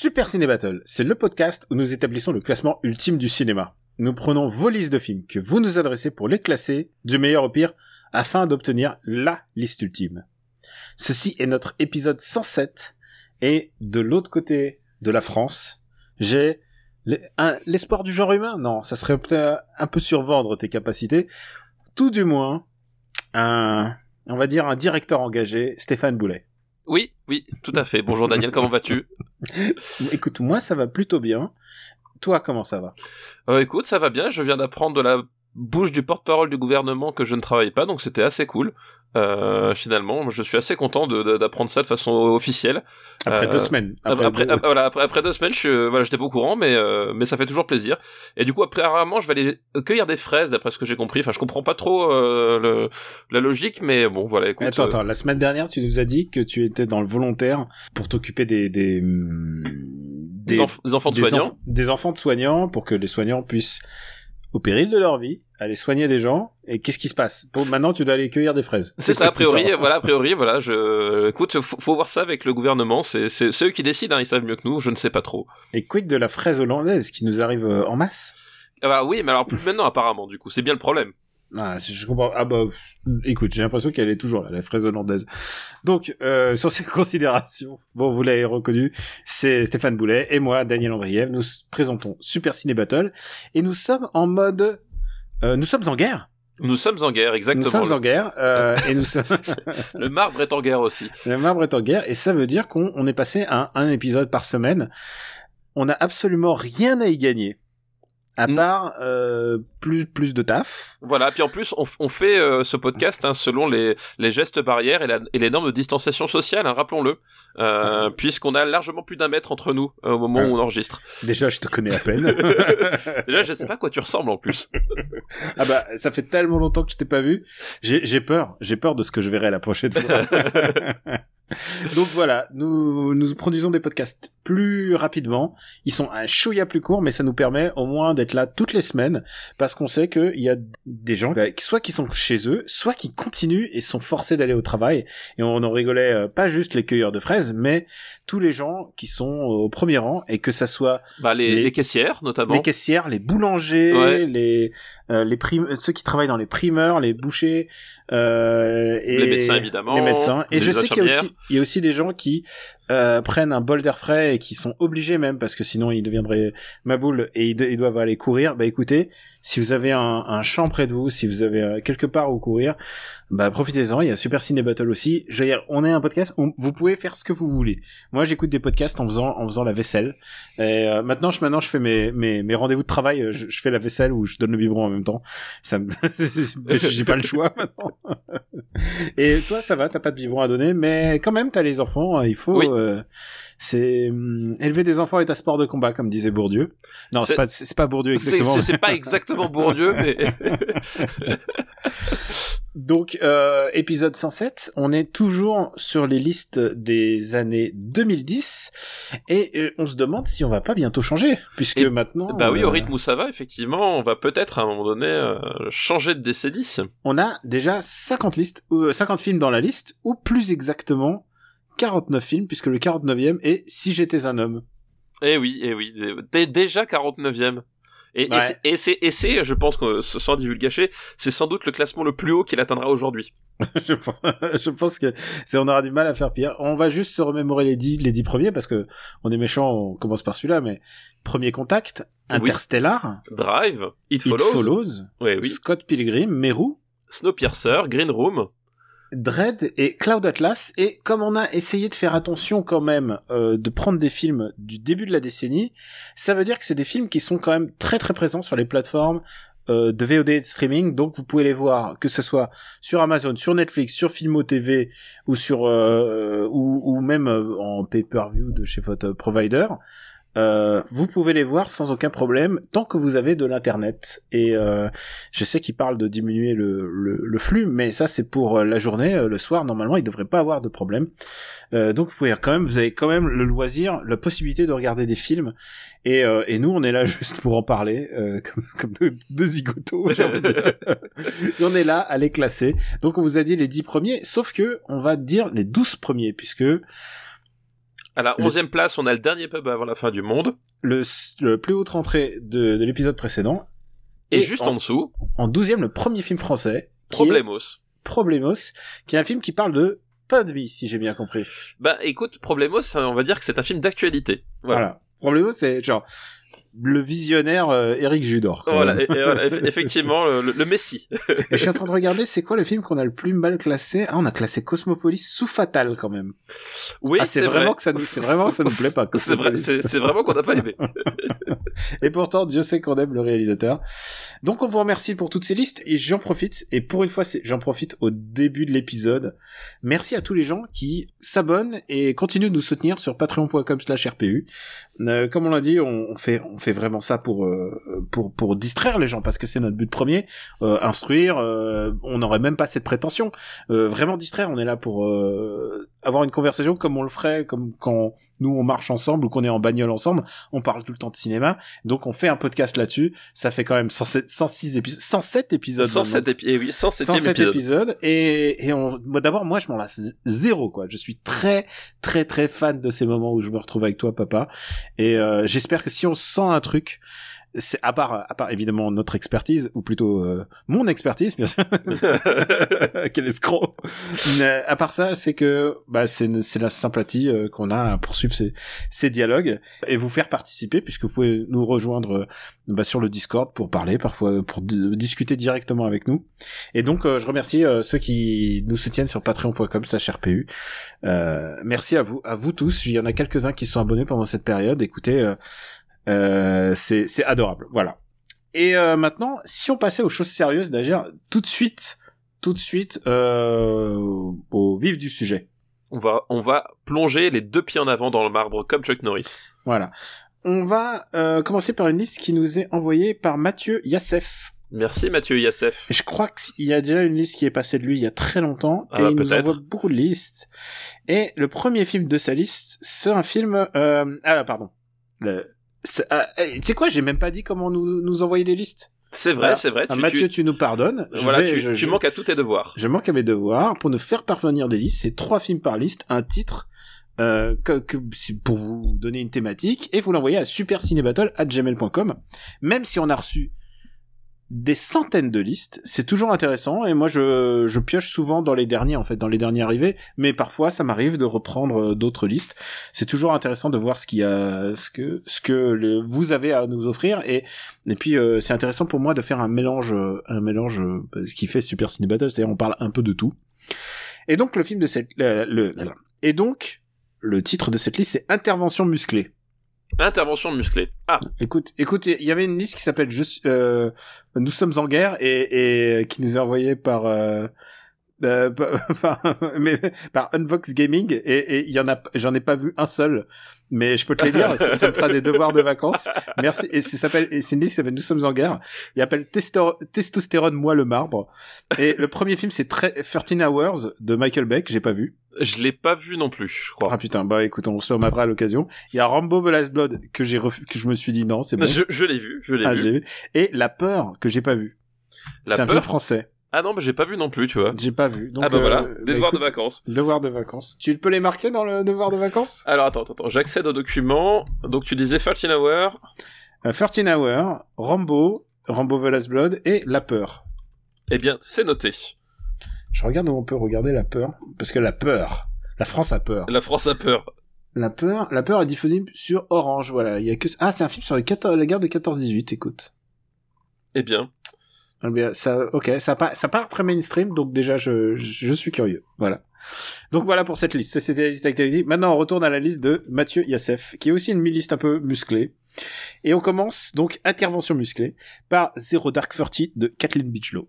Super Ciné Battle, c'est le podcast où nous établissons le classement ultime du cinéma. Nous prenons vos listes de films que vous nous adressez pour les classer, du meilleur au pire, afin d'obtenir LA liste ultime. Ceci est notre épisode 107, et de l'autre côté de la France, j'ai l'espoir du genre humain Non, ça serait peut-être un peu survendre tes capacités. Tout du moins, un, on va dire un directeur engagé, Stéphane Boulet. Oui, oui, tout à fait. Bonjour Daniel, comment vas-tu Écoute, moi ça va plutôt bien. Toi, comment ça va? Euh, Écoute, ça va bien. Je viens d'apprendre de la bouche du porte-parole du gouvernement que je ne travaille pas, donc c'était assez cool. Euh, finalement, je suis assez content d'apprendre ça de façon officielle. Après Euh, deux semaines. Après, après, deux- voilà, après, après deux semaines, je suis- voilà, j'étais pas au courant, mais euh, mais ça fait toujours plaisir. Et du coup, après rarement, je vais aller cueillir des fraises, d'après ce que j'ai compris. Enfin, je comprends pas trop euh, le, la logique, mais bon, voilà. Écoute, attends, euh, attends, la semaine dernière, tu nous as dit que tu étais dans le volontaire pour t'occuper des des, des, enf- des enfants de soignants. enf- des enfants de soignants pour que les soignants puissent, au péril de leur vie, aller soigner des gens. Et qu'est-ce qui se passe? Pour maintenant, tu dois aller cueillir des fraises. C'est ça, a priori, voilà, a priori, voilà, je, écoute, faut, faut voir ça avec le gouvernement, c'est, eux qui décident, hein, ils savent mieux que nous, je ne sais pas trop. Et quid de la fraise hollandaise qui nous arrive euh, en masse? Ah bah oui, mais alors plus maintenant apparemment, du coup, c'est bien le problème. Ah, si je comprends. Ah bah, pff, écoute, j'ai l'impression qu'elle est toujours là, la fraise hollandaise. Donc, euh, sur ces considérations, bon, vous l'avez reconnu, c'est Stéphane Boulet et moi, Daniel Andriev. Nous présentons Super Ciné Battle et nous sommes en mode, euh, nous sommes en guerre. Nous sommes en guerre, exactement. Nous sommes en guerre euh, et nous sommes. le... marbre est en guerre aussi. Le marbre est en guerre et ça veut dire qu'on on est passé à un, un épisode par semaine. On n'a absolument rien à y gagner. À Mm. part euh, plus plus de taf. Voilà, puis en plus, on, on fait euh, ce podcast hein, selon les, les gestes barrières et, la- et les normes de distanciation sociale, hein, rappelons-le, euh, puisqu'on a largement plus d'un mètre entre nous euh, au moment où on enregistre. Déjà, je te connais à peine. Déjà, je sais pas à quoi tu ressembles en plus. Ah bah, ça fait tellement longtemps que je t'ai pas vu. J'ai j'ai peur. J'ai peur de ce que je verrai la prochaine fois. Donc voilà, nous nous produisons des podcasts plus rapidement. Ils sont un chouïa plus courts, mais ça nous permet au moins d'être là toutes les semaines parce qu'on sait qu'il y a des gens, bah, soit qui sont chez eux, soit qui continuent et sont forcés d'aller au travail. Et on en rigolait euh, pas juste les cueilleurs de fraises, mais tous les gens qui sont au premier rang et que ça soit Bah, les, Les- les caissières, notamment. les caissières, les boulangers, Ouais. les les prim- ceux qui travaillent dans les primeurs, les bouchers, euh, et Les médecins, évidemment, les médecins. Et les je sais qu'il y a aussi il y a aussi des gens qui euh, prennent un bol d'air frais et qui sont obligés même parce que sinon ils deviendraient maboule et ils, ils doivent aller courir. Bah écoutez, si vous avez un, un champ près de vous, si vous avez euh, quelque part où courir, bah profitez-en. Il y a Super Ciné Battle aussi. Je veux dire, on est un podcast. où vous pouvez faire ce que vous voulez. Moi, j'écoute des podcasts en faisant en faisant la vaisselle. Et euh, maintenant, je maintenant je fais mes mes, mes rendez-vous de travail. Je, je fais la vaisselle ou je donne le biberon en même temps. Ça me j'ai pas le choix maintenant. Et toi, ça va, t'as pas de biberon à donner, mais quand même, t'as les enfants. Il faut. Oui. euh, c'est hum, élever des enfants est un sport de combat, comme disait Bourdieu. Non, c'est pas c'est pas Bourdieu exactement. C'est pas exactement Bourdieu, mais Donc, euh, épisode 107, on est toujours sur les listes des années 2010 et euh, on se demande si on va pas bientôt changer, puisque Et- maintenant, bah oui, euh, au rythme où ça va, effectivement, on va peut-être à un moment donné euh, changer de décennie. on a déjà 50 listes, euh, 50 films dans la liste, ou plus exactement 49 films, puisque le 49e est Si j'étais un homme. Eh oui, eh oui, dé- déjà 49e. Et, Ouais. c'est- et je pense que sans divulgacher, c'est sans doute le classement le plus haut qu'il atteindra aujourd'hui. je, pense- je pense que on aura du mal à faire pire. On va juste se remémorer les dix, les dix premiers parce que on est méchant, on commence par celui-là, mais premier contact, Oui. Interstellar, Drive, It It Follows, Follows, oui. Scott Pilgrim, Meru, Snowpiercer, Green Room, Dread et Cloud Atlas. Et comme on a essayé de faire attention quand même euh, de prendre des films du début de la décennie, ça veut dire que c'est des films qui sont quand même très très présents sur les plateformes euh, de VOD de streaming, donc vous pouvez les voir que ce soit sur Amazon, sur Netflix, sur Filmo TV ou sur euh, ou, ou même en pay-per-view de chez votre provider. Euh, vous pouvez les voir sans aucun problème tant que vous avez de l'internet. Et euh, je sais qu'il parle de diminuer le, le, le flux, mais ça c'est pour euh, la journée. Euh, Le soir, normalement, il devrait pas avoir de problème. Euh, donc vous pouvez quand même, vous avez quand même le loisir, la possibilité de regarder des films. Et, euh, et nous, on est là juste pour en parler, euh, comme, comme deux, deux zigotos. j'ai envie de dire. Et on est là à les classer. Donc on vous a dit les 10 premiers, sauf que on va dire les 12 premiers, puisque À la onzième place, on a le dernier pub avant la fin du monde. le, le plus haute rentrée de, de l'épisode précédent, Et, Et juste en- en dessous, en 12e, le premier film français, Problemos. Problemos, qui est un film qui parle de pain de vie, si j'ai bien compris. Bah écoute, Problemos, on va dire que c'est un film d'actualité. Voilà. Voilà. Problemos, c'est genre le visionnaire euh, Eric Judor. Voilà, et- et voilà, eff- effectivement, le, le Messi. Je suis en train de regarder, c'est quoi le film qu'on a le plus mal classé? Ah, on a classé Cosmopolis sous Fatal quand même. Oui, ah, c'est vraiment vrai. que ça nous, c'est vraiment que ça nous plaît pas. C'est vrai, c'est vraiment qu'on n'a pas aimé. Et pourtant, Dieu sait qu'on aime le réalisateur. Donc, on vous remercie pour toutes ces listes et j'en profite. Et pour une fois, c'est- j'en profite au début de l'épisode. Merci à tous les gens qui s'abonnent et continuent de nous soutenir sur patreon.com/rpu. Euh, comme on l'a dit, on, on fait on fait vraiment ça pour euh, pour pour distraire les gens parce que c'est notre but premier, euh, instruire. euh, on n'aurait même pas cette prétention. Euh, vraiment distraire. On est là pour euh, avoir une conversation comme on le ferait, comme quand nous on marche ensemble ou qu'on est en bagnole ensemble. On parle tout le temps de cinéma. Donc on fait un podcast là-dessus. Ça fait quand même 107, 106 épisodes, 107 épisodes. 107 maintenant. épisodes, oui, 107 107 épisode. épisodes et, et on, moi d'abord moi je m'en lasse zéro quoi. Je suis très très très fan de ces moments où je me retrouve avec toi papa et euh, j'espère que si on sent un truc c'est à part à part évidemment notre expertise ou plutôt euh, mon expertise bien sûr quel escroc Mais à part ça c'est que bah c'est c'est la sympathie euh, qu'on a à poursuivre ces ces dialogues et vous faire participer puisque vous pouvez nous rejoindre euh, bah, sur le Discord pour parler parfois pour d- discuter directement avec nous et donc, euh, je remercie euh, ceux qui nous soutiennent sur patreon.com/rpu. Euh, merci à vous, à vous tous. Il y en a quelques-uns qui sont abonnés pendant cette période. Écoutez, euh, c'est adorable. Voilà. Et euh, maintenant, si on passait aux choses sérieuses, d'ailleurs, tout de suite, tout de suite euh, au vif du sujet. on va, on va plonger les deux pieds en avant dans le marbre comme Chuck Norris. Voilà. On va euh, commencer par une liste qui nous est envoyée par Mathieu Yassef. Merci Mathieu Yassef. Je crois qu'il y a déjà une liste qui est passée de lui il y a très longtemps Ah et bah, il nous envoie beaucoup de listes. Et le premier film de sa liste, c'est un film. Euh... Ah pardon. Le... c'est- ah, eh, Tu sais quoi J'ai même pas dit comment nous nous envoyer des listes. C'est vrai, Voilà. c'est vrai. Ah, Tu, Mathieu, tu, tu... nous pardonnes. Je voilà, vais- tu, je, tu je- manques à tous tes devoirs. je manque à mes devoirs pour nous faire parvenir des listes. C'est trois films par liste, un titre. Euh, que, pour vous donner une thématique et vous l'envoyez à supercinébattle@gmail.com. Même si on a reçu des centaines de listes, c'est toujours intéressant et moi je, je pioche souvent dans les derniers en fait, dans les derniers arrivés, mais parfois ça m'arrive de reprendre euh, d'autres listes. C'est toujours intéressant de voir ce qu'il y a, ce que ce que vous avez à nous offrir et et puis euh, c'est intéressant pour moi de faire un mélange euh, un mélange euh, ce qui fait Super Ciné Battle, c'est-à-dire on parle un peu de tout. Et donc le film de cette le- le- et donc le titre de cette liste c'est Intervention musclée. Intervention musclée. Ah, Écoute, écoute, il y avait une liste qui s'appelle euh, Nous sommes en guerre et, et qui nous est envoyée par euh, euh, par, mais, par Unbox Gaming et il y en a j'en ai pas vu un seul. Mais je peux te les dire ça, ça me fera des devoirs de vacances. Merci. Et ça s'appelle et c'est une s'appelle Nous sommes en guerre. Il appelle Testo- Testostérone moi le marbre. Et le premier film c'est très 13 Hours de Michael Beck. J'ai pas vu. Je l'ai pas vu non plus, je crois. ah putain. Bah écoute on se remettra à l'occasion. Il y a Rambo The Last Blood que j'ai refu- que je me suis dit non c'est bon. Je, je l'ai vu, je l'ai ah, vu. vu. Et La Peur, que j'ai pas vu. La C'est un Peur? film français. Ah non, mais j'ai pas vu non plus, tu vois. J'ai pas vu. Donc, ah bah euh, voilà, bah, des devoirs de écoute, vacances. Devoir de vacances. Tu peux les marquer dans le devoir de vacances? Alors attends, attends, attends, j'accède au document. Donc tu disais 13 Hour. euh, 13 Hours, Rambo, Rambo The Last Blood et La Peur. Eh bien, c'est noté. Je regarde où on peut regarder La Peur. Parce que La Peur, la France a peur. La France a peur. La Peur, La Peur est diffusée sur Orange, voilà. Il y a que... Ah, c'est un film sur les 14 la guerre de 14-18, écoute. Eh bien, ça, ok, ça, part, ça part très mainstream, donc déjà, je, je suis curieux. Voilà. Donc voilà pour cette liste. C'était la liste Activity. Maintenant, on retourne à la liste de Mathieu Yassef, qui est aussi une liste un peu musclée. Et on commence donc intervention musclée par Zero Dark Thirty de Kathleen Bigelow.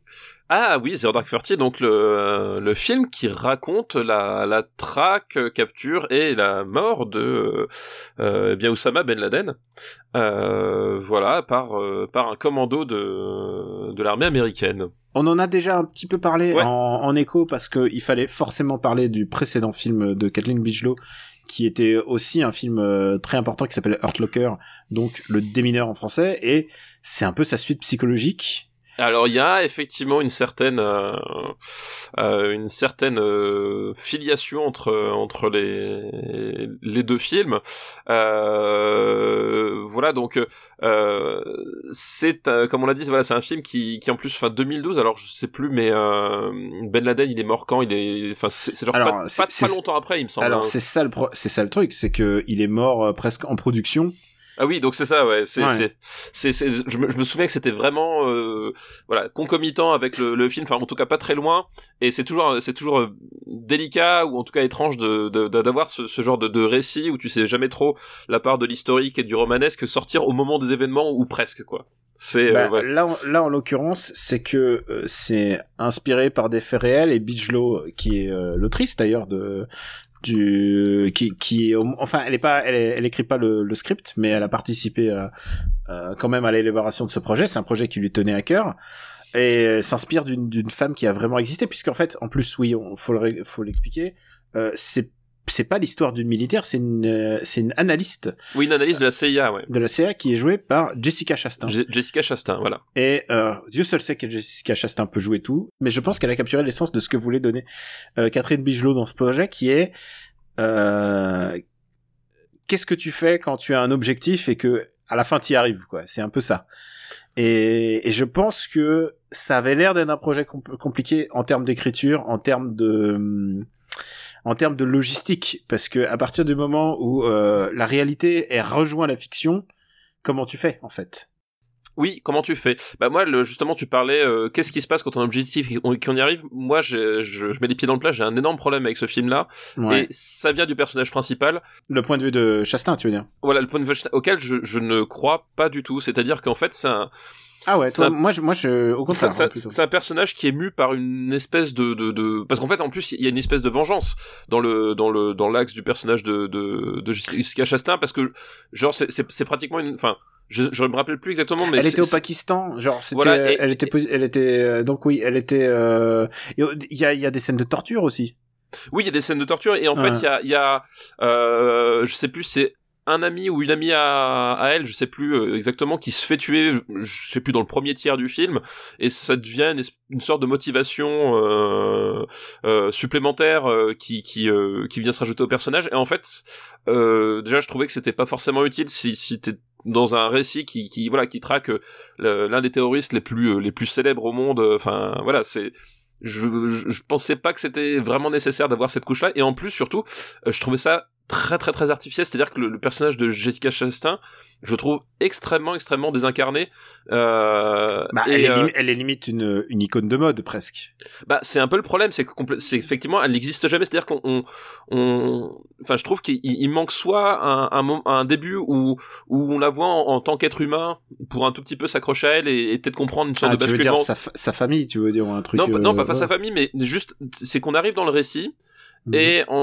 Ah oui, Zero Dark Thirty, donc le, le film qui raconte la, traque, euh, capture et la mort de euh, eh bien Oussama Ben Laden, euh, voilà, par, euh, un commando de l'armée américaine. On en a déjà un petit peu parlé Ouais. en, en écho parce que il fallait forcément parler du précédent film de Kathleen Bigelow qui était aussi un film euh, très important qui s'appelle Hurt Locker, donc le démineur en français, et c'est un peu sa suite psychologique. Alors il y a effectivement une certaine euh, euh, une certaine euh, filiation entre entre les les deux films. Euh, voilà donc euh, c'est euh, comme on l'a dit voilà c'est un film qui qui en plus fin 2012 alors je sais plus mais euh, Ben Laden il est mort quand? Il est enfin c'est genre Alors, pas, pas, pas longtemps après il me semble. Alors hein. c'est ça le c'est ça le truc, c'est que il est mort presque en production. Ah oui, donc c'est ça, ouais. C'est, Ouais. c'est, c'est, c'est- je, me, je me souviens que c'était vraiment, euh, voilà, concomitant avec le, le film, enfin en tout cas pas très loin. Et c'est toujours, c'est toujours euh, délicat ou en tout cas étrange de, de- de- d'avoir ce, ce genre de, de récit où tu sais jamais trop la part de l'historique et du romanesque sortir au moment des événements ou presque quoi. C'est, euh, Bah, ouais. Là, en- là en l'occurrence, c'est que euh, c'est inspiré par des faits réels et Bigelow, qui est l'autrice d'ailleurs de du qui qui enfin elle est pas elle, elle écrit pas le, le script mais elle a participé à- à- quand même à l'élaboration de ce projet. C'est un projet qui lui tenait à cœur. Et euh, s'inspire d'une d'une femme qui a vraiment existé puisqu'en fait en plus oui on faut le faut l'expliquer euh, c'est c'est pas l'histoire d'une militaire c'est une euh, c'est une analyste Oui, une analyse de la CIA, ouais. de la CIA qui est jouée par Jessica Chastain Je- Jessica Chastain, voilà. et euh, Dieu seul sait que Jessica Chastain peut jouer tout, mais je pense qu'elle a capturé l'essence de ce que voulait donner euh, Catherine Bigelow dans ce projet, qui est euh, qu'est-ce que tu fais quand tu as un objectif et que à la fin tu y arrives, quoi. C'est un peu ça. Et, et je pense que ça avait l'air d'être un projet compl- compliqué en termes d'écriture, en termes de hum, en termes de logistique, parce que à partir du moment où euh, la réalité est rejoint la fiction, comment tu fais en fait? Oui, comment tu fais? Bah moi, le, justement, tu parlais, euh, qu'est-ce qui se passe quand on a un objectif et qu'on y arrive? Moi, je, je, je mets les pieds dans le plat, j'ai un énorme problème avec ce film-là, Ouais. et ça vient du personnage principal. Le point de vue de Chastain, tu veux dire? Voilà, le point de vue auquel je, je ne crois pas du tout. C'est-à-dire qu'en fait, c'est un, Ah ouais, moi, je, moi, je, au contraire. c'est- hein, c'est un personnage qui est mu par une espèce de, de, de... parce qu'en fait, en plus, il y a une espèce de vengeance dans le dans le dans l'axe du personnage de de, de Jessica Chastain, parce que genre c'est pratiquement une, enfin, je je me rappelle plus exactement, mais elle était au Pakistan, genre, c'était, Voilà, et- elle était, elle était, euh, donc oui, elle était, euh, il y a, il y a des scènes de torture aussi. Oui, il y a des scènes de torture et en Ouais. fait, il y a, il y a euh, je sais plus, c'est un ami ou une amie à, à elle, je sais plus euh, exactement, qui se fait tuer, je sais plus dans le premier tiers du film, et ça devient une, sorte de motivation euh, euh, supplémentaire euh, qui qui euh, qui vient se rajouter au personnage. Et en fait, euh, déjà, je trouvais que c'était pas forcément utile si si t'es dans un récit qui, qui voilà qui traque euh, l'un des terroristes les plus euh, les plus célèbres au monde. euh, Enfin voilà, c'est je, je, je pensais pas que c'était vraiment nécessaire d'avoir cette couche-là. Et en plus, surtout, je trouvais ça très très très artificiel. C'est-à-dire que le, le personnage de Jessica Chastain, je trouve extrêmement extrêmement désincarné. Euh, Bah, et, elle, est euh, elle est limite une, une icône de mode, presque. bah, c'est un peu le problème, c'est que c'est effectivement, elle n'existe jamais. C'est-à-dire qu'on, on, on- enfin, je trouve qu'il il manque soit un, un, un début où, où on la voit en, en tant qu'être humain pour un tout petit peu s'accrocher à elle et, et peut-être comprendre une sorte Ah, de tu veux dire basculement. sa, sa famille, tu veux dire, un truc. Non, pas- non, euh, pas face à ouais. famille, mais juste, c'est qu'on arrive dans le récit Mhm. et en,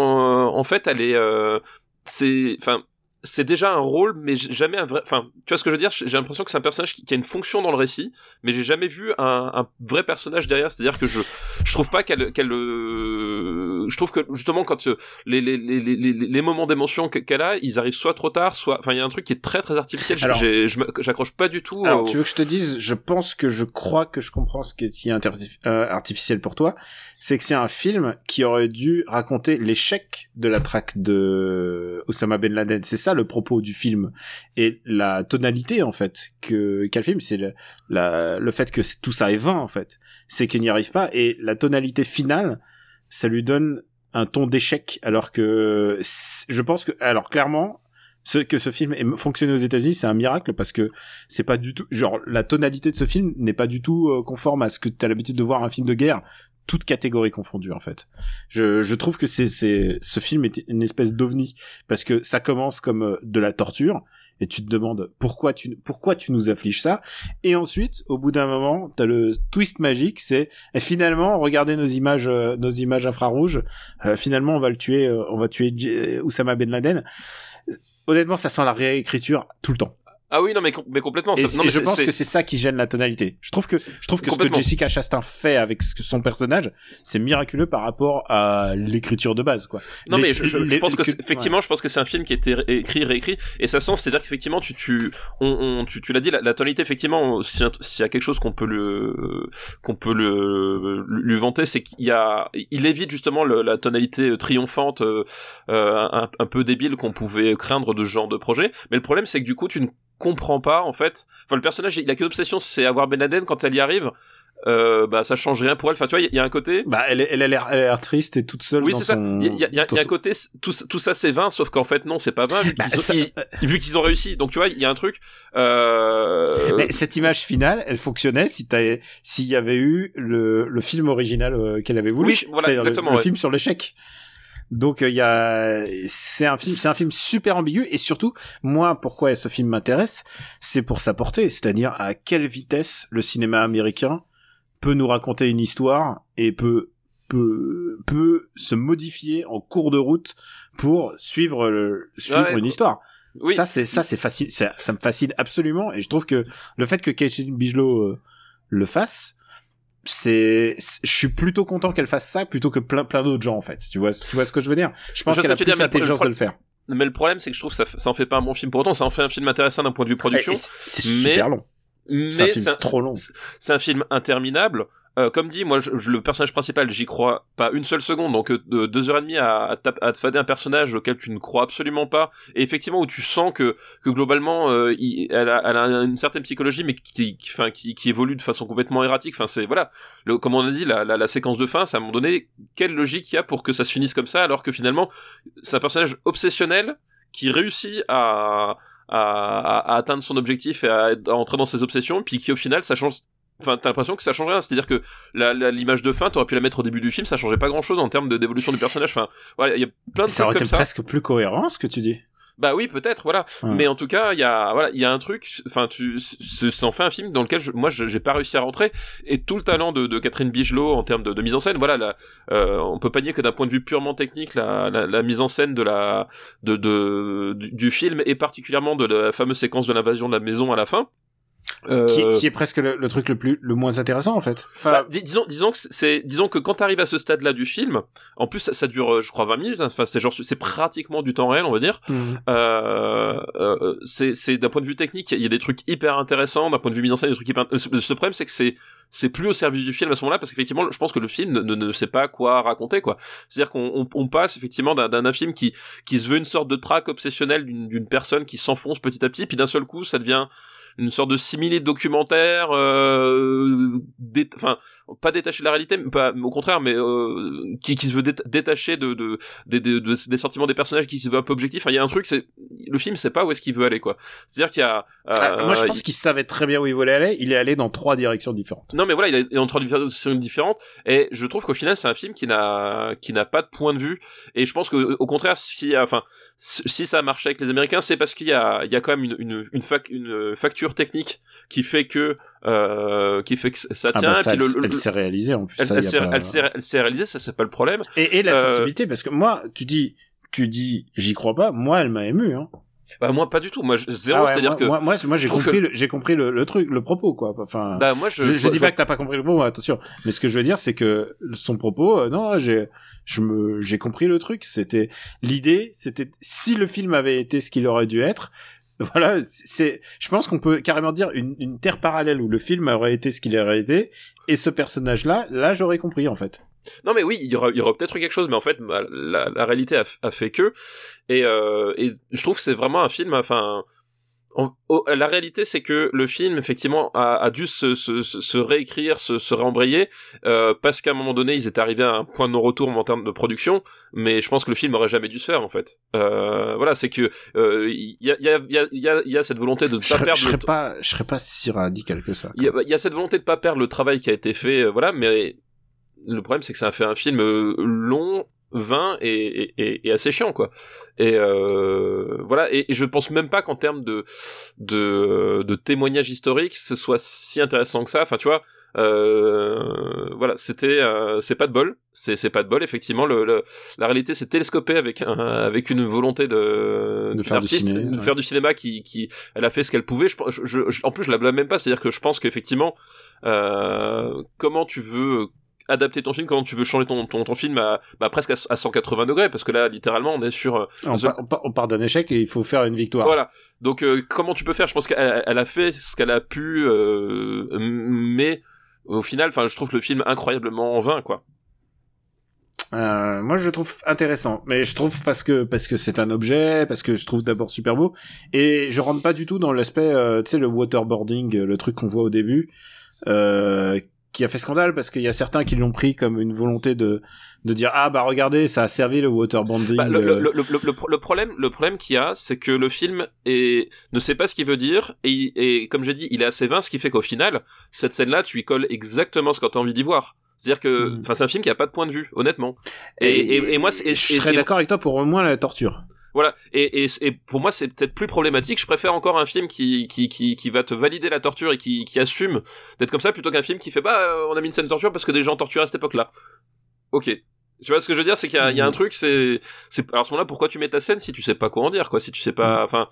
en fait, elle est, euh, c'est, enfin, c'est déjà un rôle, mais jamais un vrai. Enfin, tu vois ce que je veux dire? J'ai l'impression que c'est un personnage qui, qui a une fonction dans le récit, mais j'ai jamais vu un, un vrai personnage derrière. C'est-à-dire que je, je trouve pas qu'elle, qu'elle, euh, je trouve que justement quand euh, les les les les, les, les moments d'émotion que- qu'elle a, ils arrivent soit trop tard, soit, enfin, il y a un truc qui est très très artificiel. Alors- j'accroche pas du tout. Alors, au- tu veux que je te dise, je pense que je crois que je comprends ce qui est euh, artificiel pour toi. C'est que c'est un film qui aurait dû raconter l'échec de la traque de Osama Ben Laden. C'est ça le propos du film. Et la tonalité, en fait, que, qu'a le film, c'est le, le fait que tout ça est vain, en fait. C'est qu'il n'y arrive pas. Et la tonalité finale, ça lui donne un ton d'échec. Alors que, je pense que, alors clairement, ce, que ce film ait fonctionné aux États-Unis, c'est un miracle parce que c'est pas du tout, genre, la tonalité de ce film n'est pas du tout euh, conforme à ce que tu as l'habitude de voir un film de guerre. Toutes catégories confondues en fait. Je, je trouve que c'est ce film est une espèce d'ovni parce que ça commence comme euh, de la torture et tu te demandes pourquoi tu pourquoi tu nous affliges ça et ensuite au bout d'un moment t'as le twist magique c'est et finalement regardez nos images euh, nos images infrarouges euh, finalement on va le tuer euh, on va tuer J- Oussama Ben Laden honnêtement ça sent la réécriture tout le temps Ah oui, non, mais, mais complètement. et, non, mais je pense que c'est ça qui gêne la tonalité. Je trouve que je trouve que ce que. Jessica Chastain fait avec son personnage, c'est miraculeux par rapport à l'écriture de base, quoi. Non Les- mais je, je- je les- pense que, effectivement je pense que c'est un film qui a été écrit réécrit et ça sent c'est-à-dire qu'effectivement tu tu on, on- tu, tu l'as dit la, la tonalité effectivement s'il y a- s'il y a quelque chose qu'on peut le qu'on peut le lui vanter c'est qu'il y a il évite justement le- la tonalité triomphante euh, euh, un, un peu débile qu'on pouvait craindre de ce genre de projet mais le problème c'est que du coup tu ne comprends pas en fait enfin le personnage il a qu'une obsession c'est avoir Ben Laden quand elle y arrive euh, bah ça change rien pour elle enfin tu vois il y, a- il y a un côté Bah, elle, elle a l'air, triste et toute seule oui, c'est ça. Il y a, il y y a un côté, tout, tout ça c'est vain, sauf qu'en fait non, c'est pas vain, vu Bah, qu'ils ont, ça- ils- vu qu'ils ont réussi. Donc tu vois, il y a un truc. Euh... Mais cette image finale, elle fonctionnait si t'avais, s'il y avait eu le, le film original euh, qu'elle avait voulu. Oui, voilà, le- exactement, Le, ouais. film sur l'échec. Donc il y a, c'est un film, c'est un film super ambigu et surtout, moi, pourquoi ce film m'intéresse, c'est pour sa portée, c'est-à-dire à quelle vitesse le cinéma américain peut nous raconter une histoire et peut peut peut se modifier en cours de route pour suivre le, suivre Ouais, une quoi. histoire. oui. Ça, c'est ça, c'est facile. Ça, ça me fascine absolument, et je trouve que le fait que Caitlin Bigelow euh, le fasse, c'est, je suis plutôt content qu'elle fasse ça plutôt que plein plein d'autres gens en fait. Tu vois, tu vois ce que je veux dire? Je pense qu'elle a plus l'intelligence de le faire. Mais le problème, c'est que je trouve que ça, ça en fait pas un bon film pour autant. Ça en fait un film intéressant d'un point de vue production, Et- et c'est super long. mais C'est trop long. c'est un film interminable. Euh, comme dit, moi, je, je- le personnage principal, j'y crois pas une seule seconde. Donc, euh, de- deux heures et demie à, à, à te fader un personnage auquel tu ne crois absolument pas, et effectivement où tu sens que que globalement, euh, il- elle, a, elle a une certaine psychologie, mais qui, qui, qui, qui évolue de façon complètement erratique. Enfin, c'est voilà, le, comme on a dit, la, la, la séquence de fin, c'est à un moment donné, quelle logique il y a pour que ça se finisse comme ça, alors que finalement, c'est un personnage obsessionnel qui réussit à à, à- à atteindre son objectif et à, à entrer dans ses obsessions, puis qui au final, ça change Enfin, t'as l'impression que ça change rien. C'est-à-dire que l'image de fin, t'aurais pu la mettre au début du film, ça changeait pas grand-chose en termes d'évolution du personnage. Enfin, voilà, il y a plein de Ça trucs aurait été comme ça. presque plus cohérent ce que tu dis. Bah oui, peut-être, voilà. Ouais. Mais en tout cas, il y a, voilà, il y a un truc. Enfin, tu, fait un film dans lequel je- moi, j'ai pas réussi à rentrer. Et tout le talent de, de Catherine Bigelow en termes de, de mise en scène, voilà, la, euh, on peut pas nier que d'un point de vue purement technique, la, la, la mise en scène de la, de, de du, du film et particulièrement de la fameuse séquence de l'invasion de la maison à la fin. Euh, Qui, qui est presque le, le truc le plus le moins intéressant en fait. Enfin, bah, dis- disons, disons que c'est, disons que quand t'arrives à ce stade-là du film, en plus ça, ça dure, euh, je crois, 20 minutes. hein, Enfin, c'est genre, c'est pratiquement du temps réel, on va dire. mhm. Euh, euh, c'est, c'est d'un point de vue technique, il y a des trucs hyper intéressants. D'un point de vue mise en scène, des trucs hyper. Le problème, c'est que c'est, c'est plus au service du film à ce moment-là, parce qu'effectivement, je pense que le film ne, ne, ne sait pas quoi raconter, quoi. C'est-à-dire qu'on on, on passe effectivement d'un, d'un film qui, qui se veut une sorte de traque obsessionnelle d'une, d'une personne qui s'enfonce petit à petit, puis d'un seul coup, ça devient une sorte de similé documentaire, euh, enfin pas détaché de la réalité, pas, au contraire, mais euh, qui, qui se veut dé- détacher de, de, des- des- de- des sentiments des personnages, qui se veut un peu objectif. Enfin, il y a un truc, c'est le film sait pas où est-ce qu'il veut aller, quoi. C'est-à-dire qu'il y a. euh, Ah, moi je pense il- qu'il savait très bien où il voulait aller. Il est allé dans trois directions différentes. non mais voilà, il est- il est en trois directions différentes et je trouve qu'au final c'est un film qui n'a qui n'a pas de point de vue et je pense que au contraire si enfin si ça a marché avec les Américains c'est parce qu'il y a il y a quand même une une une, fac- une facture technique qui fait que euh, qui fait que ça Ah tient bah et puis elle, le- le- elle s'est réalisée en plus. elle, ça, elle a s'est pas- réalisée ça c'est pas le problème Et, et la Euh, sensibilité, parce que moi, tu dis, tu dis, j'y crois pas. Moi, elle m'a ému. Hein. bah moi pas du tout moi zéro Ah ouais, c'est-à-dire moi, que moi, moi, moi, j'ai compris, le, j'ai compris le, le truc, le propos, quoi. Enfin, bah moi je je, je je- dis pas que t'as pas compris le propos, attention. Mais ce que je veux dire, c'est que son propos, euh, non, j'ai, je me, j'ai compris le truc. C'était l'idée, c'était si le film avait été ce qu'il aurait dû être. Voilà, c'est, je pense qu'on peut carrément dire une, une terre parallèle où le film aurait été ce qu'il aurait été, et ce personnage-là, là, j'aurais compris en fait. Non mais oui, il y aura, aura peut-être eu quelque chose, mais en fait, bah, la, la réalité a, a fait que, et, euh, et je trouve que c'est vraiment un film, enfin, oh, la réalité c'est que le film effectivement a, a dû se, se, se- se réécrire, se, se réembrayer, euh, parce qu'à un moment donné ils étaient arrivés à un point de non-retour en termes de production, mais je pense que le film aurait jamais dû se faire en fait. Euh, voilà, c'est que euh, il y, a, y, a, y, a, y a- il y a cette volonté de ne pas perdre je le serais pas, je serais pas si radical que ça. il y, a, il y a cette volonté de pas perdre le travail qui a été fait, euh, voilà, mais le problème c'est que ça a fait un film euh, long, vain et, et, et, assez chiant quoi. Et euh, voilà. Et, je pense même pas qu'en termes de de, de témoignages historiques, ce soit si intéressant que ça. Enfin, tu vois. Euh, voilà, c'était euh, c'est pas de bol, c'est c'est pas de bol effectivement. Le, la réalité s'est télescopée avec un, avec une volonté de, de faire du cinéma, de faire du cinéma qui qui elle a fait ce qu'elle pouvait. Je, je, en plus je la blâme même pas, c'est-à-dire que je pense qu'effectivement euh, comment tu veux adapter ton film, comment tu veux changer ton, ton, ton film à bah, presque à, 180 degrés, parce que là, littéralement, on est sur... Euh, on, part, d'un échec et il faut faire une victoire. Voilà. Donc, euh, comment tu peux faire? Je pense qu'elle elle a fait ce qu'elle a pu, euh, mais au final, enfin, je trouve le film incroyablement en vain, quoi. Euh, moi, je trouve intéressant, mais je trouve parce que parce que c'est un objet, parce que je trouve d'abord super beau, et je rentre pas du tout dans l'aspect, tu sais, le waterboarding, le truc qu'on voit au début, euh, qui a fait scandale parce qu'il y a certains qui l'ont pris comme une volonté de de dire ah bah regardez ça a servi le waterboarding. Bah, le, le, le, le, problème le problème qu'il y a c'est que le film est ne sait pas ce qu'il veut dire et, et comme j'ai dit il est assez vain ce qui fait qu'au final cette scène là tu y colles exactement ce que tu as envie d'y voir. C'est-à-dire que, mm. enfin, c'est un film qui a pas de point de vue, honnêtement. Et, et, et, moi, je serais d'accord avec toi pour au moins la torture. Voilà. Et, et, et pour moi, c'est peut-être plus problématique. Je préfère encore un film qui, qui, va te valider la torture et qui, assume d'être comme ça plutôt qu'un film qui fait bah euh, on a mis une scène de torture parce que des gens torturés à cette époque-là. Ok. Tu vois ce que je veux dire, c'est qu'il y, y, a un mmh. truc, c'est, c'est, alors à ce moment-là, pourquoi tu mets ta scène si tu sais pas quoi en dire, quoi, si tu sais pas, mmh. enfin,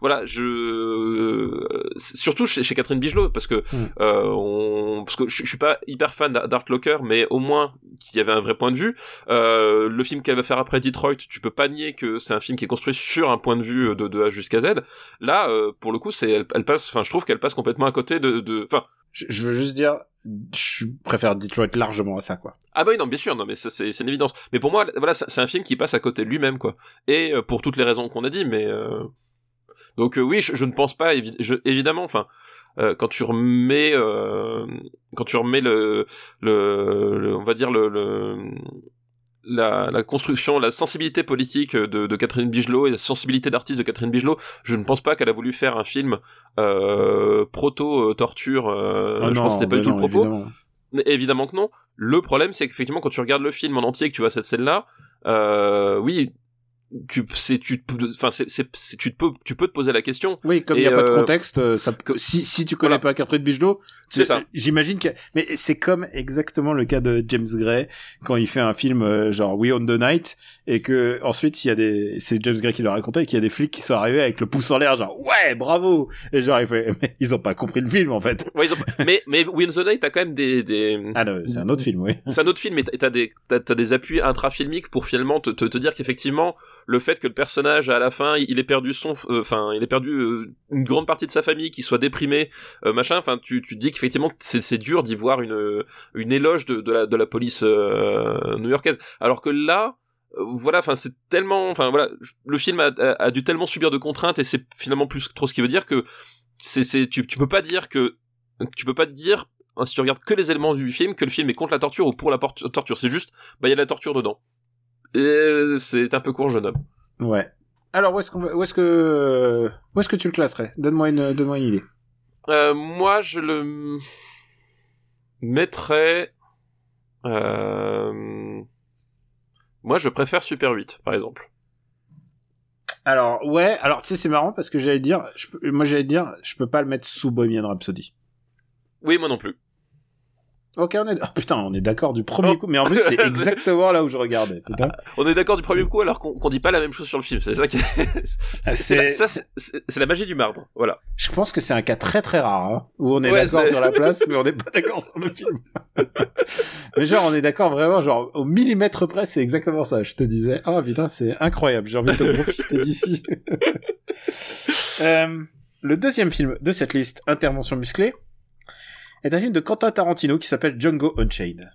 voilà, je, euh, surtout chez, chez, Catherine Bigelow, parce que, mmh. euh, on, parce que je, je, suis pas hyper fan d'Art Locker, mais au moins qu'il y avait un vrai point de vue. Euh, le film qu'elle va faire après Detroit, tu peux pas nier que c'est un film qui est construit sur un point de vue de, de A jusqu'à Z. Là, euh, pour le coup, c'est, elle, elle, passe, enfin, je trouve qu'elle passe complètement à côté de, de, enfin, je veux juste dire, je préfère Detroit largement à ça, quoi. Ah bah oui, non, bien sûr, non, mais c'est, une évidence. Mais pour moi, voilà, c'est un film qui passe à côté de lui-même, quoi. Et euh, pour toutes les raisons qu'on a dit, mais... Euh... Donc euh, oui, je, je, ne pense pas, évidemment, enfin, euh, quand tu remets... quand tu remets le, le, le, on va dire, le, le la, la, construction, la sensibilité politique de, de Catherine Bigelow et la sensibilité d'artiste de Catherine Bigelow, je ne pense pas qu'elle a voulu faire un film euh, proto-torture. Euh, ah je pense que c'était pas du tout le propos. Évidemment. Mais évidemment que non. Le problème, c'est qu'effectivement, quand tu regardes le film en entier et que tu vois cette scène-là, euh, oui, tu c'est tu enfin c'est tu peux tu peux te poser la question oui comme il y a pas de euh, contexte euh, ça si si tu connais pas Catherine Bigelow c'est ça. j'imagine que mais c'est comme exactement le cas de James Gray quand il fait un film euh, genre We on the Night et que ensuite il y a des c'est James Gray qui le racontait qu'il y a des flics qui sont arrivés avec le pouce en l'air genre ouais bravo! Et genre il fait mais ils ont pas compris le film en fait. Ouais, ils ont... mais mais We on the Night t'as quand même des des ah non c'est un autre film oui. C'est un autre film mais t'as des t'as as des appuis intrafilmiques pour finalement te te, te dire qu'effectivement le fait que le personnage à la fin il ait perdu son euh, enfin il ait perdu euh, une grande partie de sa famille qui soit déprimé machin enfin tu tu dis qu'effectivement c'est c'est dur d'y voir une éloge de de la de police new-yorkaise alors que là voilà enfin c'est tellement enfin voilà le film a, dû tellement subir de contraintes et c'est finalement plus trop ce qui veut dire que tu tu peux pas dire que tu peux pas dire hein, si tu regardes que les éléments du film que le film est contre la torture ou pour la torture c'est juste bah il y a la torture dedans et c'est un peu court, jeune homme. Ouais. Alors, où est-ce que, tu le classerais? Donne-moi une idée. Euh, moi, je le mettrais. Euh... Moi, je préfère Super 8, par exemple. Alors, ouais, alors tu sais, c'est marrant parce que j'allais dire, je, moi j'allais dire, je peux pas le mettre sous Bohemian Rhapsody. Oui, moi non plus. Ok, on est. Oh, putain, on est d'accord du premier oh. coup, mais en plus c'est exactement là où je regardais. Putain. On est d'accord du premier coup alors qu'on dit pas la même chose sur le film. C'est ça qui. c'est la, magie du marbre. Voilà. Je pense que c'est un cas très très rare hein, où on est d'accord sur la place, mais on n'est pas d'accord sur le film. mais genre, on est d'accord vraiment, genre au millimètre près, c'est exactement ça. Je te disais, oh putain, c'est incroyable. J'ai envie de te profiter d'ici. euh, le deuxième film de cette liste, Intervention musclée est un film de Quentin Tarantino qui s'appelle Django Unchained.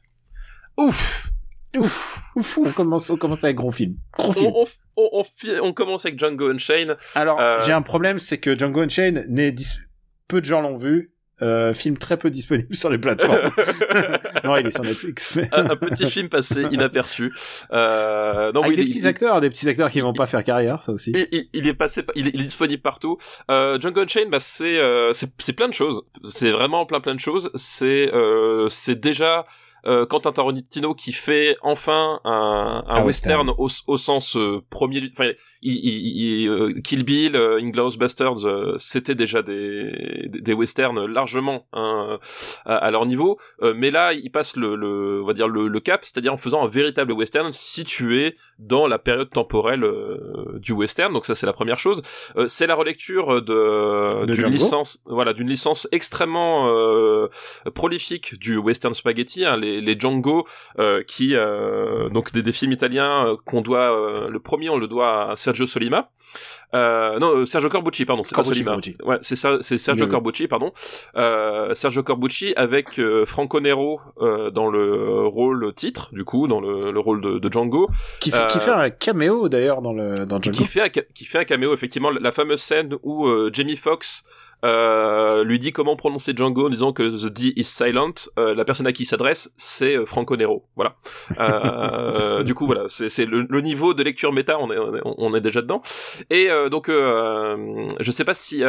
Ouf Ouf, ouf, On commence, on commence avec gros film. Gros film. On, on, on, commence avec Django Unchained. Alors, euh, j'ai un problème, c'est que Django Unchained, n'est peu de gens l'ont vu. Euh, film très peu disponible sur les plateformes. non, il est sur Netflix. un, petit film passé inaperçu. Euh, non, Avec des petits acteurs, des petits acteurs qui vont pas faire carrière, ça aussi. Il, il, est passé, il est, disponible partout. Euh, Django Unchained, bah c'est euh, c'est plein de choses. C'est vraiment plein plein de choses. C'est euh, c'est déjà euh, Quentin Tarantino qui fait enfin un, un Un western, au, au sens euh, premier du enfin il, il, euh, Kill Bill, euh, Inglourious Basterds, euh, c'était déjà des, des westerns largement hein, à, leur niveau, mais là il passe le, le on va dire le, le cap, c'est-à-dire en faisant un véritable western situé dans la période temporelle euh, du western. Donc ça c'est la première chose. Euh, c'est la relecture de, De d'une licence, voilà, d'une licence extrêmement euh, prolifique du western spaghetti, hein, les, les Django, euh, qui euh, donc des, des films italiens qu'on doit, euh, le premier on le doit à Sergio Solima, euh, non euh, Sergio Corbucci pardon, c'est pas Corbucci, Solima, Corbucci. ouais c'est Sergio Oui. Corbucci pardon, euh, Sergio Corbucci avec euh, Franco Nero euh, dans le rôle titre du coup dans le, le rôle de, de Django, Qui fait, qui fait un caméo d'ailleurs dans le dans Django. qui fait un, qui fait un caméo effectivement la fameuse scène où Jamie Foxx euh, lui dit comment prononcer Django en disant que the D is silent. Euh, la personne à qui il s'adresse, c'est euh, Franco Nero. Voilà. Euh, du coup, voilà, c'est le, le niveau de lecture méta, on est, déjà dedans. Et euh, donc, je sais pas si,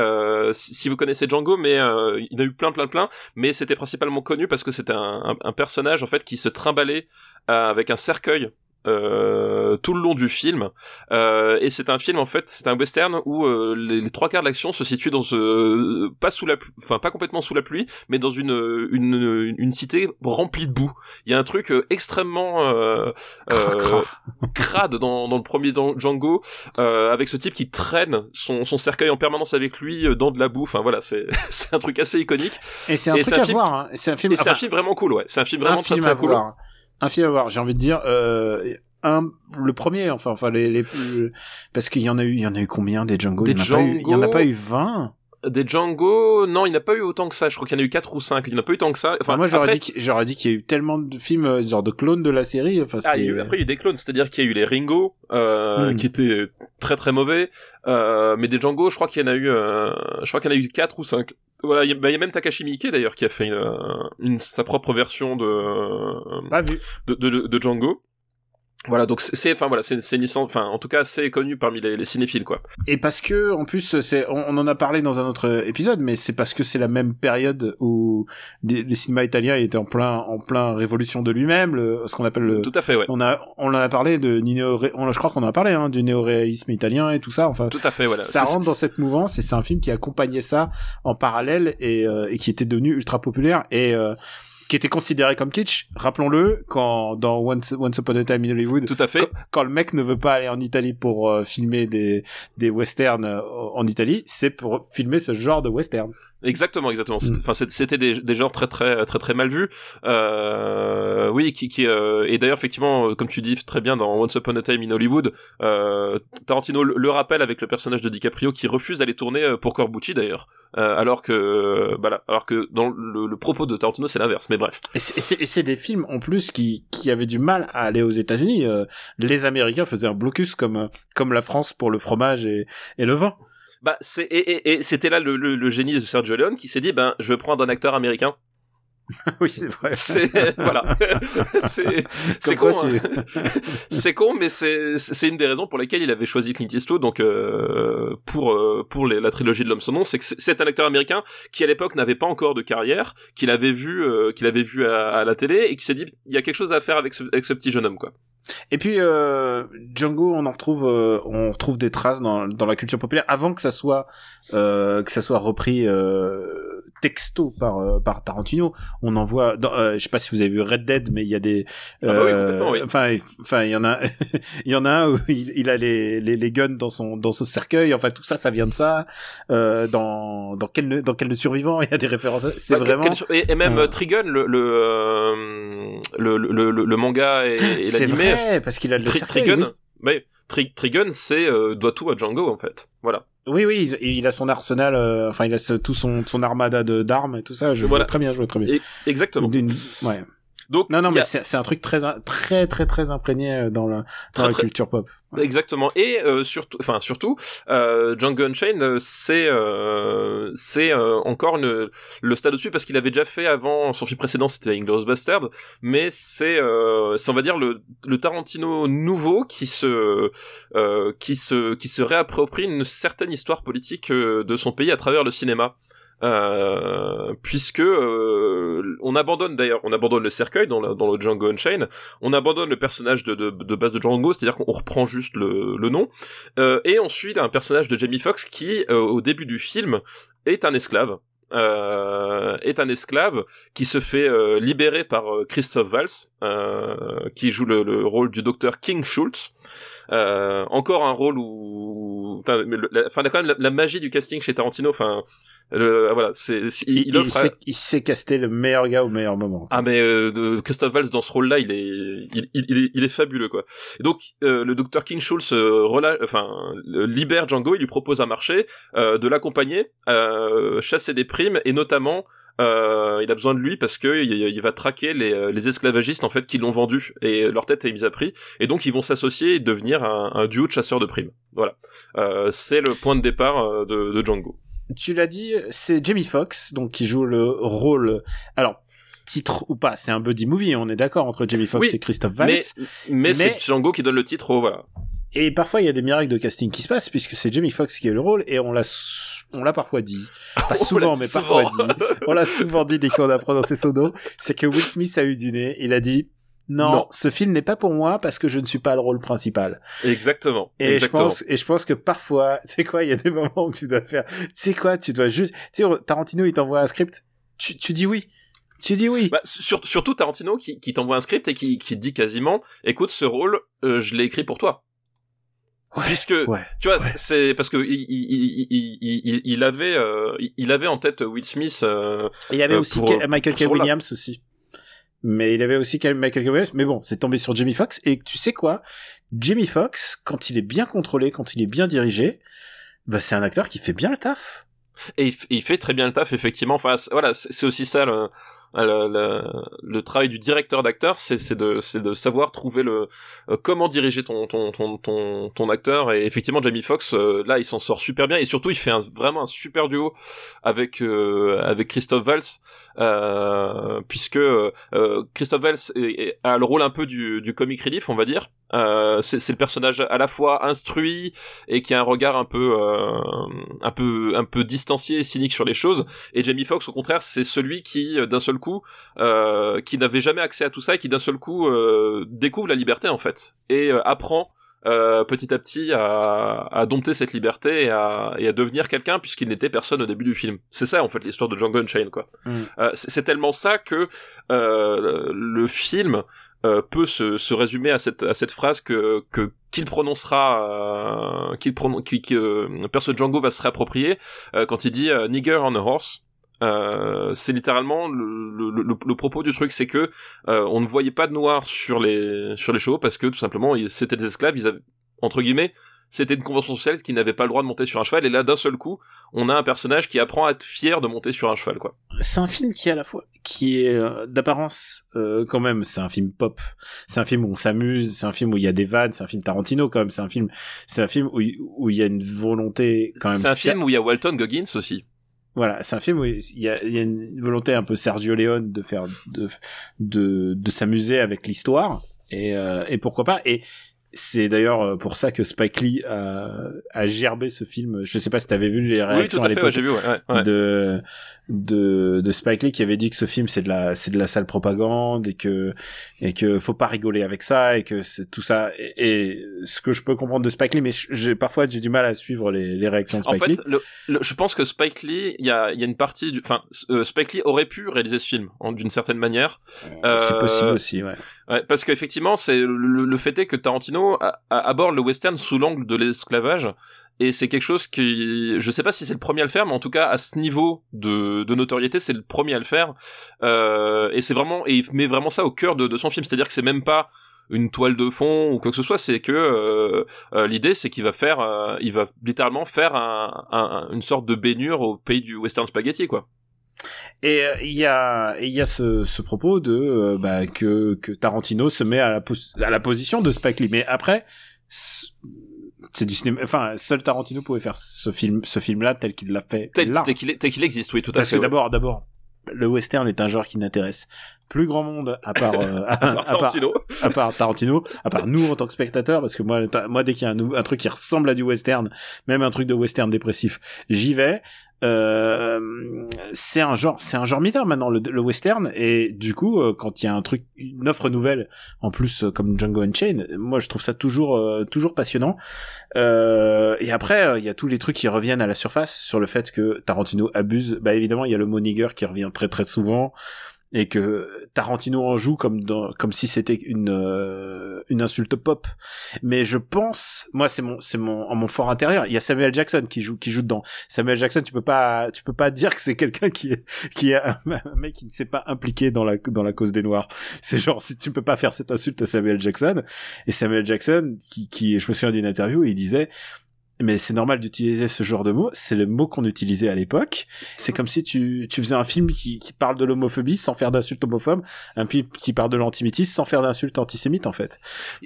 si vous connaissez Django, mais il y en a eu plein, plein, plein. Mais c'était principalement connu parce que c'était un, un, personnage en fait qui se trimballait avec un cercueil euh, tout le long du film euh, et c'est un film en fait c'est un western où euh, les, les trois quarts de l'action se situent dans ce pas sous la enfin pas complètement sous la pluie mais dans une une, une cité remplie de boue il y a un truc euh, extrêmement euh, Cra, cra. crade dans, dans le premier Django euh, avec ce type qui traîne son, son cercueil en permanence avec lui euh, dans de la boue enfin voilà c'est c'est un truc assez iconique Et c'est un et truc un à film- voir. Hein. C'est un film. c'est un film vraiment cool ouais c'est un film vraiment un très film très à cool voir. Un film à voir. J'ai envie de dire euh, un le premier enfin enfin les, les plus parce qu'il y en a eu il y en a eu combien des Django? Des il y en a pas eu il y en a Django pas eu 20 des Django non il n'y en a pas eu autant que ça je crois qu'il y en a eu quatre ou cinq il n'y en a pas eu tant que ça enfin enfin moi j'aurais après- dit qu'il- y a eu tellement de films euh, genre de clones de la série enfin Ah, il y a eu- après il y a eu des clones, c'est-à-dire qu'il y a eu les Ringo euh, Hmm. qui étaient très très mauvais, euh, mais des Django, je crois qu'il y en a eu, euh, je crois qu'il y en a eu quatre ou cinq. Voilà, il y, a- bah, y a même Takashi Miike d'ailleurs qui a fait une, une- sa propre version de, pas vu de, de, de Django. Voilà, donc c'est- c'est, enfin voilà, c'est c'est une licence, enfin en tout cas assez connue parmi les, les cinéphiles quoi. et parce que en plus c'est on, on en a parlé dans un autre épisode mais c'est parce que c'est la même période où les, les cinémas italiens étaient en plein en plein révolution de lui-même le ce qu'on appelle le Tout à fait, ouais. on a on a parlé de néo on je crois qu'on en a parlé hein, du néoréalisme italien et tout ça enfin Tout à fait, voilà. ça C'est- rentre dans cette mouvance et c'est un film qui accompagnait ça en parallèle et, euh, et qui était devenu ultra populaire et euh, qui était considéré comme kitsch. Rappelons-le, quand dans Once, Once Upon a Time in Hollywood, Tout à fait. quand, quand le mec ne veut pas aller en Italie pour euh, filmer des, des westerns euh, en Italie, c'est pour filmer ce genre de western. Exactement, exactement. Mm. C'était- Enfin, c'était- des, des genres très très très très mal vus. Euh, oui, qui, qui euh, et d'ailleurs effectivement, euh, comme tu dis très bien dans Once Upon a Time in Hollywood, euh, Tarantino le, le rappelle avec le personnage de DiCaprio qui refuse d'aller tourner euh, pour Corbucci d'ailleurs, alors que euh, voilà, alors que dans le, le propos de Tarantino c'est l'inverse. Mais bref. Et c'est- des films en plus qui, qui avaient du mal à aller aux États-Unis. Les Américains faisaient un blocus comme comme la France pour le fromage et, et le vin. Bah c'est et, et, c'était là le, le, le génie de Sergio Leone qui s'est dit ben je vais prendre un acteur américain. oui, c'est vrai. C'est voilà. c'est c'est con. hein. c'est con, mais c'est c'est une des raisons pour lesquelles il avait choisi Clint Eastwood. Donc euh, pour euh, pour les- la trilogie de l'homme sans nom, c'est que c'est- un acteur américain qui à l'époque n'avait pas encore de carrière, qu'il avait vu euh, qu'il avait vu à, à la télé et qui s'est dit il y a quelque chose à faire avec ce, avec ce petit jeune homme quoi. Et puis euh, Django, on en retrouve, on retrouve des traces dans, dans la culture populaire avant que ça soit euh, que ça soit repris euh, texto par euh, par Tarantino. On en voit, dans, euh, je sais pas si vous avez vu Red Dead, mais il y a des, Ah bah oui, complètement, oui. enfin, enfin, il y en a, il y en a un où il, il a les, les les guns dans son dans son cercueil. Enfin, tout ça, ça vient de ça. Euh, dans dans quel dans quel survivant, il y a des références. C'est Bah, vraiment. quel- et, et même euh, Trigun, le le, euh, le le le le manga et, et C'est vrai parce qu'il a le Tri- cercueil. Trigun, oui. Tri- Trigun, c'est euh, doit tout à Django en fait. Voilà. Oui, oui, il, il a son arsenal, euh, enfin, il a ce- tout son, son armada de d'armes et tout ça. Je Voilà. vois très bien, je vois très bien. Et, exactement. Ouais. Donc Non, non, mais a- c'est un truc très, très, très, très imprégné euh, dans la, dans Très, la très- culture pop. Exactement. Et euh, surtout, enfin surtout, euh, Django Unchained, euh, c'est euh, c'est euh, encore une, le stade au-dessus parce qu'il avait déjà fait avant son film précédent, c'était Inglourious Bastard, mais c'est euh, on va dire le, le Tarantino nouveau qui se euh, qui se qui se réapproprie une certaine histoire politique de son pays à travers le cinéma. Euh, puisque euh, on abandonne d'ailleurs, on abandonne le cercueil dans le, dans le Django Unchained, on abandonne le personnage de, base de Django, c'est-à-dire qu'on reprend juste le, le nom, euh, et ensuite un personnage de Jamie Foxx qui, euh, au début du film, est un esclave. Est un esclave qui se fait libérer par Christophe Valls, qui joue le, le, rôle du docteur King Schultz. Encore un rôle où, enfin, quand même la, la, magie du casting chez Tarantino. Enfin, voilà, c'est il, il, il, sait, il sait caster le meilleur gars au meilleur moment. Ah mais euh, Christophe Valls dans ce rôle-là, il est il, il, est il est fabuleux quoi. Et donc euh, le docteur King Schultz euh, relâche, enfin libère Django, il lui propose un marché euh, de l'accompagner, euh, chasser des primes et notamment euh, il a besoin de lui parce que il, il va traquer les, les, esclavagistes en fait qui l'ont vendu et leur tête est mise à prix et donc ils vont s'associer et devenir un, un, duo de chasseurs de primes. Voilà, euh, c'est le point de départ de, de Django tu l'as dit, c'est Jamie Foxx, donc qui joue le rôle. Alors, titre ou pas, c'est un buddy movie, on est d'accord entre Jamie Foxx oui, et Christophe Valls. Mais, mais, c'est Django qui donne le titre, oh, voilà. Et parfois il y a des miracles de casting qui se passent puisque c'est Jamie Foxx qui a le rôle et on l'a on l'a parfois dit, pas souvent mais souvent. parfois dit. on l'a souvent dit dès qu'on apprend dans ses sonos, c'est que Will Smith a eu du nez. Il a dit non, non, ce film n'est pas pour moi parce que je ne suis pas le rôle principal. Exactement. Et exactement. je pense, et je pense que parfois, tu sais quoi, il y a des moments où tu dois faire, tu sais quoi, tu dois juste, tu sais, Tarantino, il t'envoie un script, tu, tu dis oui. Tu dis oui. Bah, sur, surtout Tarantino qui, qui t'envoie un script et qui, qui dit quasiment, écoute, ce rôle, euh, je l'ai écrit pour toi. Ouais, puisque ouais, tu vois ouais. c'est parce que il, il, il, il, il avait euh, il avait en tête Will Smith euh, il y avait euh, aussi pour, Michael K. Williams aussi mais il avait aussi Michael K. Williams mais bon c'est tombé sur Jamie Foxx et tu sais quoi? Jamie Foxx quand il est bien contrôlé quand il est bien dirigé bah c'est un acteur qui fait bien le taf et il, il fait très bien le taf effectivement enfin voilà c'est aussi ça le le, le, le, travail du directeur d'acteur, c'est de, de savoir trouver le euh, comment diriger ton ton, ton ton ton acteur. Et effectivement, Jamie Foxx, euh, là, il s'en sort super bien. Et surtout, il fait vraiment un super duo avec euh, avec Christophe Valls, euh, puisque euh, Christophe Valls a le rôle un peu du, du comic relief, on va dire. C'est le personnage à la fois instruit et qui a un regard un peu un peu un peu distancié et cynique sur les choses. Et Jamie Foxx, au contraire, c'est celui qui d'un seul coup, euh, qui n'avait jamais accès à tout ça et qui d'un seul coup euh, découvre la liberté en fait et euh, apprend euh, petit à petit à, à, dompter cette liberté et à, et à devenir quelqu'un puisqu'il n'était personne au début du film. C'est ça en fait l'histoire de Django Unchained quoi. Mm. c'est tellement ça que le film peut se, se, résumer à cette, à cette phrase que, que qu'il prononcera, qu'il prononce, qui, qui, perso Django va se réapproprier quand il dit "nigger on a horse". Euh, c'est littéralement le, le, le, le, propos du truc, c'est que euh, on ne voyait pas de noirs sur les sur les chevaux parce que tout simplement c'était des esclaves, ils avaient entre guillemets c'était une convention sociale qui n'avait pas le droit de monter sur un cheval et là d'un seul coup on a un personnage qui apprend à être fier de monter sur un cheval quoi. C'est un film qui est à la fois qui est euh, d'apparence euh, quand même c'est un film pop, c'est un film où on s'amuse, c'est un film où il y a des vannes, c'est un film Tarantino quand même, c'est un film c'est un film où où il y a une volonté quand même. C'est un film où il y a Walton Goggins aussi. Voilà, c'est un film où il y a, il y a une volonté un peu Sergio Leone de faire de de, de s'amuser avec l'histoire et euh, et pourquoi pas et c'est d'ailleurs pour ça que Spike Lee a, a gerbé ce film. Je sais pas si t'avais vu les réactions oui, à, à l'époque ouais, ouais, ouais. de de de Spike Lee qui avait dit que ce film c'est de la c'est de la sale propagande et que et que faut pas rigoler avec ça et que c'est tout ça et, et, ce que je peux comprendre de Spike Lee mais j'ai parfois j'ai du mal à suivre les, les réactions de Spike en fait, Lee. Le, le, je pense que Spike Lee il y a il y a une partie du enfin euh, Spike Lee aurait pu réaliser ce film d'une certaine manière. Euh, c'est possible aussi ouais. ouais parce qu'effectivement c'est le, le, fait est que Tarantino a, a, aborde le western sous l'angle de l'esclavage et c'est quelque chose qui je sais pas si c'est le premier à le faire mais en tout cas à ce niveau de, de notoriété c'est le premier à le faire. Euh, et c'est vraiment et il met vraiment ça au cœur de, de son film. C'est à dire que c'est même pas une toile de fond ou quoi que ce soit. C'est que euh, euh, l'idée c'est qu'il va faire euh, il va littéralement faire un, un, une sorte de baignure au pays du western spaghetti quoi. Et il y a il y a ce, ce propos de euh, bah, que que Tarantino se met à la, à la position de Spike Lee. Mais après c'est du cinéma enfin seul Tarantino pouvait faire ce film ce film là tel qu'il l'a fait tel qu'il qu existe oui tout à parce fait que d'abord d'abord le western est un genre qui n'intéresse plus grand monde à part, euh, à, à, part Tarantino. à, part, à part Tarantino à part nous en tant que spectateurs parce que moi moi dès qu'il y a un, un, truc qui ressemble à du western même un truc de western dépressif j'y vais euh, c'est un genre, c'est un genre mineur maintenant le, le western et du coup euh, quand il y a un truc, une offre nouvelle en plus euh, comme Django Unchained, moi je trouve ça toujours euh, toujours passionnant. et après il y a tous les trucs qui reviennent à la surface sur le fait que Tarantino abuse. Bah évidemment il y a le mot nigger qui revient très très souvent et que Tarantino en joue comme dans, comme si c'était une euh, une insulte pop. Mais je pense moi c'est mon c'est mon en mon fort intérieur il y a Samuel Jackson qui joue qui joue dedans. Samuel Jackson tu peux pas tu peux pas dire que c'est quelqu'un qui est qui est un, mec qui ne s'est pas impliqué dans la dans la cause des noirs. C'est genre si tu peux pas faire cette insulte à Samuel Jackson et Samuel Jackson qui qui je me souviens d'une interview il disait mais c'est normal d'utiliser ce genre de mots. C'est le mot qu'on utilisait à l'époque. C'est comme si tu, tu faisais un film qui, qui parle de l'homophobie sans faire d'insultes homophobes, un film qui parle de l'antisémitisme sans faire d'insultes antisémites, en fait.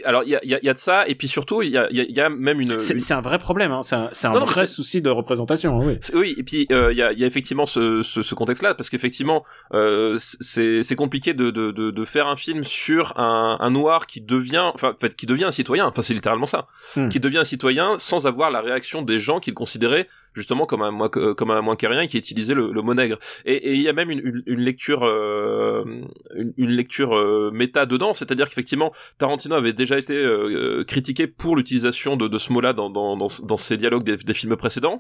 Alors, il y a, y, a, y a de ça, et puis surtout, il y a, y a même une... C'est un vrai problème, hein. c'est un, un vrai souci de représentation, hein, oui. Oui, et puis il euh, y, a, y a effectivement ce, ce, ce contexte-là, parce qu'effectivement, euh, c'est compliqué de, de, de, de, faire un film sur un, un noir qui devient, enfin, en fait, qui devient un citoyen, enfin, c'est littéralement ça, hmm. qui devient un citoyen sans avoir la réaction des gens qu'il considéraient justement comme un moins comme un moins qui utilisait le, le mot nègre. Et il y a même une, une, lecture euh, une, lecture euh, méta dedans. C'est-à-dire qu'effectivement Tarantino avait déjà été euh, critiqué pour l'utilisation de, de ce mot-là dans, dans, dans, dans, ses dialogues des, des films précédents.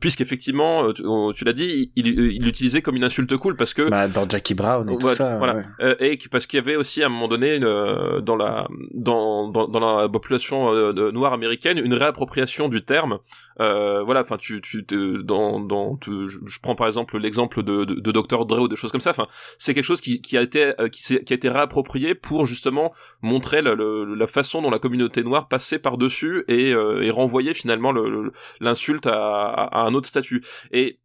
Puisqu'effectivement tu, tu l'as dit il, il l'utilisait comme une insulte cool parce que bah, dans Jackie Brown et tout ça voilà. et parce qu'il y avait aussi à un moment donné dans la dans, dans, dans la population noire américaine une réappropriation du terme. Euh, voilà, enfin, tu, tu, dans, dans, je, prends par exemple l'exemple de, de, de, Dr Dre ou des choses comme ça. Enfin, c'est quelque chose qui, qui a été, euh, qui, qui a été réapproprié pour justement montrer la, la, façon dont la communauté noire passait par dessus et, euh, et renvoyait finalement l'insulte à, à, un autre statut. Et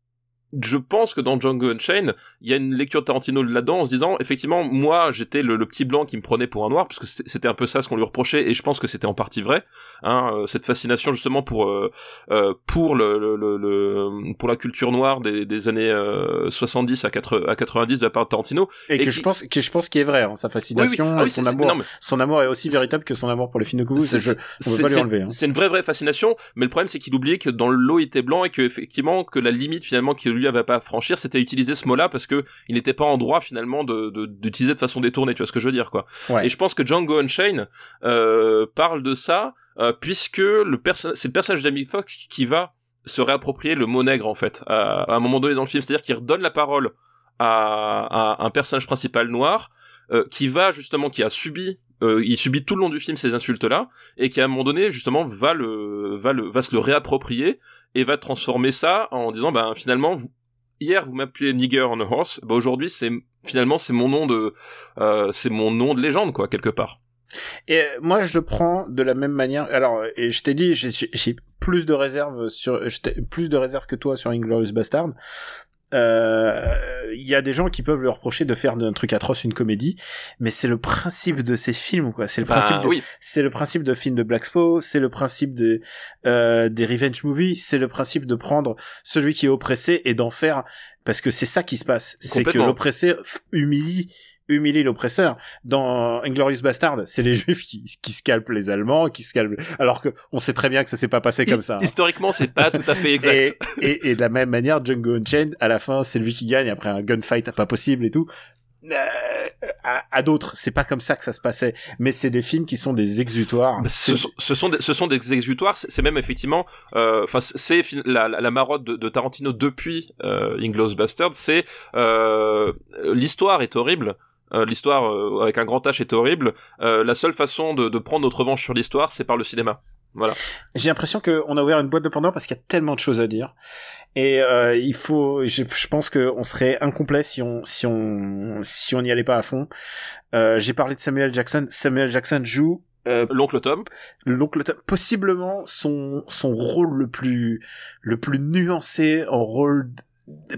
je pense que dans Django Unchained, il y a une lecture de Tarantino là-dedans en se disant, effectivement, moi, j'étais le, petit blanc qui me prenait pour un noir, parce que c'était un peu ça ce qu'on lui reprochait, et je pense que c'était en partie vrai, hein, euh, cette fascination justement pour euh, euh, pour le, le, le, pour la culture noire des, des années 70 à, 80, à 90 de la part de Tarantino, et, que je pense que je pense qu'il est vrai, hein, sa fascination, ah son amour, son amour est aussi véritable que son amour pour les films de Kougou, je, on peut pas lui enlever. Hein. C'est une vraie vraie fascination, mais le problème c'est qu'il oubliait que dans le lot il était blanc et que effectivement que la limite finalement qu'il lui avait pas à franchir, c'était utiliser ce mot-là parce que il n'était pas en droit finalement de d'utiliser de, façon détournée. Tu vois ce que je veux dire quoi Et je pense que Django Unchained euh, parle de ça euh, puisque le c'est le personnage d'Amy Fox qui va se réapproprier le mot nègre en fait à, un moment donné dans le film, c'est-à-dire qu'il redonne la parole à, à un personnage principal noir euh, qui va justement qui a subi euh, il subit tout le long du film ces insultes là et qui à un moment donné justement va le va le va se le réapproprier et va transformer ça en disant ben finalement hier vous m'appelez Nigger on a horse, bah aujourd'hui c'est finalement c'est mon nom de euh, c'est mon nom de légende quoi quelque part. Et moi je le prends de la même manière. Alors et je t'ai dit j'ai plus de réserves sur plus de réserves que toi sur Inglorious Bastard euh, il y a des gens qui peuvent lui reprocher de faire d'un truc atroce une comédie, mais c'est le principe de ces films, quoi. C'est le bah, principe, de, c'est le principe de films de Black Spo, c'est le principe de euh, des revenge movies, c'est le principe de prendre celui qui est oppressé et d'en faire, parce que c'est ça qui se passe, c'est que l'oppressé humilie humilie l'oppresseur. Dans Inglorious Bastard, c'est les juifs qui, qui scalpent les Allemands, qui scalpent, alors que on sait très bien que ça s'est pas passé comme ça. Hein. Historiquement, c'est pas tout à fait exact. et, et, de la même manière, Django Unchained, à la fin, c'est lui qui gagne après un gunfight pas possible et tout. Euh, à, à d'autres, c'est pas comme ça que ça se passait, mais c'est des films qui sont des exutoires. Ce, ce sont des, ce sont des exutoires. C'est même effectivement, euh, enfin, c'est la, la, marotte de, de, Tarantino depuis euh, Inglourious Bastard. C'est euh, l'histoire est horrible, euh, l'histoire euh, avec un grand H est horrible. Euh, la seule façon de, de prendre notre revanche sur l'histoire, c'est par le cinéma. Voilà. J'ai l'impression qu'on a ouvert une boîte de Pandore parce qu'il y a tellement de choses à dire. Et il faut, je, je pense qu'on serait incomplet si on si on si on n'y allait pas à fond. J'ai parlé de Samuel Jackson. Samuel Jackson joue l'oncle Tom. L'oncle Tom, possiblement son son rôle le plus le plus nuancé en rôle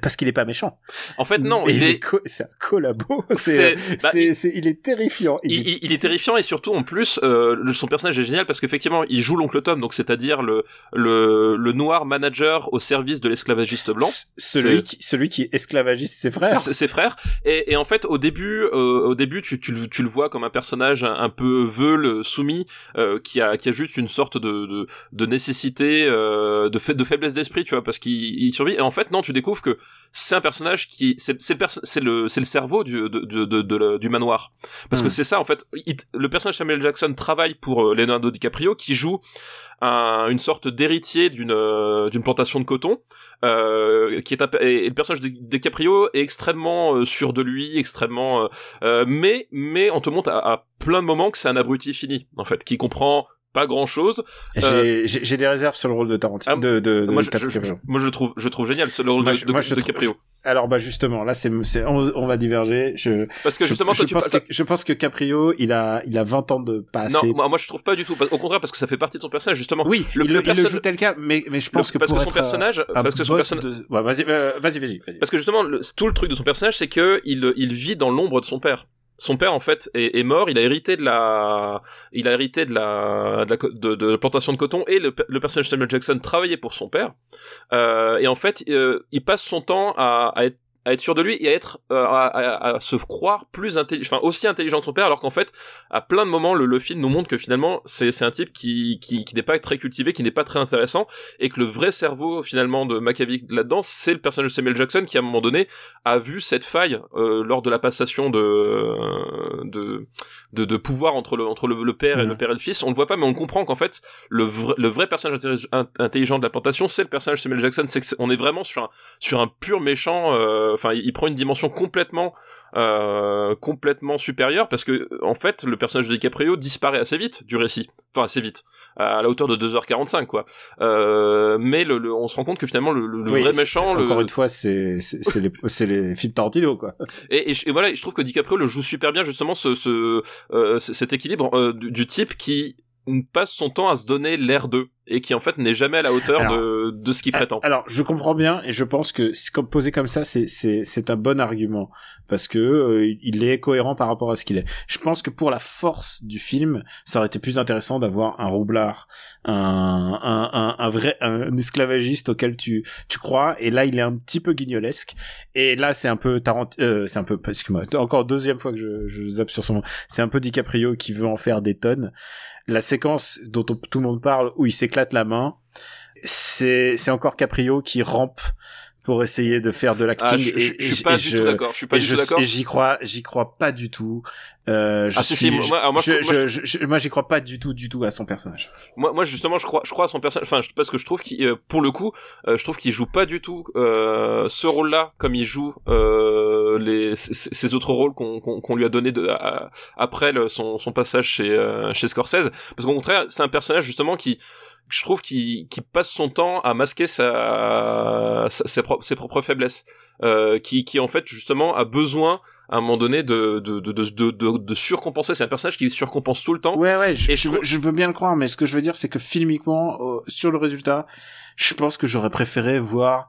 parce qu'il est pas méchant. En fait, non, il est, c'est un collabo. C'est- bah, il est terrifiant. il, il- il est terrifiant et surtout en plus euh, son personnage est génial parce qu'effectivement il joue l'oncle Tom donc c'est-à-dire le, le le noir manager au service de l'esclavagiste blanc C- celui qui, celui qui esclavagiste ses frères. ses frères et, et en fait au début euh, au début tu, tu, le- tu le vois comme un personnage un, un peu veule soumis euh, qui a qui a juste une sorte de de, de nécessité euh, de fait de faiblesse d'esprit tu vois parce qu'il il survit et en fait non tu découvres que c'est un personnage qui c'est c'est le c'est le c'est le cerveau du de, de, de, de la- du manoir parce Hmm. que c'est ça en fait il- le personnage Samuel Jackson travaille pour euh, Leonardo DiCaprio qui joue un- une sorte d'héritier d'une euh, d'une plantation de coton euh, qui est un- et, et le personnage de DiCaprio est extrêmement euh, sûr de lui extrêmement euh, mais mais on te montre à, à plein de moments que c'est un abruti fini en fait qui comprend pas grand chose J'ai, j'ai, des réserves sur le rôle de Tarantino. Ah, de, de, de moi je, Caprio. je- je- moi je trouve je trouve génial le rôle Moi, de, je- de, moi, je de trouve- DiCaprio Alors bah justement, là c'est, on, on va diverger. Je, parce que justement je, toi, tu pense pas- que, je pense que Caprio, il a, il a 20 ans de pas non moi, moi je trouve pas du tout au contraire parce que ça fait partie de son personnage justement oui, le- il, le le, il le perso- joue tel cas, mais, mais je Le- pense que parce pour que son euh, personnage un parce que son personnage de- Ouais, vas-y, euh, vas-y, vas-y, vas-y. Parce que justement, le- tout le truc de son personnage, c'est que il, il vit dans l'ombre de son père. Son père, en fait, est, mort. Il a hérité de la, il a hérité de la, de la, de, la plantation de coton et le, pe- le personnage Samuel Jackson travaillait pour son père. Euh, et en fait, euh, il passe son temps à, à être à être sûr de lui et à être euh, à, se croire plus intelligent enfin aussi intelligent que son père alors qu'en fait à plein de moments le, film nous montre que finalement c'est un type qui qui, qui n'est pas très cultivé qui n'est pas très intéressant et que le vrai cerveau finalement de Machiavelli là-dedans c'est le personnage de Samuel Jackson qui à un moment donné a vu cette faille euh, lors de la passation de de de, de pouvoir entre le entre le, le père et le père et le fils. On le voit pas mais on comprend qu'en fait le vrai le vrai personnage intellig- in- intelligent de la plantation c'est le personnage de Samuel Jackson. C'est on est vraiment sur un sur un pur méchant euh, enfin il, il prend une dimension complètement euh, complètement supérieure parce que en fait le personnage de DiCaprio disparaît assez vite du récit. Enfin assez vite. À la hauteur de 2h45 quoi. Euh, mais le, le- on se rend compte que finalement le, le Oui, vrai méchant le, Encore une fois, c'est, c'est, les, c'est les films Tarantino, quoi. et, et, voilà, je trouve que DiCaprio le joue super bien justement ce, ce euh, cet équilibre euh, du, du type qui passe son temps à se donner l'air d'eux et qui en fait n'est jamais à la hauteur Alors, de, de ce qu'il prétend. Alors, je comprends bien et je pense que posé comme ça, c'est c'est c'est un bon argument parce que euh, il est cohérent par rapport à ce qu'il est. Je pense que pour la force du film, ça aurait été plus intéressant d'avoir un roublard, un un un, un vrai un esclavagiste auquel tu tu crois et là il est un petit peu guignolesque et là c'est un peu Tarant euh, c'est un peu excuse-moi encore deuxième fois que je je zappe sur son nom. C'est un peu DiCaprio qui veut en faire des tonnes. La séquence dont on- tout le monde parle où il s'éclate la main, c'est encore Caprio qui rampe pour essayer de faire de l'acting. Ah, je, et- je- je suis pas du je- tout d'accord. Je suis pas du tout d'accord. J'y crois, j'y crois pas du tout. Euh, je Ah, suis, si, moi- je- moi, je- j'y crois pas du tout, du tout à son personnage. Moi, moi justement, je crois, je crois à son personnage. Enfin, parce que je trouve qu'il, euh, pour le coup, euh, je trouve qu'il joue pas du tout euh, ce rôle-là comme il joue euh, les ces autres rôles qu'on qu'on lui a donné de, à- après le- son, son passage chez chez Scorsese. Parce qu'au contraire, c'est un personnage justement qui je trouve qui qui passe son temps à masquer sa, sa- ses, pro- ses propres faiblesses, euh, qui qui en fait justement a besoin à un moment donné de de de de, de, surcompenser. C'est un personnage qui surcompense tout le temps. Ouais, ouais, je, Et je, je veux, je veux bien le croire, mais ce que je veux dire, c'est que filmiquement, euh, sur le résultat, je pense que j'aurais préféré voir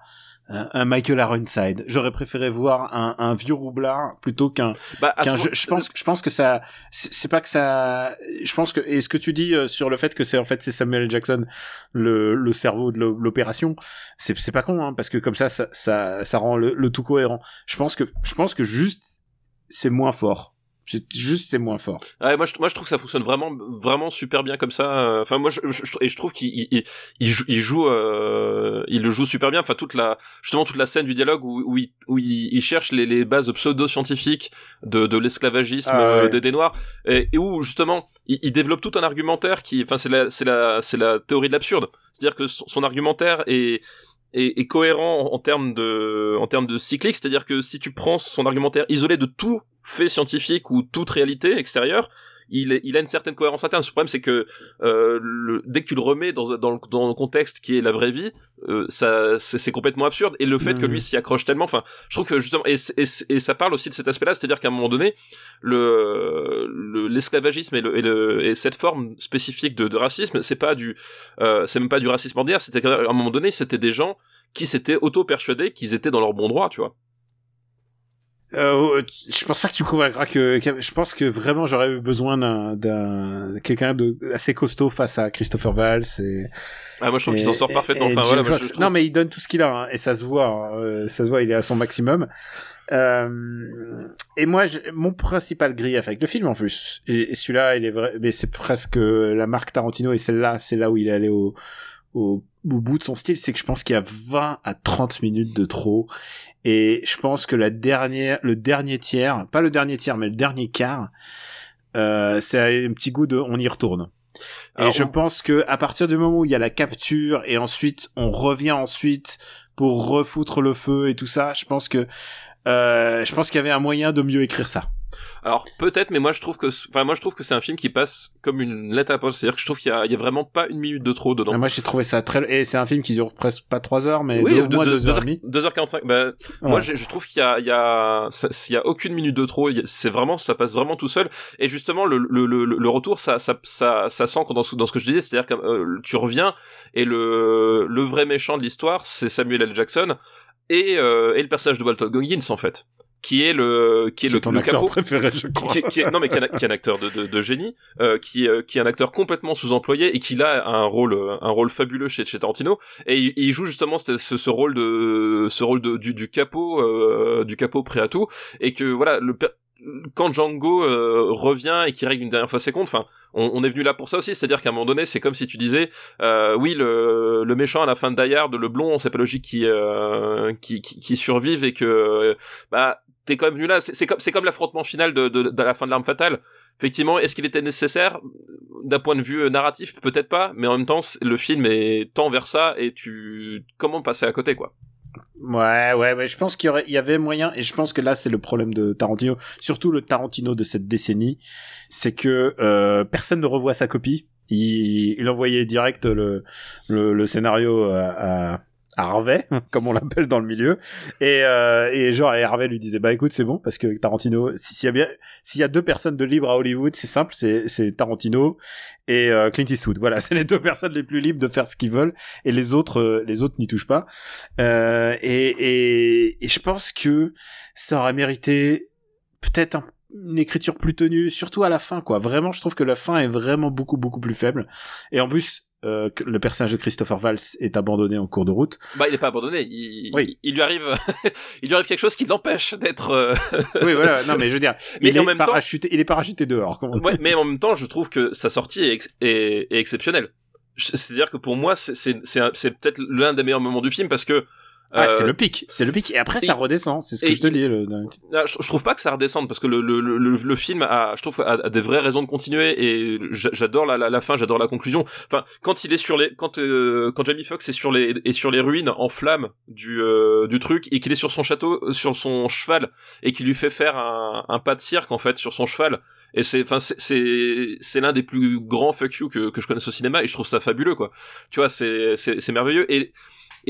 un, Michael Ironside. J'aurais préféré voir un, un vieux roublard plutôt qu'un Bah, jeu- je pense je pense que ça c'est pas que ça je pense que et ce que tu dis euh, sur le fait que c'est en fait c'est Samuel. Jackson le le cerveau de l'o- l'opération c'est c'est pas con hein, parce que comme ça ça ça, ça rend le, le tout cohérent je pense que je pense que juste c'est moins fort c'est juste c'est moins fort Ouais, moi, je, moi, je trouve que ça fonctionne vraiment, vraiment super bien comme ça. Euh, Enfin, moi, je, je, je- et je trouve qu'il il, il, il joue, il joue, euh, il le joue super bien. Enfin, toute la, justement, toute la scène du dialogue où, où, il, où il, cherche les, les bases pseudo-scientifiques de, de l'esclavagisme Ah, euh, ouais. des, des Noirs, et, et où justement, il, il développe tout un argumentaire qui, enfin, c'est la, c'est la, c'est la théorie de l'absurde. C'est-à-dire que son, son argumentaire est est, cohérent en, en termes de en termes de cyclique, c'est-à-dire que si tu prends son argumentaire isolé de tout fait scientifique ou toute réalité extérieure, il, il a une certaine cohérence interne. Le problème, c'est que euh, le, dès que tu le remets dans, dans, le, dans le contexte qui est la vraie vie, euh, ça c'est complètement absurde. Et le fait que lui s'y accroche tellement, enfin, je trouve que justement, et, et, et ça parle aussi de cet aspect-là, c'est-à-dire qu'à un moment donné, le le- l'esclavagisme et, le, et, le, et cette forme spécifique de, de racisme, c'est pas du, euh, c'est même pas du racisme ordinaire. C'était qu'à un moment donné, c'était des gens qui s'étaient auto-persuadés qu'ils étaient dans leur bon droit, tu vois. Euh, je pense pas que tu convaincras que, que- je pense que vraiment j'aurais eu besoin d'un, quelqu'un de assez costaud face à Christopher Valls et, Ah, moi, je trouve qu'il s'en sort parfaitement. Enfin, voilà, moi, je Non, mais il donne tout ce qu'il a, hein, et ça se voit, hein, euh, ça se voit, il est à son maximum. Euh, et moi, mon principal grief avec le film, en plus, et, et celui-là, il est vrai, mais c'est presque la marque Tarantino, et celle-là, c'est là où il est allé au, au, au bout de son style, c'est que je pense qu'il y a 20 à 30 minutes de trop. Et je pense que la dernière, le dernier tiers, pas le dernier tiers, mais le dernier quart, euh, c'est un petit goût de on y retourne. Et Alors, je on- pense que à partir du moment où il y a la capture et ensuite on revient ensuite pour refoutre le feu et tout ça, je pense que euh, je pense qu'il y avait un moyen de mieux écrire ça. Alors peut-être, mais moi je trouve que, enfin moi je trouve que c'est un film qui passe comme une lettre à la poste. C'est-à-dire que je trouve qu'il y a, il y a vraiment pas une minute de trop dedans. Ah, moi j'ai trouvé ça très et c'est un film qui dure presque pas trois heures mais oui, deux, au de- moins de- deux heures et heures- demie. 2h45. Bah, Moi, Ouais. je, je trouve qu'il y a, il y a, il y a aucune minute de trop. C'est vraiment, ça passe vraiment tout seul. Et justement, le, le, le, le retour, ça, ça, ça, ça sent dans ce, dans ce que je disais, c'est-à-dire que euh, tu reviens et le, le vrai méchant de l'histoire, c'est Samuel L. Jackson et, euh, et le personnage de Walton Goggins en fait, qui est le, qui est C'est le, ton le acteur capot. préféré je crois. qui, qui est, non mais qui est, un, qui est un acteur de, de, de génie, euh, qui, euh, qui est un acteur complètement sous-employé et qui là a un rôle, euh, un rôle fabuleux chez, chez Tarantino. Et il, il joue justement ce, ce, ce rôle de, ce rôle de, du, du capot, euh, du capot prêt à tout. Et que voilà, le, quand Django euh, revient et qu'il règle une dernière fois ses comptes, enfin, on, on est venu là pour ça aussi, c'est-à-dire qu'à un moment donné, c'est comme si tu disais, euh, oui, le, le méchant à la fin de Die Hard, le blond, c'est pas logique qui, euh, qui, qui, qui survive et que, bah, quand même venu là. C'est comme, c'est comme l'affrontement final de, la fin de l'arme fatale. Effectivement, est-ce qu'il était nécessaire? D'un point de vue euh, narratif Peut-être pas, mais en même temps, le film est tend vers ça et tu comment passer à côté quoi? Ouais, ouais, ouais. Je pense qu'il y, avait moyen, et je pense que là, c'est le problème de Tarantino, surtout le Tarantino de cette décennie, c'est que euh, personne ne revoit sa copie. Il, envoyait direct le, scénario à, Harvey, comme on l'appelle dans le milieu, et, euh, et genre et Harvey lui disait bah écoute c'est bon parce que Tarantino, si- s'il y a bien, s'il y a deux personnes de libre à Hollywood, c'est simple, c'est Tarantino et euh, Clint Eastwood. Voilà, c'est les deux personnes les plus libres de faire ce qu'ils veulent, et les autres, euh, les autres n'y touchent pas. Et, et, je pense que ça aurait mérité peut-être un- une écriture plus tenue, surtout à la fin, quoi. Vraiment, je trouve que la fin est vraiment beaucoup, beaucoup plus faible. Et en plus, euh, que le personnage de Christopher Valls est abandonné en cours de route. Bah, il est pas abandonné. Il, Oui. il lui arrive, il lui arrive quelque chose qui l'empêche d'être. euh, oui, voilà. Non, mais je veux dire, Mais il, en est même temps- parachuté, il est parachuté dehors. Ouais, mais en même temps, je trouve que sa sortie est, ex- est, est exceptionnelle. C'est-à-dire que pour moi, c'est peut-être l'un des meilleurs moments du film parce que. Ah, euh, c'est le pic, c'est le pic. Et après, et- ça redescend. C'est ce que je te dis. Le... Ah, je, je trouve pas que ça redescende parce que le, le, le, le film a, je trouve, a, a des vraies raisons de continuer et j'a- j'adore la, la, la fin, j'adore la conclusion. Enfin, quand il est sur les, quand euh, quand Jamie Foxx est sur les est sur les ruines en flammes du euh, du truc et qu'il est sur son château, euh, sur son cheval et qu'il lui fait faire un, un pas de cirque en fait sur son cheval. Et c'est, enfin, c'est c'est l'un des plus grands fuck you que que je connaisse au cinéma et je trouve ça fabuleux quoi. Tu vois, c'est c'est merveilleux et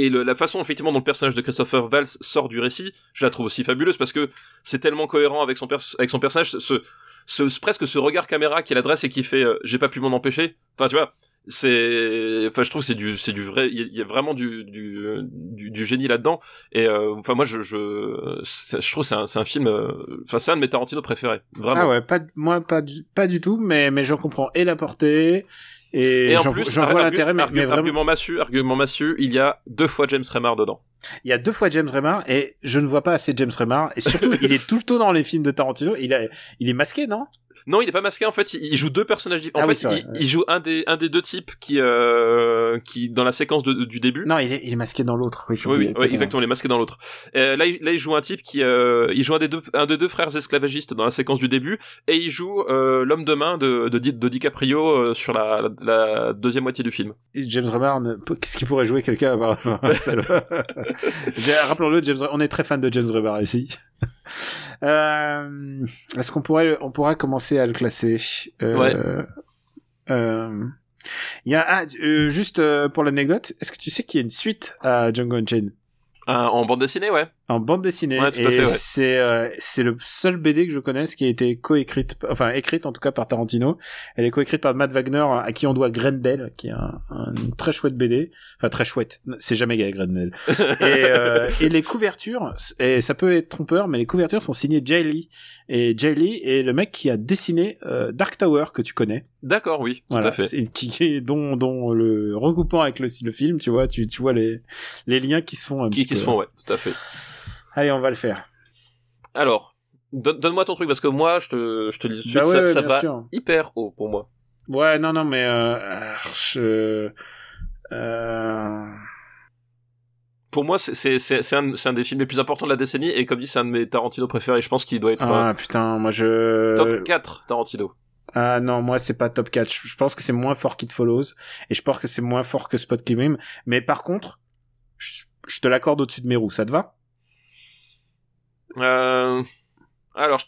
et la façon effectivement dont le personnage de Christopher Valls sort du récit, je la trouve aussi fabuleuse parce que c'est tellement cohérent avec son personnage, ce, presque ce regard caméra qu'il adresse et qui fait euh, j'ai pas pu m'en empêcher. Enfin tu vois, c'est enfin je trouve c'est du c'est du vrai il y, a- vraiment du du, génie là-dedans et euh, enfin moi je je je trouve c'est un c'est un film euh, enfin c'est un de mes Tarantino préférés. Ah ouais, pas, moi, pas du, pas du tout, mais, mais je comprends et la portée, et, Et en plus, j'en vois l'intérêt, mais, argu- mais vraiment, argument massu, argument massu, il y a deux fois James Remar dedans. il y a deux fois James Remar, et je ne vois pas assez James Remar, et surtout, il est tout le temps dans les films de Tarantino, il, a, il est masqué, non? Non, il est pas masqué en fait. Il, joue deux personnages. di- En Ah fait, oui, il, joue un des un des deux types qui euh, qui dans la séquence de- du début. Non, il est, il est masqué dans l'autre. Oui, Oui, oui, exactement. Il est masqué dans l'autre. Euh, là, il, là, il joue un type qui, euh, il joue un des deux, un des deux frères esclavagistes dans la séquence du début, et il joue euh, l'homme de main de, de, de DiCaprio euh, sur la, la, la deuxième moitié du film. Et James Remar, qu'est-ce qu'il pourrait jouer quelqu'un à part- Rappelons-le, James, on est très fan de James Remar ici. Euh, Est-ce qu'on pourrait, on pourrait commencer à le classer euh, Ouais. euh, il y a ah, euh, juste euh, pour l'anecdote, est-ce que tu sais qu'il y a une suite à Django Unchained? Euh, en bande dessinée, ouais. en bande dessinée. Ouais, tout à et fait, ouais. c'est euh, c'est le seul BD que je connaisse qui a été coécrite enfin écrite en tout cas par Tarantino. Elle est coécrite par Matt Wagner à qui on doit Grendel qui est un, un très chouette BD enfin très chouette. C'est jamais gay Grendel. Et, euh, et les couvertures et ça peut être trompeur mais les couvertures sont signées Jay Lee. Et Jay Lee est le mec qui a dessiné euh, Dark Tower que tu connais. D'accord, oui, tout voilà, à fait. c'est- qui, qui- dont, dont le recoupant avec le, le film, tu vois, tu, tu vois les, les liens qui se font un Qui, qui se font, ouais, tout à fait. Allez, on va le faire. Alors, don- donne-moi ton truc, parce que moi, je te, je te dis tout de suite, Bah ouais, ça, va sûr. hyper haut pour moi. Ouais, non, non, mais euh, euh, je, euh, Pour moi, c'est- c'est c'est- c'est un, c'est un des films les plus importants de la décennie, et comme dit, c'est un de mes Tarantino préférés. Je pense qu'il doit être euh, ah putain, moi je. top 4 Tarantino. Ah non, moi c'est pas top 4. Je je pense que c'est moins fort qu'It Follows et je pense que c'est moins fort que Spot Killing. Mais par contre, je, je te l'accorde au-dessus de mes roues. Ça te va? Euh, alors, je,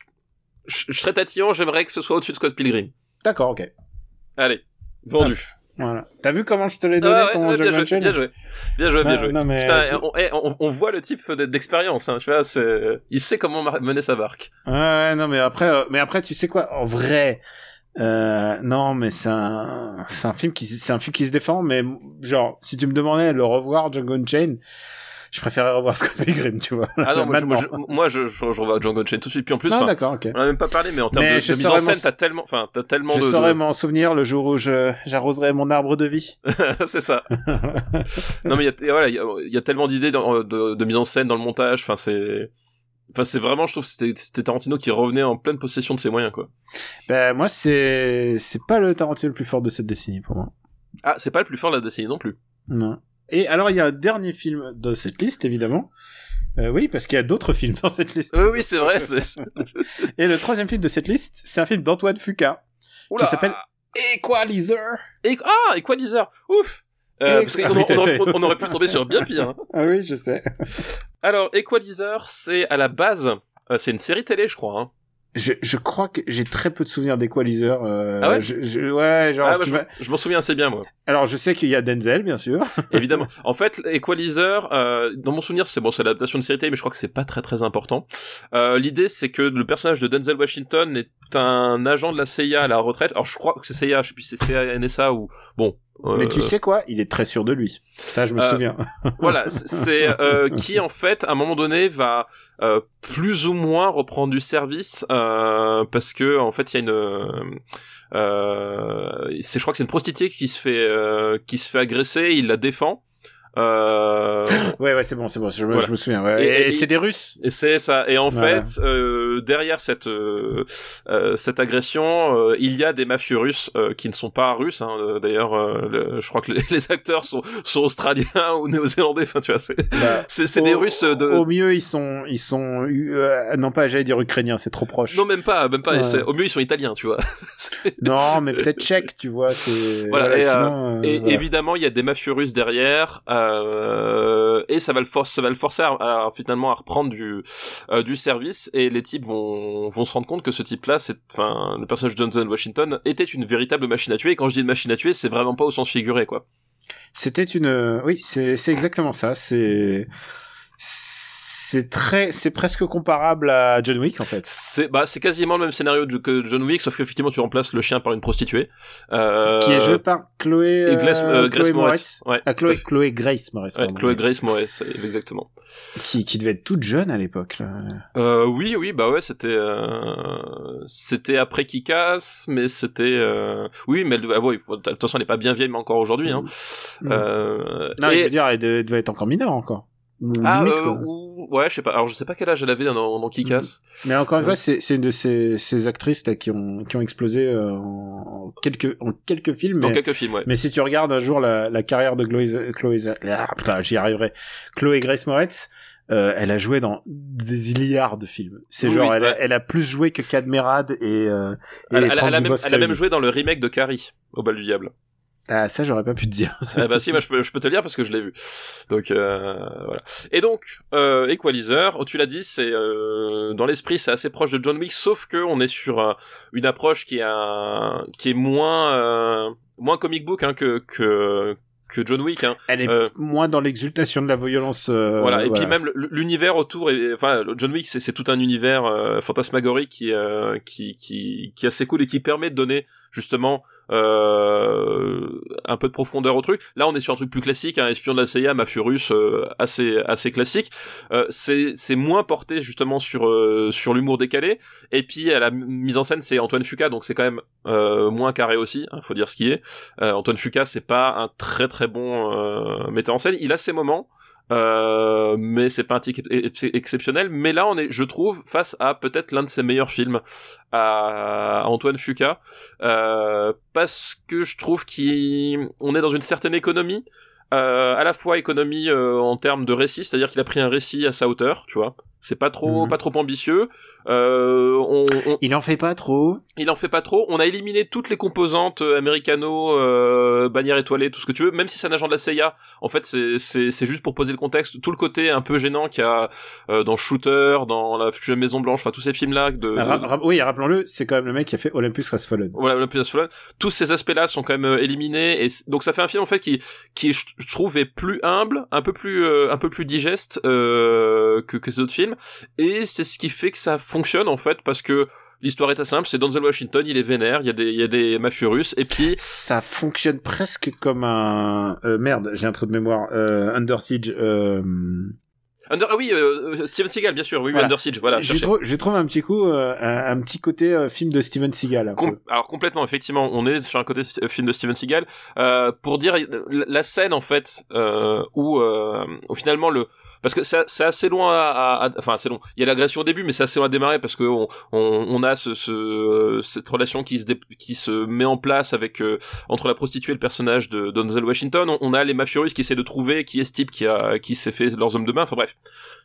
je, je serais tatillon, j'aimerais que ce soit au-dessus de Scott Pilgrim. D'accord, ok. Allez, vendu. Voilà. T'as vu comment je te l'ai donné Ah ouais, ton ouais, bien, joué, bien joué, bien joué, bien Non, joué. non, mais- Putain, on, eh, on, on voit le type de- d'expérience, hein, tu vois, il sait comment mener sa barque. Ouais, ouais, non, mais après, euh, mais après, tu sais quoi, en vrai, euh, non, mais c'est un, c'est un film qui, c'est un film qui se défend, mais genre, si tu me demandais de le revoir, Django Unchained, je préférerais revoir Scott Pilgrim, tu vois. Ah non, moi, je, moi, je, je, je, je revois Django Unchained tout de suite. Puis en plus, Non, enfin, d'accord, ok. on a même pas parlé, mais en termes Mais de, je de mise en scène, t'as tellement, enfin, t'as tellement Je de, saurais de- m'en souvenir le jour où je, j'arroserai mon arbre de vie. c'est ça. non, mais il y a, voilà, il y a, il y a tellement d'idées dans- de, de mise en scène dans le montage. Enfin, c'est, enfin, c'est vraiment, je trouve, c'était, Tarantino qui revenait en pleine possession de ses moyens, quoi. ben, moi, c'est, c'est pas le Tarantino le plus fort de cette décennie pour moi. Ah, c'est pas le plus fort de la décennie non plus. Non. Et alors, il y a un dernier film de cette liste, évidemment. Euh, oui, parce qu'il y a d'autres films dans cette liste. Oui, oui, c'est vrai. Et le troisième film de cette liste, c'est un film d'Antoine Fuqua. Oula. qui s'appelle Equalizer. Et- ah, Equalizer. Ouf. Euh, parce qu'on aurait, on aurait pu tomber sur bien pire. hein. Ah oui, je sais. Alors, Equalizer, c'est à la base, euh, c'est une série télé, je crois. Hein. Je, je crois que j'ai très peu de souvenirs d'Equalizer. Euh, Ah ouais je, je- Ouais, genre. Ah, bah, je m'en souviens assez bien, moi. Alors, je sais qu'il y a Denzel, bien sûr. Évidemment. En fait, Equalizer, euh, dans mon souvenir, c'est bon, c'est l'adaptation de série télé, mais je crois que c'est pas très très important. Euh, L'idée, c'est que le personnage de Denzel Washington est un agent de la CIA à la retraite. Alors, je crois que c'est CIA, je sais plus si c'est CIA, NSA ou bon. Euh, Mais tu sais quoi? Il est très sûr de lui. Ça, je me Euh, souviens. voilà, c'est- euh, qui en fait, à un moment donné, va euh, plus ou moins reprendre du service euh, parce que en fait, il y a une, c'est, je crois que c'est une prostituée qui se fait, euh, qui se fait agresser, il la défend. Euh, Ouais, ouais, c'est bon, c'est bon. Je, me- Voilà. je me souviens. ouais. Et- Et, et- c'est des Russes. et c'est ça. Et en Voilà. fait, euh, derrière cette euh, euh, cette agression, euh, il y a des mafieux russes euh, qui ne sont pas russes. Hein, D'ailleurs, le- je crois que les, les acteurs sont, sont australiens ou néo-zélandais. Enfin, tu vois, c'est Bah, des Russes de. Au mieux, ils sont, ils sont, euh, non pas, j'allais dire ukrainiens, c'est trop proche. Non, même pas, même pas. Ouais. Au mieux, ils sont italiens, tu vois. Non, mais peut-être tchèque, tu vois. C'est. Voilà, et, sinon, Et voilà. évidemment, il y a des mafieux russes derrière, euh, et ça va le forcer, à, finalement à reprendre du euh, du service. Et les types vont se rendre compte que ce type-là, c'est, enfin, le personnage de Johnson Washington était une véritable machine à tuer. Et quand je dis une machine à tuer, c'est vraiment pas au sens figuré, quoi. C'était une, oui, c'est, c'est exactement ça. C'est, c'est très, c'est presque comparable à John Wick en fait. C'est bah c'est quasiment le même scénario que John Wick, sauf qu'effectivement tu remplaces le chien par une prostituée. Euh, Qui est joué par Chloé, et Grace, euh, euh, Grace Chloé Moretz. Ouais, Ah, Chloé. Chloé Grace Moretz. Ouais. Chloé Grace Moretz, exactement. Qui, qui devait être toute jeune à l'époque. Là. Euh, oui, oui, bah ouais, c'était euh, c'était après qui casse, mais c'était euh... oui, mais elle devait, ah ouais, faut- de toute façon, elle est pas bien vieille, mais encore aujourd'hui. Hein. Mm. Euh, Non, et- je veux dire, elle de- devait être encore mineure encore. Ah, limite, euh, ou- ouais, je sais pas. Alors, je sais pas quel âge elle avait dans, dans qui casse. Mais encore une Ouais. fois, c'est c'est une de ces, ces actrices là qui ont qui ont explosé euh, en, en quelques en quelques films. Mais, quelques films, ouais. mais si tu regardes un jour la, la carrière de Chloé, Chloé ah, putain, j'y arriverai. Chloé Grace Moretz, euh, elle a joué dans des milliards de films. C'est Oui, genre, oui, elle, ouais. a, elle a plus joué que Cadmerade et, euh, et Elle, elle- a même, elle a même joué dans le remake de Carrie au bal du diable. Ah, ça, j'aurais pas pu te dire. ah bah si, moi je peux, je peux te le dire parce que je l'ai vu. Donc euh, voilà. Et donc euh, Equalizer, tu l'as dit, c'est euh, dans l'esprit c'est assez proche de John Wick, sauf que on est sur euh, une approche qui est un, qui est moins euh, moins comic book hein, que que que John Wick. Hein. Elle est Euh, moins dans l'exultation de la violence. euh, voilà. Et puis même l'univers autour, est, enfin John Wick, c'est tout un univers euh, fantasmagorique qui, euh, qui qui qui est assez cool et qui permet de donner justement euh, un peu de profondeur au truc. Là, on est sur un truc plus classique, un espion de la CIA, mafieux russe, euh, assez assez classique. Euh, c'est moins porté justement sur euh, sur l'humour décalé. Et puis à la mise en scène, c'est Antoine Fuqua, donc c'est quand même moins carré aussi. Hein, faut dire ce qui est. Antoine Fuqua, c'est pas un très très bon metteur en scène. Il a ses moments. Euh, mais c'est pas un ex- exceptionnel. Mais là, on est, je trouve, face à peut-être l'un de ses meilleurs films, à, à Antoine Fuqua, euh, parce que je trouve qu'on est dans une certaine économie, euh, à la fois économie euh, en termes de récit, c'est-à-dire qu'il a pris un récit à sa hauteur, tu vois. C'est pas trop, Mhm. pas trop ambitieux. Euh, on, on- Il en fait pas trop. il en fait pas trop. On a éliminé toutes les composantes euh, américano, euh, bannière étoilée, tout ce que tu veux. Même si c'est un agent de la CIA, en fait, c'est juste pour poser le contexte. Tout le côté un peu gênant qu'il y a euh, dans Shooter, dans la future Maison Blanche, enfin tous ces films là de, Ra- ra- oui, rappelons-le, c'est quand même le mec qui a fait Olympus Has Fallen. voilà, Olympus Has Fallen. Tous ces aspects-là sont quand même euh, éliminés et donc ça fait un film en fait qui qui je trouve est plus humble, un peu plus euh, un peu plus digeste euh, que que ces autres films et c'est ce qui fait que ça fonctionne en fait parce que l'histoire est assez simple, c'est Denzel Washington, il est vénère, il y a des il y a des mafieux russes et puis Ça fonctionne presque comme un euh, merde. J'ai un trou de mémoire. Euh, Under Siege. Euh... Under ah oui euh, Steven Seagal bien sûr, oui, Voilà. Under Siege, voilà. j'ai trouvé, un petit coup, euh, un, un petit côté euh, film de Steven Seagal. Com- alors complètement, effectivement, on est sur un côté film de Steven Seagal. Pour dire la scène en fait où, où finalement le parce que c'est assez loin à, à- enfin c'est long. Il y a l'agression au début, mais c'est assez loin à démarrer parce que on, on, on a ce, ce cette relation qui se dé- qui se met en place avec euh, entre la prostituée et le personnage de Denzel Washington. On, a les mafieux qui essaient de trouver qui est ce type qui a qui s'est fait leurs hommes de main. Enfin bref,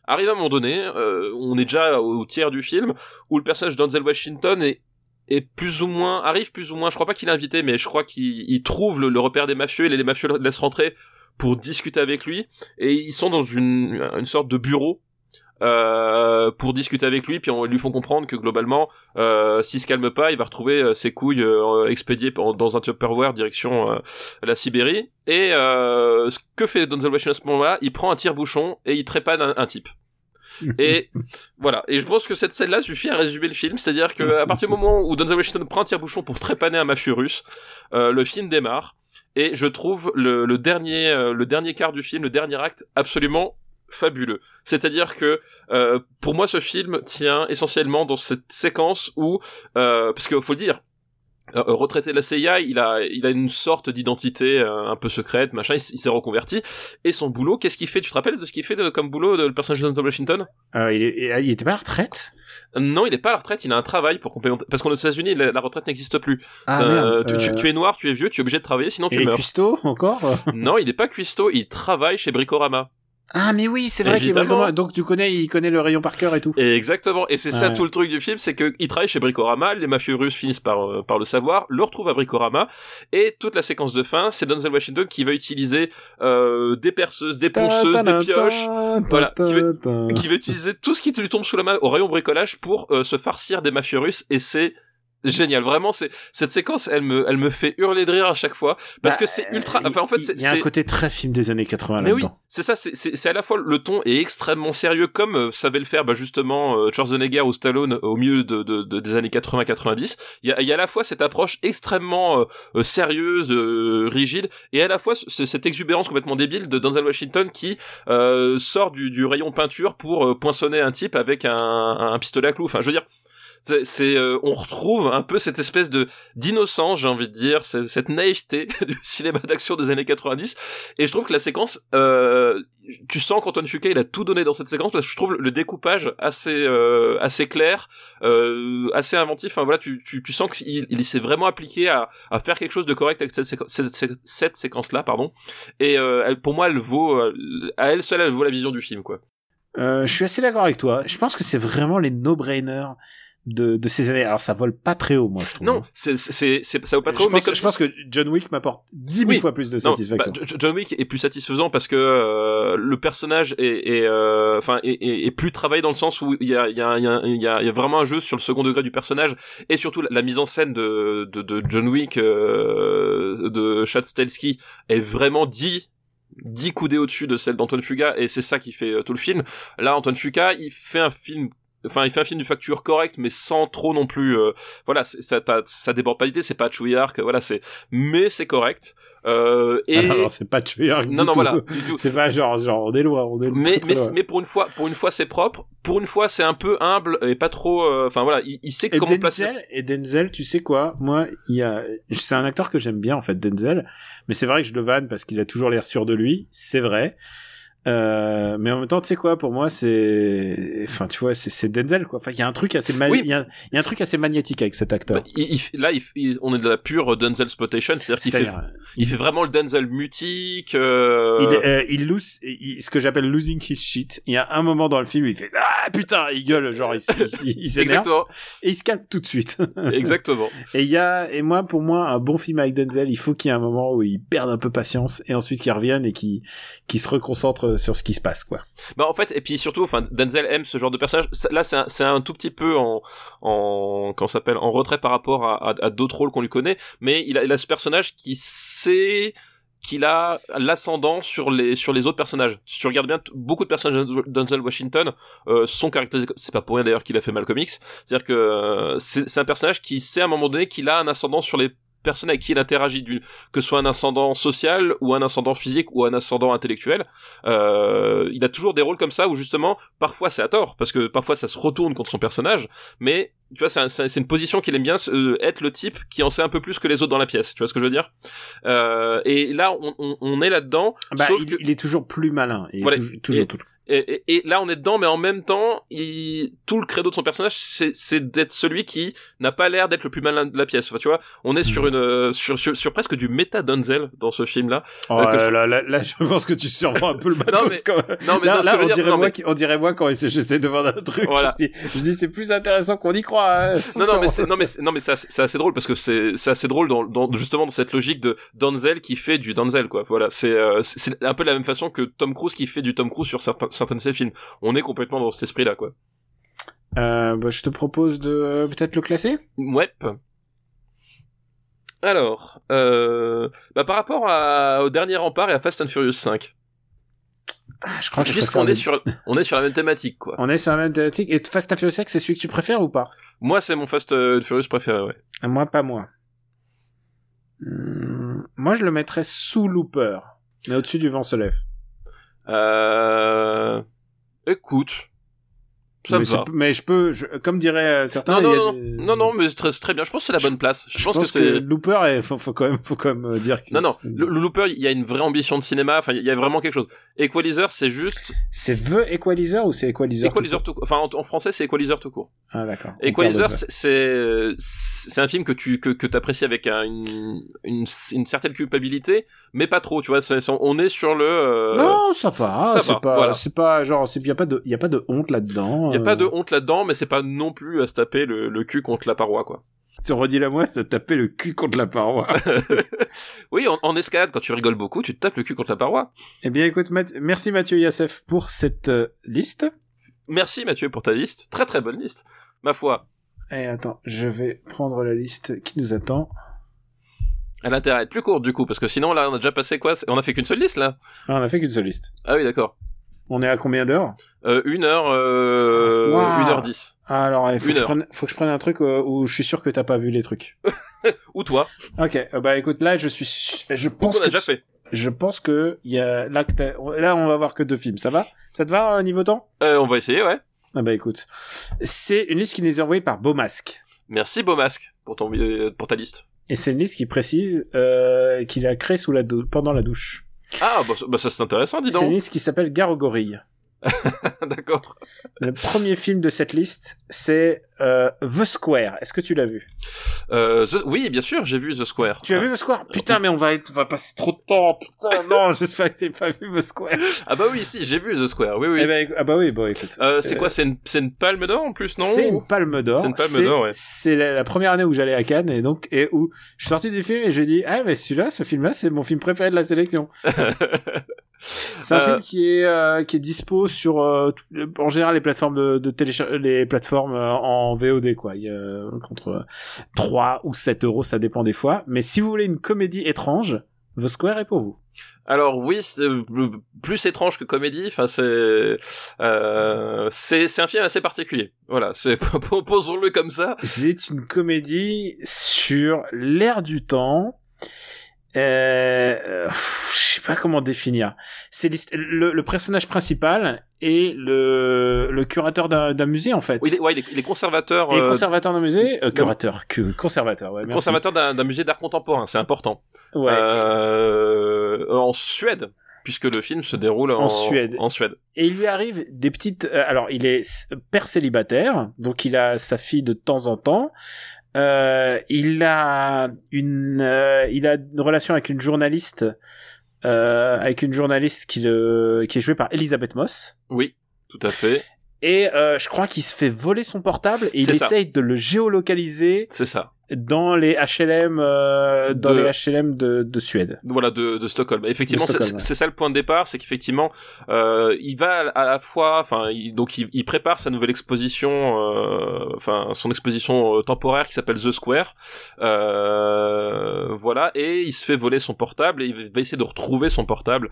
arrive à un moment donné, euh, on est déjà au, tiers du film où le personnage de Denzel Washington est est plus ou moins arrive plus ou moins je crois pas qu'il est invité mais je crois qu'il il trouve le, le repère des mafieux et les, les mafieux laissent rentrer pour discuter avec lui et ils sont dans une une sorte de bureau euh, pour discuter avec lui puis on ils lui font comprendre que globalement euh, s'il se calme pas il va retrouver euh, ses couilles euh, expédiées en- dans un Tupperware direction euh, la Sibérie et euh, ce que fait Denzel Washington à ce moment-là il prend un tire-bouchon et il trépanne un, un type et voilà. Et je pense que cette scène-là suffit à résumer le film. C'est-à-dire que à partir du moment où Denzel Washington prend un tire-bouchon pour trépaner un mafieux russe, euh, le film démarre. Et je trouve le, dernier, euh, le dernier quart du film, le dernier acte, absolument fabuleux. C'est-à-dire que euh, pour moi, ce film tient essentiellement dans cette séquence où, euh, parce qu'il faut dire, retraité de la CIA, il a, il a une sorte d'identité euh, un peu secrète, machin. Il, il s'est reconverti. Et son boulot, qu'est-ce qu'il fait? Tu te rappelles de ce qu'il fait de- comme boulot de, le personnage de Denzel Washington? Euh, il, est- il était pas à la retraite? Non, il est pas à la retraite, il a un travail pour complémenter. Parce qu'aux États-Unis, la, la retraite n'existe plus. Ah Euh, tu, tu- euh, tu es noir, tu es vieux, tu es obligé de travailler, sinon tu et meurs. Custo encore? Non, il est pas cuistot, il travaille chez Bricorama. Ah mais oui, c'est vrai qu'il est. Donc tu connais, il connaît le rayon par cœur et tout. Et exactement. Et c'est ça Ouais. tout le truc du film, c'est que il travaille chez Bricorama, les mafieux russes finissent par, euh, par le savoir, le retrouvent à Bricorama, et toute la séquence de fin, c'est Denzel Washington qui va utiliser euh, des perceuses, des ponceuses, des pioches, Voilà, qui veut- qui va utiliser tout ce qui lui tombe sous la main au rayon bricolage pour euh, se farcir des mafieux russes, et c'est génial. Vraiment, c'est cette séquence, elle me, elle me fait hurler de rire à chaque fois parce Bah, que c'est ultra. Enfin, en fait, c'est Il y a un côté très film des années 80 Mais oui, là-dedans. c'est ça, c'est- à la fois le ton est extrêmement sérieux comme euh, savait le faire bah, justement euh, Schwarzenegger ou Stallone au milieu de, de- de- des années 80-90. Il y a, il y a à la fois cette approche extrêmement euh, euh, sérieuse, euh, rigide, et à la fois ce- cette exubérance complètement débile de Denzel Washington qui euh, sort du, du rayon peinture pour euh, poinçonner un type avec un, un pistolet à clous. Enfin, je veux dire. C'est, euh, on retrouve un peu cette espèce de d'innocence, j'ai envie de dire, cette, naïveté du cinéma d'action des années 90. Et je trouve que la séquence, euh, tu sens qu'Antoine Fuqua il a tout donné dans cette séquence parce que je trouve le découpage assez euh, assez clair, euh, assez inventif. Enfin voilà, tu tu, tu sens qu'il il s'est vraiment appliqué à à faire quelque chose de correct avec cette, cette, cette séquence là, pardon. Et euh, elle, pour moi, elle vaut euh, à elle seule, elle vaut la vision du film quoi. Euh, je suis assez d'accord avec toi. Je pense que c'est vraiment les no-brainers de, de ces années. Alors ça vole pas très haut, moi je trouve. Non, c'est c'est c'est ça vaut pas trop. je, mais pense, comme- je pense que John Wick m'apporte 10 000 Oui. fois plus de Non, satisfaction. bah, J- John Wick est plus satisfaisant parce que euh, le personnage est, est, euh, enfin est, est- est plus travaillé dans le sens où il y a il y a il y a il y a, il y a vraiment un jeu sur le second degré du personnage et surtout la, la mise en scène de de, de John Wick euh, de Chad Stahelski est vraiment dit 10 coudées au-dessus de celle d'Antoine Fuga et c'est ça qui fait euh, tout le film. Là Antoine Fuga, il fait un film Enfin, il fait un film de facture correcte, mais sans trop non plus. euh, voilà, ça, ça déborde pas l'idée. C'est pas Chouillard, voilà, c'est. Mais c'est correct. Euh, et non, non, c'est pas du non, non, tout. voilà, du. C'est pas genre, genre, on est loin, on est Mais, mais, loin. mais pour une fois, pour une fois, c'est propre. Pour une fois, c'est un peu humble et pas trop. euh, Enfin voilà, il, il sait Et comment placer. Denzel, et Denzel, tu sais quoi? Moi, il y a, c'est un acteur que j'aime bien en fait, Denzel. Mais c'est vrai que je le vanne parce qu'il a toujours l'air sûr de lui. C'est vrai. Euh, mais en même temps, tu sais quoi Pour moi, c'est, enfin, tu vois, c'est, Denzel quoi. Enfin, il y a un truc assez, ma- Oui. il y a, il y a un truc assez magnétique avec cet acteur. Bah, il- il- là, on est de la pure Denzel Spotation, c'est-à-dire qu'il fait, C'est-à-dire, il fait vraiment le Denzel mutique. euh, il, euh, il lose, ce que j'appelle losing his shit. Il y a un moment dans le film où il fait ah putain, il gueule, genre il, il, Exactement, et il se calme tout de suite. exactement. Et il y a, et moi, pour moi, un bon film avec Denzel, il faut qu'il y ait un moment où il perde un peu patience et ensuite qu'il revienne et qu'il, qu'il se reconcentre sur ce qui se passe, quoi. Bah en fait et puis surtout enfin Denzel aime ce genre de personnage là c'est un, un tout petit peu en en s'appelle en retrait par rapport à, à, d'autres rôles qu'on lui connaît mais il a, il a ce personnage qui sait qu'il a l'ascendant sur les sur les autres personnages. Si tu regardes bien, beaucoup de personnages de Denzel Washington euh, sont caractérisés. C'est pas pour rien d'ailleurs qu'il a fait Malcolm X. C'est-à-dire que euh, c'est un personnage qui sait à un moment donné qu'il a un ascendant sur les personnes avec qui il interagit, du, que ce soit un ascendant social ou un ascendant physique ou un ascendant intellectuel. Euh, il a toujours des rôles comme ça où justement, parfois c'est à tort, parce que parfois ça se retourne contre son personnage, mais tu vois, c'est un- c'est c'est une position qu'il aime bien, euh, être le type qui en sait un peu plus que les autres dans la pièce. Tu vois ce que je veux dire? Euh, Et là, on, on, on est là-dedans, Bah, il, que il est toujours plus malin. Voilà. toujours, toujours Et- et, et- et là, on est dedans, mais en même temps, il, tout le credo de son personnage, c'est, d'être celui qui n'a pas l'air d'être le plus malin de la pièce. Enfin, tu vois, on est sur une, euh, sur, sur, sur presque du méta Denzel dans ce film-là. Oh, Euh, je- là, là, là, je pense que tu survends un peu le bateau. Non, mais- Non, mais là, non, là, on, dire- dirait non, moi mais- qui- on dirait moi quand essaie- j'essaie de vendre un truc. Voilà. Je, dis, c'est plus intéressant qu'on y croit. hein. Non, non, mais c'est, non, mais non, mais c'est assez, drôle parce que c'est, c'est assez drôle dans, dans, justement dans cette logique de Denzel qui fait du Denzel, quoi. Voilà. C'est, euh, c'est un peu la même façon que Tom Cruise qui fait du Tom Cruise sur certains, certains de ses films. On est complètement dans cet esprit-là, quoi. Euh, bah, je te propose de euh, peut-être le classer? Ouais. Alors, euh, bah par rapport à, au dernier rempart et à Fast and Furious 5, Ah, je crois que puisqu'on est sur, on est sur la même thématique, quoi. On est sur la même thématique. Et Fast and Furious 5, c'est celui que tu préfères ou pas? Moi, c'est mon Fast and Furious préféré, ouais. Ah, Moi, pas moi. Hmm, moi, je le mettrais sous Looper, mais au-dessus du vent se lève. Euh, écoute, ça mais, me c'est- va. mais je peux, je- comme diraient euh, certains, Non, il y non, a non, des- non, non, mais c'est très, c'est très bien. Je pense que c'est la bonne place. Je, Je, pense, pense, que que, c'est. Looper, est- faut, faut quand même, faut quand même euh, dire que Non, non, le, le Looper, il y a une vraie ambition de cinéma. Enfin, il y a vraiment quelque chose. Equalizer, c'est juste c'est The Equalizer ou c'est Equalizer Equalizer tout court. Enfin, en, en français, c'est Equalizer tout court. Ah d'accord. Equalizer, c'est c'est c'est un film que tu que que t'apprécies avec un- une, une une certaine culpabilité, mais pas trop. Tu vois, c'est- c'est- on est sur le. euh, Non, ça va. ça C'est va, pas, voilà. c'est pas genre, c'est y a pas de, y a pas de honte là-dedans. Il y a euh. pas de honte là-dedans, mais c'est pas non plus à se taper le, le cul contre la paroi, quoi. Tu redis la moi, ça tapait le cul contre la paroi. oui, en, en escalade, quand tu rigoles beaucoup, tu te tapes le cul contre la paroi. eh bien, écoute, Math- merci Mathieu Yassef pour cette euh, liste. Merci Mathieu pour ta liste, très très bonne liste. Ma foi, Et attends, je vais prendre la liste qui nous attend. elle a intérêt à être plus courte du coup, parce que sinon là, on a déjà passé quoi? On a fait qu'une seule liste là? Ah, on a fait qu'une seule liste. Ah oui, d'accord. On est à combien d'heures? Euh, une heure, euh, une heure dix. Ah, Alors, il faut, que je prenne, faut que je prenne un truc euh, où je suis sûr que t'as pas vu les trucs. Ou toi Ok, euh, bah écoute, là je suis, su- je On pense a que déjà tu- fait? je pense que il y a là, que t'as- là on va voir que deux films, ça va? Ça te va euh, niveau temps? Euh, on va essayer, ouais. Ah bah écoute, c'est une liste qui nous est envoyée par Beaumasque. Merci Beaumasque pour ton pour ta liste. Et c'est une liste qui précise euh, qu'il a créé sous la pendant la douche. Ah bah, ça- bah ça c'est intéressant, dis C'est une donc. liste qui s'appelle Gare aux gorilles. D'accord. Le premier film de cette liste, c'est euh, The Square. Est-ce que tu l'as vu? Euh, The- Oui, bien sûr, j'ai vu The Square. Tu as vu The Square? Putain, mais on va être, on va passer trop de temps. Putain, non, j'espère que t'as pas vu The Square. Ah bah oui, si, j'ai vu The Square. Oui, oui. Eh ben, ah bah oui, bon, écoute. Euh, c'est euh, quoi? C'est une, palme d'or en plus, non? C'est une palme d'or. C'est une palme d'or, ouais. C'est la, la première année où j'allais à Cannes et donc et où je suis sorti du film et j'ai dit ah mais celui-là, ce film-là, c'est mon film préféré de la sélection. C'est un Euh, film qui est euh, qui est dispo sur euh, en général les plateformes de, de télécha- les plateformes en VOD quoi. Il y a contre 3 ou 7 euros, ça dépend des fois. Mais si vous voulez une comédie étrange, The Square est pour vous. Alors oui, plus étrange que comédie. Enfin, c'est euh, c'est un film assez particulier. Voilà, c'est posons-le comme ça. C'est une comédie sur l'ère du temps. Euh, je pas comment définir? C'est le, le personnage principal est le, le curateur d'un musée en fait. Oui, il est, ouais, il est, il est conservateur. Et euh, conservateur d'un musée, euh, curateur, que conservateur, ouais. merci. conservateur d'un musée d'art contemporain, c'est important. Ouais. Euh, en Suède, puisque le film se déroule en, En Suède. En Suède. Et il lui arrive des petites. euh, alors, il est père célibataire, donc il a sa fille de temps en temps. Euh, il a une, euh, il a une relation avec une journaliste, euh, avec une journaliste qui le, qui est jouée par Elisabeth Moss. Oui, tout à fait. Et euh, je crois qu'il se fait voler son portable et il ça. essaye de le géolocaliser C'est ça. Dans les HLM, euh, dans De- les HLM de, de Suède. Voilà, de, de Stockholm. Effectivement, c'est- c'est ça le point de départ, c'est qu'effectivement, euh, il va à la fois, enfin, il- donc il, il prépare sa nouvelle exposition, euh, enfin, son exposition euh, temporaire qui s'appelle The Square, euh, voilà, et il se fait voler son portable et il va essayer de retrouver son portable.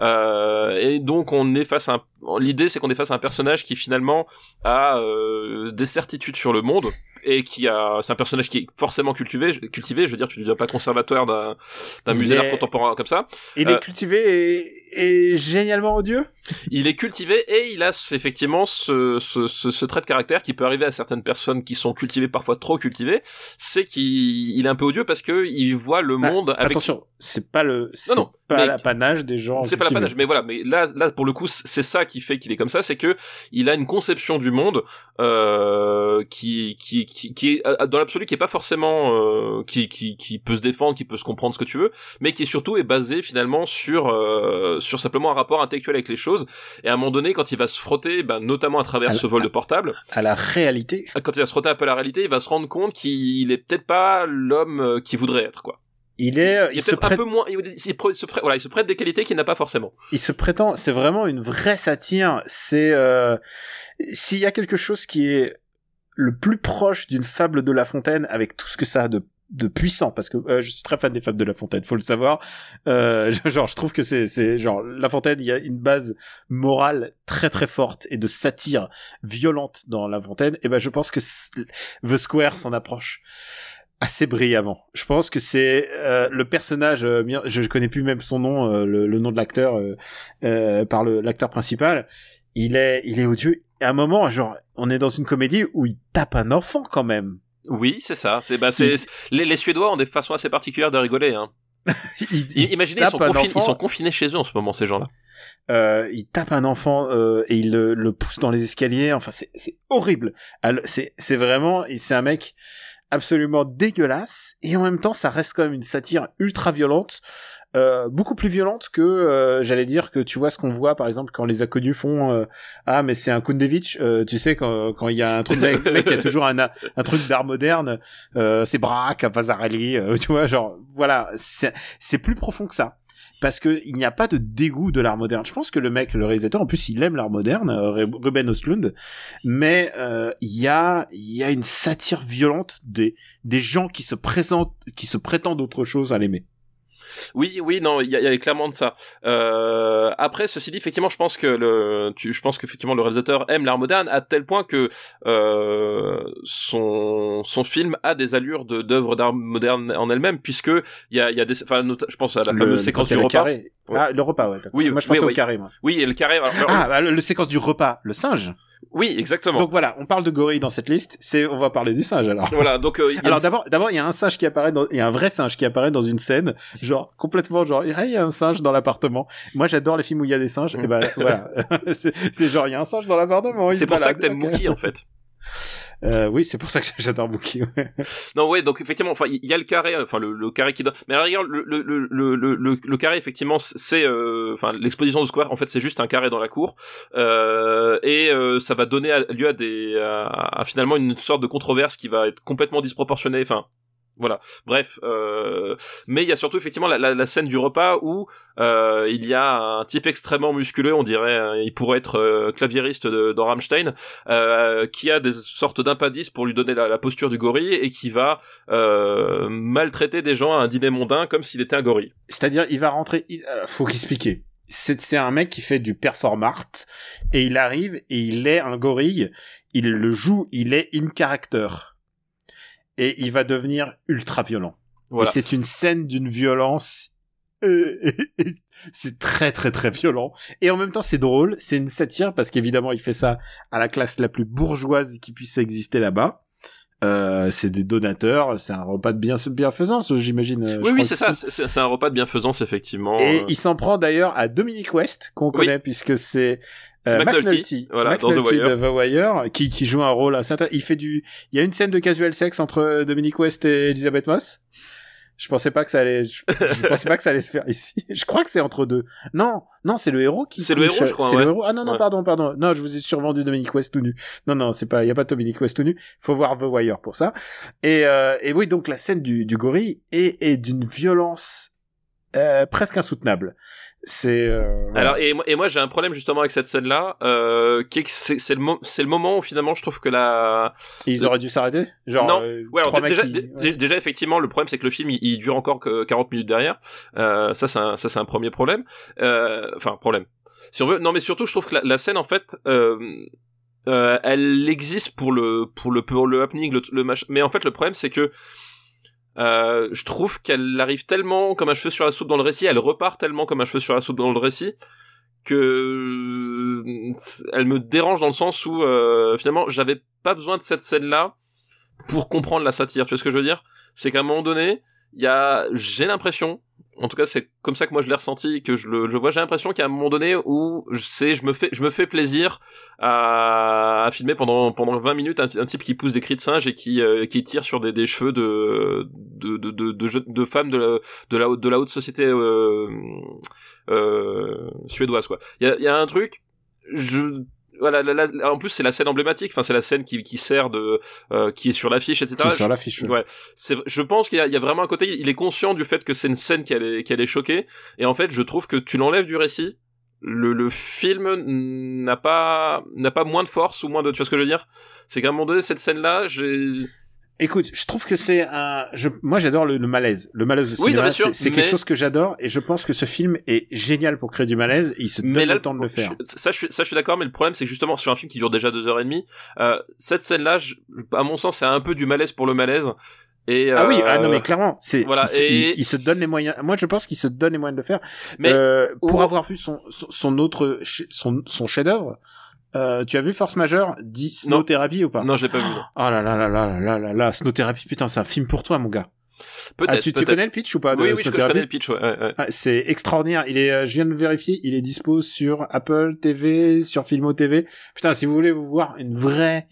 Euh, et donc on est face à un, l'idée c'est qu'on est face à un personnage qui finalement a euh, des certitudes sur le monde et qui a, c'est un personnage qui est forcément cultivé, cultivé, je veux dire, tu ne deviens pas conservateur d'un musée d'art contemporain comme ça. Il Euh, est cultivé et, et génialement odieux? Il est cultivé et il a effectivement ce, ce, ce, ce trait de caractère qui peut arriver à certaines personnes qui sont cultivées, parfois trop cultivées, c'est qu'il il est un peu odieux parce que il voit le Ah, monde avec Attention, c'est pas le, c'est non, pas l'apanage des gens. c'est pas l'apanage, mais voilà, mais là, là pour le coup, c'est ça qui fait qu'il est comme ça, c'est que il a une conception du monde euh, qui, qui, qui, qui est euh, dans l'absolu, qui est pas forcément, euh, qui, qui, qui peut se défendre, qui peut se comprendre ce que tu veux, mais qui est surtout est basé finalement sur, euh, sur simplement un rapport intellectuel avec les choses. Et à un moment donné, quand il va se frotter, ben, notamment à travers À ce vol de portable, À la réalité. quand il va se frotter un peu à la réalité, il va se rendre compte qu'il est peut-être pas l'homme euh, qu'il voudrait être, quoi. Il est, Il se un prête, peu moins, il, se, se prête, voilà, il se prête des qualités qu'il n'a pas forcément. il se prétend, c'est vraiment une vraie satire. C'est, euh, s'il y a quelque chose qui est le plus proche d'une fable de La Fontaine avec tout ce que ça a de de puissant parce que euh, je suis très fan des fables de La Fontaine faut le savoir euh, genre je trouve que c'est c'est genre La Fontaine il y a une base morale très très forte et de satire violente dans La Fontaine et ben je pense que The Square s'en approche assez brillamment. Je pense que c'est euh, le personnage, euh, je, je connais plus même son nom, euh, le, le nom de l'acteur euh, euh, par l'acteur principal. Il est, il est odieux. À un moment, genre, on est dans une comédie où il tape un enfant quand même. Oui, c'est ça. C'est, bah, c'est, les, les Suédois ont des façons assez particulières de rigoler, hein. Imaginez, ils sont, confinés, enfant. ils sont confinés chez eux en ce moment, ces gens-là. euh, il tape un enfant euh, et il le, le pousse dans les escaliers. Enfin, c'est horrible. C'est c'est vraiment, c'est un mec absolument dégueulasse et en même temps, ça reste quand même une satire ultra violente. Euh, beaucoup plus violente que euh, j'allais dire que tu vois ce qu'on voit par exemple quand les inconnus font euh, ah mais c'est un Kundevich euh, tu sais quand quand il y a un truc toujours un truc d'art moderne euh, c'est Braque Vasarely tu vois genre voilà c'est c'est plus profond que ça parce que il n'y a pas de dégoût de l'art moderne. Je pense que le mec, le réalisateur, en plus, il aime l'art moderne, Ruben Östlund, mais il y a il y a une satire violente des des gens qui se présentent, qui se prétendent autre chose à l'aimer. Oui, oui, non, il y, y a clairement de ça. Euh, après, ceci dit, effectivement, je pense que le, tu, je pense qu'effectivement le réalisateur aime l'art moderne à tel point que euh, son son film a des allures de d'œuvres d'art moderne en elle-même, puisque il y a, il y a des, enfin, je pense à la fameuse Le- séquence du repas. carré. Ouais. Ah, le repas, ouais. Oui, moi je oui, pensais au oui. carré, moi. Oui, et le carré. alors- Ah, bah, le, le séquence du repas, le singe. oui, exactement. Donc voilà, on parle de gorille dans cette liste. C'est, on va parler du singe alors. voilà, donc euh, Alors d'abord, d'abord il y a un singe qui apparaît, dans, il y a un vrai singe qui apparaît dans une scène, genre complètement genre, ah, il y a un singe dans l'appartement. Moi j'adore les films où il y a des singes. Et ben voilà, c'est, genre il y a un singe dans l'appartement. c'est pour ça que t'aimes Ok. Mookie en fait. Euh, oui, c'est pour ça que j'adore Mookie. ouais. Non, ouais, donc effectivement, enfin, il y a le carré, enfin le, le carré qui donne. Mais rigueur, le le le le le, carré effectivement, c'est euh, enfin l'exposition de square. En fait, c'est juste un carré dans la cour, euh, et euh, ça va donner lieu à des à, à finalement une sorte de controverse qui va être complètement disproportionnée. Enfin. Voilà. Bref, euh, mais il y a surtout effectivement la, scène du repas où euh, il y a un type extrêmement musculeux, on dirait, euh, il pourrait être euh, claviériste de, dans Rammstein, euh, qui a des sortes d'impadices pour lui donner la, posture du gorille et qui va euh, maltraiter des gens à un dîner mondain comme s'il était un gorille. C'est-à-dire, il va rentrer. Il, faut expliquer. C'est un mec qui fait du perform art et il arrive et il est un gorille. Il le joue, il est in character et il va devenir ultra violent. Voilà. C'est une scène d'une violence. c'est très très très violent et en même temps c'est drôle c'est une satire parce qu'évidemment il fait ça à la classe la plus bourgeoise qui puisse exister là-bas euh, c'est des donateurs c'est un repas de bien bienfaisance j'imagine euh, Oui, oui, c'est ça. C'est un repas de bienfaisance, effectivement. et il s'en prend d'ailleurs à Dominic West, qu'on Oui. connaît puisque C'est euh, McNulty, McNulty, voilà, dans The Wire. de The Wire, qui, qui joue un rôle assez Il fait du, il y a une scène de casual sex entre Dominic West et Elizabeth Moss. Je pensais pas que ça allait, je, je pensais pas que ça allait se faire ici. Je crois que c'est entre deux. Non, non, c'est le héros qui. C'est le héros, je crois, C'est ouais. le héros. Ah non, non, Ouais. pardon, pardon. Non, je vous ai survendu Dominic West tout nu. Non, non, c'est pas, il y a pas Dominic West tout nu. Faut voir The Wire pour ça. Et, euh, et oui, donc la scène du, du gorille est, est d'une violence euh, presque insoutenable. C'est. Euh. Alors et moi, et moi j'ai un problème justement avec cette scène là euh, qui c'est c'est le mo- c'est le moment où finalement je trouve que la Et ils auraient dû s'arrêter? Genre, Non. euh, ouais alors déjà, qui- ouais. déjà effectivement le problème c'est que le film il, il dure encore que 40 minutes derrière euh, ça c'est un ça c'est un premier problème Euh, enfin problème si on veut non mais surtout je trouve que la, la scène en fait elle existe pour le pour le pour le happening le, le mach- mais en fait le problème c'est que euh, je trouve qu'elle arrive tellement comme un cheveu sur la soupe dans le récit, elle repart tellement comme un cheveu sur la soupe dans le récit que elle me dérange dans le sens où euh, finalement j'avais pas besoin de cette scène là pour comprendre la satire. Tu vois ce que je veux dire? C'est qu'à un moment donné, il y a, j'ai l'impression, en tout cas c'est comme ça que moi je l'ai ressenti, que je le je vois, j'ai l'impression a un moment donné où je sais, je me fais, je me fais plaisir à, à filmer pendant pendant 20 minutes un, type qui pousse des cris de singe et qui euh, qui tire sur des, des cheveux de de de de, de, de femmes de la de la haute de la haute société euh, euh, suédoise quoi. Il y a y a un truc je voilà, là, là, en plus c'est la scène emblématique, enfin c'est la scène qui, qui sert de, euh, qui est sur l'affiche, etc. Qui est sur Je- l'affiche, ouais. Ouais, c'est, je pense qu'il y y a vraiment un côté, il est conscient du fait que c'est une scène qui allait, qui allait choquer, et en fait je trouve que tu l'enlèves du récit, le, le film n'a pas, n'a pas moins de force ou moins de, tu vois ce que je veux dire? C'est qu'à un moment donné cette scène-là, j'ai, Écoute, je trouve que c'est un. Je... Moi, j'adore le, le malaise. Le malaise au Oui, cinéma, c'est quelque chose que j'adore et je pense que ce film est génial pour créer du malaise et il se donne là, le temps de le faire. je- ça, je suis, ça, je suis d'accord, mais le problème, c'est que justement, sur un film qui dure déjà deux heures et demie, euh, cette scène-là, je- à mon sens, c'est un peu du malaise pour le malaise. Et, Ah oui, euh, ah non mais clairement, c'est voilà, il, se- et- il- il se donne les moyens. Moi, je pense qu'il se donne les moyens de le faire. mais Euh, pour ou- avoir vu son son, son autre son son chef-d'œuvre, euh, tu as vu Force Majeure, dit Snow. Therapy ou pas? Non, je l'ai pas vu. non. Oh là là là là là là là, Snow Therapy, putain, c'est un film pour toi, mon gars. Peut-être. Ah, tu, tu peut-être. connais le pitch ou pas de Oui, oui, je, Snow je Therapy connais le pitch. Ouais, ouais, ouais. Ah, c'est extraordinaire. Il est, euh, je viens de le vérifier, il est dispo sur Apple TV, sur Filmo TV. Putain, si vous voulez vous voir une vraie,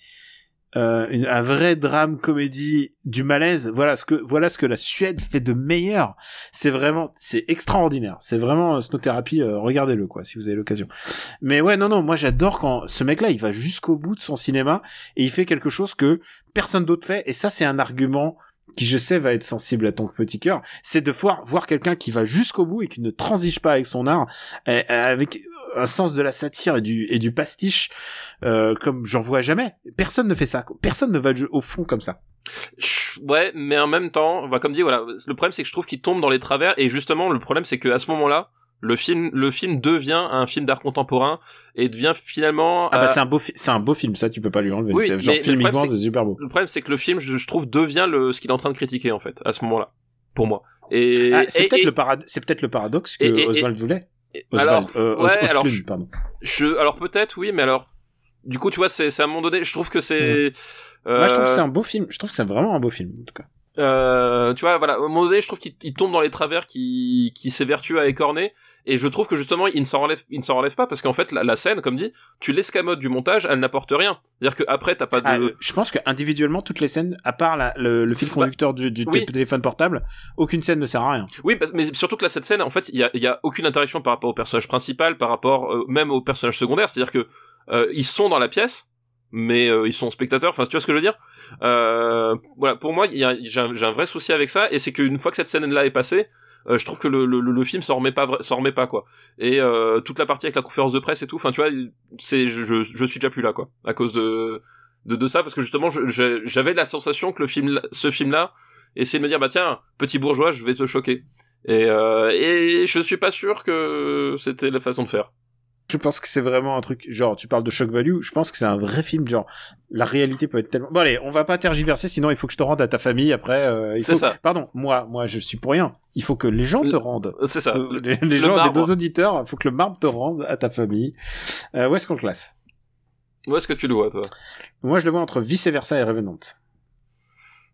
euh, une- un vrai drame comédie du malaise, voilà ce que, voilà ce que la Suède fait de meilleur. C'est vraiment, c'est extraordinaire. C'est vraiment euh, Snow Therapy. euh, regardez-le quoi, si vous avez l'occasion. Mais ouais, non, non, moi j'adore quand ce mec-là, il va jusqu'au bout de son cinéma et il fait quelque chose que personne d'autre fait. Et ça, c'est un argument qui je sais va être sensible à ton petit cœur, c'est de voir voir quelqu'un qui va jusqu'au bout et qui ne transige pas avec son art, euh, avec un sens de la satire et du et du pastiche euh, comme j'en vois jamais. Personne ne fait ça. Personne ne va au fond comme ça. Ouais, mais en même temps, bah, comme dit, voilà, le problème c'est que je trouve qu'il tombe dans les travers, et justement, le problème c'est que à ce moment-là, le film, le film devient un film d'art contemporain et devient finalement. Ah bah euh, c'est un beau c'est un beau film ça tu peux pas lui enlever. Oui, c'est genre filmiquement c'est super beau. le problème c'est que le film, je, je trouve, devient le ce qu'il est en train de critiquer en fait à ce moment-là, pour moi. Et Ah, c'est peut-être le parad- c'est peut-être le paradoxe que et- et- Oswald voulait. Oswald, alors, euh, ouais, alors je, pardon. je- alors peut-être oui, mais alors du coup tu vois c'est c'est à un moment donné, je trouve que c'est Moi, je trouve que euh, c'est un beau film. Je trouve que c'est vraiment un beau film, en tout cas. Euh, tu vois, voilà, donné, je trouve qu'il il tombe dans les travers qui, qui s'évertue à écorner, et je trouve que justement, il ne s'en relève, il ne s'en relève pas, parce qu'en fait, la, la scène, comme dit, tu l'escamotes du montage, elle n'apporte rien. C'est-à-dire que après, t'as pas de, Ah, je pense que individuellement, toutes les scènes, à part la- le, le fil conducteur du, du Bah, oui. téléphone portable, aucune scène ne sert à rien. oui, mais surtout que là, cette scène, en fait, il y a, il y a aucune interaction par rapport au personnage principal, par rapport, euh, même au personnage secondaire, c'est-à-dire que, euh, ils sont dans la pièce, mais ils sont spectateurs, enfin, tu vois ce que je veux dire? Euh, voilà, pour moi, j'ai un, vrai souci avec ça, et c'est qu'une fois que cette scène-là est passée, euh, je trouve que le, film s'en remet pas, s'en remet pas quoi. Et euh, toute la partie avec la conférence de presse et tout, enfin tu vois, c'est, je, suis déjà plus là quoi, à cause de de, ça, parce que justement, j'avais la sensation que le film, ce film-là, essayait de me dire bah tiens, petit bourgeois, je vais te choquer. Et, euh, et je suis pas sûr que c'était la façon de faire. Je pense que c'est vraiment un truc, genre, tu parles de shock value, je pense que c'est un vrai film, genre, la réalité peut être tellement... Bon allez, on va pas tergiverser, sinon il faut que je te rende à ta famille, après, euh, il C'est faut... ça. Pardon, moi, moi, je suis pour rien. Il faut que les gens te rendent. C'est ça. Euh, les, les le gens, les marbre. deux auditeurs, il faut que le marbre te rende à ta famille. Euh, où est-ce qu'on le classe? Où est-ce que tu le vois toi? Moi, je le vois entre Vice Versa et Revenant.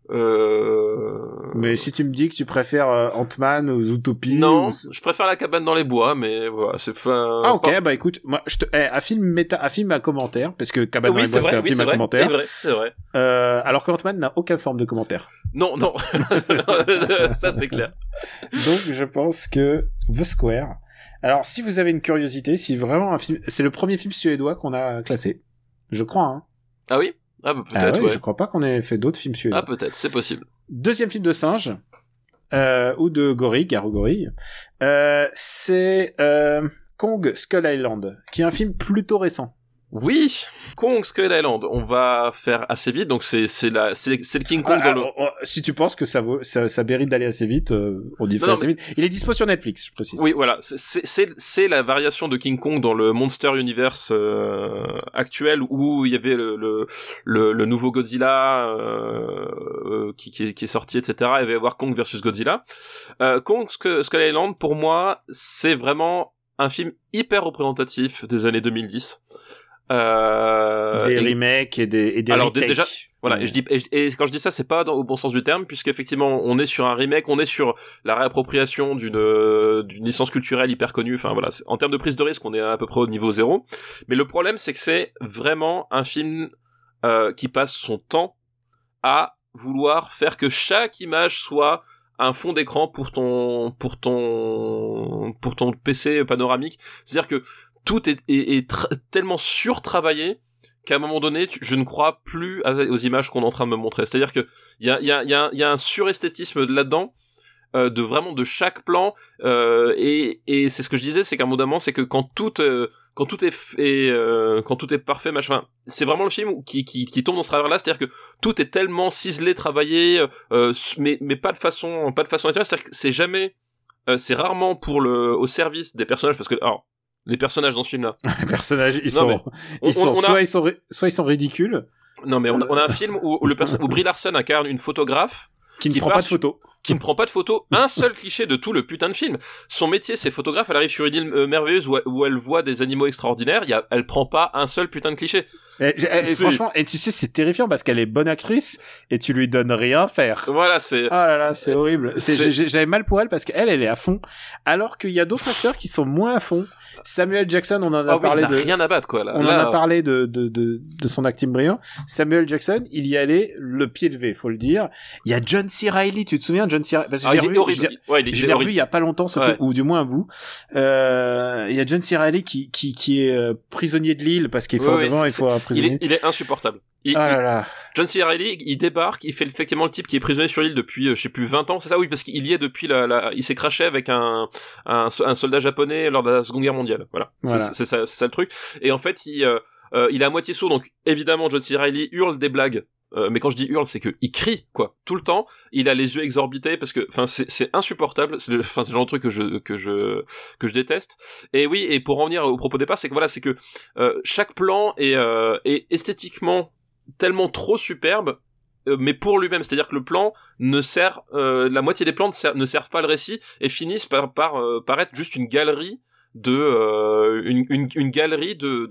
Euh... Mais si tu me dis que tu préfères euh, Ant-Man ou Zootopie... Non, ou- je préfère la cabane dans les bois, mais voilà, c'est pas. Ah ok, pas- bah écoute, moi, je te... eh, un film méta, un film à commentaire, parce que Cabane dans les bois, c'est un oui, film à vrai, commentaire. c'est vrai, c'est vrai. Euh, alors qu'Ant-Man n'a aucune forme de commentaire. Non, non, ça c'est clair. Donc je pense que The Square. Alors si vous avez une curiosité, si vraiment un film, c'est le premier film suédois qu'on a classé, je crois. Hein. Ah oui? Ah bah Ah peut-être, ouais, ouais. Je crois pas qu'on ait fait d'autres films suédois. Ah peut-être, c'est possible. Deuxième film de singe euh, ou de gorille, garou gorille, euh, c'est euh, Kong Skull Island, qui est un film plutôt récent. Oui, Kong Skull Island, on va faire assez vite, donc c'est c'est la c'est le King Kong Ah, dans le. ah, oh, si tu penses que ça vaut, ça, ça mérite d'aller assez vite, euh, on dit Non, fait non, assez vite. Il est dispo sur Netflix, je précise. Oui, voilà, c'est- c'est la variation de King Kong dans le Monster Universe euh, actuel où il y avait le le, le, le nouveau Godzilla euh, euh, qui, qui, est, qui est sorti, etc. Il va y avoir Kong versus Godzilla. Euh, Kong Sk- Skull Island, pour moi, c'est vraiment un film hyper représentatif des années 2010. Euh, des et- remakes et des, et des Alors, retakes. déjà- Voilà, et, je dis, et, quand je dis ça, c'est pas dans, au bon sens du terme, puisqu'effectivement, on est sur un remake, on est sur la réappropriation d'une euh, d'une licence culturelle hyper connue. Enfin voilà, en termes de prise de risque, on est à peu près au niveau zéro. Mais le problème, c'est que c'est vraiment un film euh, qui passe son temps à vouloir faire que chaque image soit un fond d'écran pour ton pour ton pour ton PC panoramique. C'est-à-dire que tout est, est, est tellement surtravaillé qu'à un moment donné, je ne crois plus aux images qu'on est en train de me montrer. C'est-à-dire que il y a, y, a, y, un suresthétisme là-dedans. euh, de vraiment de chaque plan euh, et, c'est ce que je disais c'est qu'à un moment c'est que quand tout euh, quand tout est parfait machin c'est vraiment le film qui, tombe dans ce travers là c'est à dire que tout est tellement ciselé travaillé mais pas de façon pas de façon naturelle c'est à dire que c'est rarement pour au service des personnages parce que alors les personnages dans ce film là Les personnages, ils Non, sont, on- ils sont on- on a- soit ils sont, soit ils sont ridicules, non mais on a, un film où, où le où Brie Larson incarne une photographe qui ne Qui prend pas de photos. qui ne prend pas de photos, un seul cliché de tout le putain de film. Son métier, c'est photographe, elle arrive sur une île euh, merveilleuse où, où elle voit des animaux extraordinaires, y a, elle prend pas un seul putain de cliché. Et, et- franchement, et tu sais, c'est terrifiant parce qu'elle est bonne actrice et tu lui donnes rien à faire. Voilà, c'est... Ah là là, c'est horrible. C'est- j'ai- J'avais mal pour elle parce qu'elle, elle est à fond, alors qu'il y a d'autres acteurs qui sont moins à fond. Samuel Jackson, on en a Ah oui, parlé il n'a de, rien à battre, quoi, là. on Là, en a parlé de, de, de, de son acting brillant. Samuel Jackson, il y allait le pied levé, faut le dire. Il y a John C. Reilly, tu te souviens, John C. Reilly? Parce que ah, je il l'ai revu- horrible. je Ouais, il Je revu il y a pas longtemps, ce Ouais. film, ou du moins un bout. Euh, il y a John C. Reilly qui, qui, qui est euh, prisonnier de l'île parce qu'il faut Ouais, il faut un Il est, prisonnier. il est insupportable. Il- Ah il- là là. John C. Reilly, il débarque, il fait effectivement le type qui est prisonnier sur l'île depuis, euh, je sais plus, 20 ans, c'est ça? Oui, parce qu'il y est depuis la... la... Il s'est craché avec un, un, un soldat japonais lors de la Seconde Guerre mondiale. Voilà, Voilà. C'est- ça, c'est ça le truc. Et en fait, il, euh, euh, il est à moitié sourd, donc évidemment, John C. Reilly hurle des blagues. Euh, mais quand je dis hurle, c'est que il crie quoi, tout le temps. Il a les yeux exorbités parce que, enfin, c'est insupportable. C'est le, enfin, c'est le genre de truc que je que je que je déteste. Et oui, et pour en venir au propos départ, c'est que voilà, c'est que euh, chaque plan est, euh, est esthétiquement tellement trop superbe euh, mais pour lui-même, c'est-à-dire que le plan ne sert, euh, la moitié des plans ne, ser- ne servent pas le récit et finissent par, par, euh, être juste une galerie de euh, une, galerie de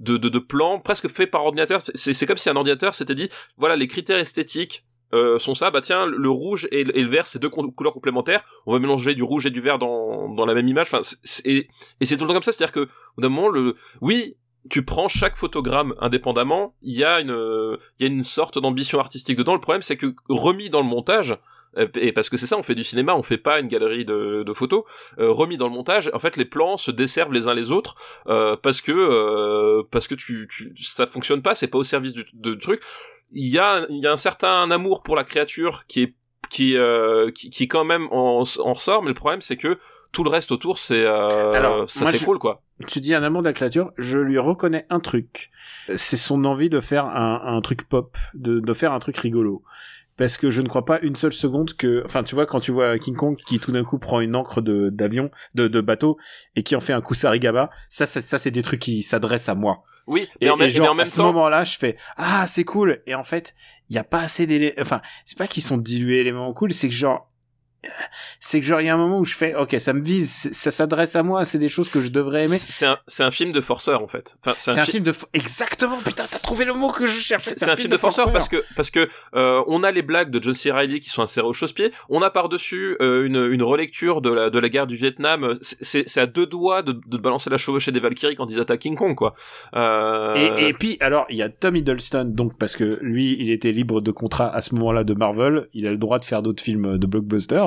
de, de plans presque faits par ordinateur. C'est- comme si un ordinateur s'était dit voilà les critères esthétiques euh, sont ça, bah tiens, le rouge et le, vert, c'est deux co- couleurs complémentaires. On va mélanger du rouge et du vert dans, dans la même image. Enfin, et, et c'est tout le temps comme ça, c'est-à-dire que au bout d'un moment, le, oui, tu prends chaque photogramme indépendamment, il y a une, il y a une sorte d'ambition artistique dedans. Le problème, c'est que remis dans le montage, et parce que c'est ça, on fait du cinéma, on fait pas une galerie de, de photos. euh, remis dans le montage, en fait, les plans se desservent les uns les autres euh, parce que euh, parce que tu, tu ça fonctionne pas, c'est pas au service du, du truc. Il y a il y a un certain amour pour la créature qui est qui euh, qui, qui quand même en ressort, mais le problème c'est que tout le reste autour c'est euh, Alors, ça c'est cool quoi. Tu dis un amour de la créature, je lui reconnais un truc. C'est son envie de faire un, un truc pop, de, de faire un truc rigolo. Parce que je ne crois pas une seule seconde que, enfin, tu vois, quand tu vois King Kong qui tout d'un coup prend une encre de d'avion, de, de bateau, et qui en fait un kusarigama, ça, ça, ça c'est des trucs qui s'adressent à moi. Oui, Et, et, en, même- et genre, en même à ce temps, moment-là, je fais ah c'est cool. Et en fait, il y a pas assez d'éléments. Enfin, c'est pas qu'ils sont dilués éléments cool, c'est que genre c'est que genre il y a un moment où je fais ok ça me vise ça s'adresse à moi c'est des choses que je devrais aimer c'est un c'est un film de forceur en fait. Enfin, c'est un, film de exactement putain t'as trouvé le mot que je cherchais C'est un film de forceur parce que parce que euh, on a les blagues de John C. Reilly qui sont insérées au chausse-pied. On a par dessus une, une relecture de la de la guerre du Vietnam. C'est à deux doigts de, de balancer la chevauchée des Valkyries quand ils attaquent King Kong quoi. Euh... Et, et puis alors il y a Tom Hiddleston donc parce que lui il était libre de contrat à ce moment-là de Marvel il a le droit de faire d'autres films de blockbuster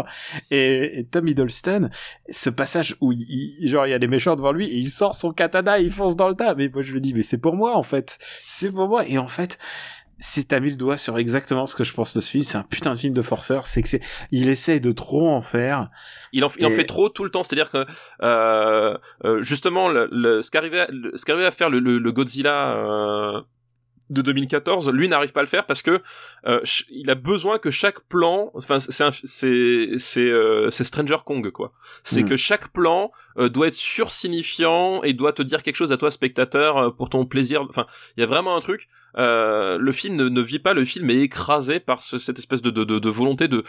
et, et Tom Hiddleston ce passage où il, il- genre il y a des méchants devant lui et il sort son katana il fonce dans le tas. Mais moi je me dis mais c'est pour moi en fait. C'est pour moi. Et en fait c'est t'as mis le doigt sur exactement ce que je pense de ce film. C'est un putain de film de forceur. C'est que c'est il essaye de trop en faire. Il en, il en Et- fait trop tout le temps. C'est-à-dire que euh, euh, justement, le, le- ce qu'arrivait à, le- ce qu'arrivait à faire le Godzilla euh, de 2014, lui n'arrive pas à le faire parce que euh, il a besoin que chaque plan, enfin c'est c'est c'est euh, Stranger Kong quoi. C'est Mm. que chaque plan euh, doit être sursignifiant et doit te dire quelque chose à toi spectateur euh, pour ton plaisir. Enfin, il y a vraiment un truc. Euh, le film ne, ne vit pas, le film est écrasé par ce- cette espèce de, de, de, de volonté de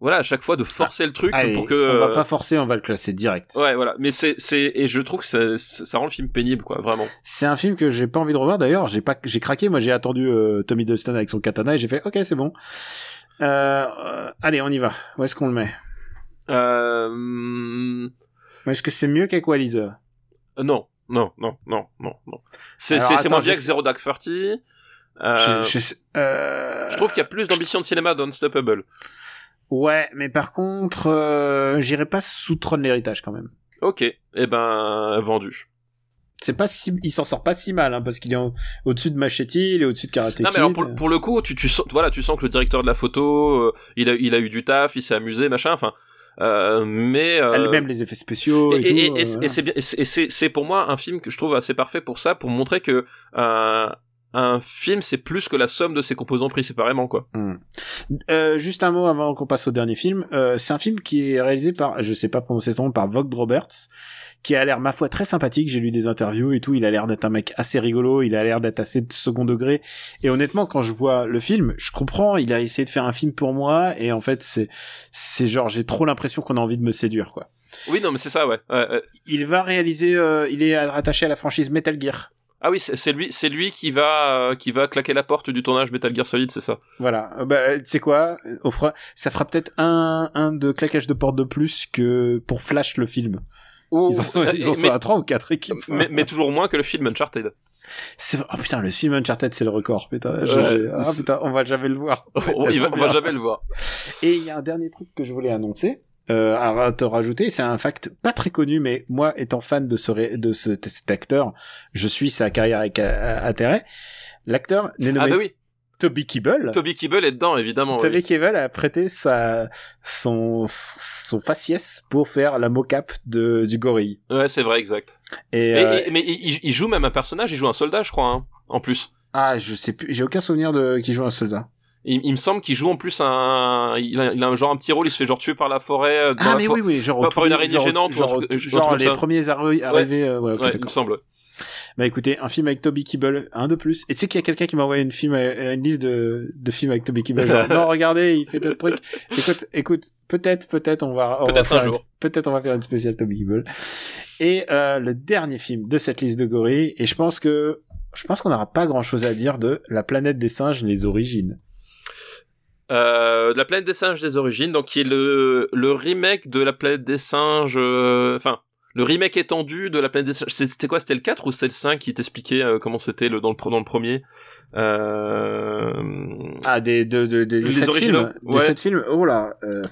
voilà à chaque fois de forcer le truc Allez, pour que on va euh, pas forcer on va le classer direct Ouais, voilà. Mais c'est, c'est, et je trouve que ça, ça rend le film pénible, quoi, vraiment. C'est un film que j'ai pas envie de revoir. D'ailleurs, j'ai pas, j'ai craqué. Moi, j'ai attendu euh, Tommy Hiddleston avec son katana et j'ai fait, ok, c'est bon. Euh, euh, allez, on y va. Où est-ce qu'on le met? Euh... Est-ce que c'est mieux qu'Equalizer? Non, non, non, non, non, non. C'est, c'est, moins bien que Zero Dark Thirty. Euh, je, je- euh, je trouve qu'il y a plus d'ambition de cinéma dans Unstoppable. Ouais, mais par contre, euh, j'irai pas sous trône l'héritage quand même. Ok, eh ben, vendu. C'est pas si, il s'en sort pas si mal, hein, parce qu'il est en- au-dessus de Machete, il est au-dessus de Karate Non, mais alors, pour, pour le coup, tu, tu sens, voilà, tu sens que le directeur de la photo, euh, il a, il a eu du taf, il s'est amusé, machin, enfin, euh, mais, euh, Elle- Même les effets spéciaux et, et, et- et- euh, et voilà. c'est bien, et c'est- et c'est c'est pour moi un film que je trouve assez parfait pour ça, pour montrer que euh, un film c'est plus que la somme de ses composants pris séparément, quoi. Euh, juste un mot avant qu'on passe au dernier film. Euh, c'est un film qui est réalisé par, je sais pas prononcer son nom, par Vogt Roberts, qui a l'air ma foi très sympathique. J'ai lu des interviews et tout. Il a l'air d'être un mec assez rigolo. Il a l'air d'être assez de second degré. Et honnêtement, quand je vois le film, je comprends. Il a essayé de faire un film pour moi. Et en fait, c'est, c'est genre, j'ai trop l'impression qu'on a envie de me séduire, quoi. Oui, non, mais c'est ça, ouais. Il va réaliser, euh, il est rattaché à la franchise Metal Gear. Ah oui, c'est lui, c'est lui qui va, euh, qui va claquer la porte du tournage Metal Gear Solid, c'est ça. Voilà. Euh, Bah, tu sais quoi, on fera- ça fera peut-être un, un de claquage de porte de plus que pour Flash le film. Ils en sont, ils en sont mais, à trois ou quatre équipes. mais, mais toujours moins que le film Uncharted. C'est oh putain le film Uncharted c'est le record putain. Ah putain on va jamais le voir. On, va, on jamais le voir. Et il y a un dernier truc que je voulais annoncer. Euh, à te rajouter, c'est un fact pas très connu, mais moi étant fan de ce de ce, de cet acteur, je suis sa carrière avec euh, intérêt. L'acteur n'est Ah nommé bah oui, Toby Kebbell. Toby Kebbell est dedans, évidemment. Toby oui. Kebbell a prêté sa son son faciès pour faire la mocap de du gorille. Ouais, c'est vrai, exact. Et, Et- euh, et- mais il joue même un personnage, il joue un soldat, je crois, hein, en plus. ah je sais plus, j'ai aucun souvenir de qui joue un soldat. Il, il me semble qu'il joue en plus un, il a, il a un genre un petit rôle, il se fait genre tuer par la forêt. euh, dans Ah la mais for- oui oui genre par une araignée genre- gênante ou genre, genre truc les ça. premiers arri- arrivés euh, ouais, Ouais, il me semble. Bah écoutez, un film avec Toby Kebbell, un de plus. Et tu sais qu'il y a quelqu'un qui m'a envoyé une film, euh, une liste de, de films avec Toby Kebbell. Genre, non, regardez, il fait d'autres trucs. Écoute, écoute, peut-être, peut-être on va, on va Peut-être faire un une- jour. peut-être on va faire une spéciale Toby Kebbell. Et euh, le dernier film de cette liste de gorilles, et je pense que je pense qu'on n'aura pas grand-chose à dire de La planète des singes, les origines. Euh, de la planète des singes des origines, donc qui est le, le remake de la planète des singes, euh, enfin, le remake étendu de la planète des singes. C'était quoi C'était le 4 ou c'était le 5 qui t'expliquait euh, comment c'était le, dans, le, dans le premier euh... Ah, des de, de, des originaux, films, des ouais. sept films. Oh là. Euh,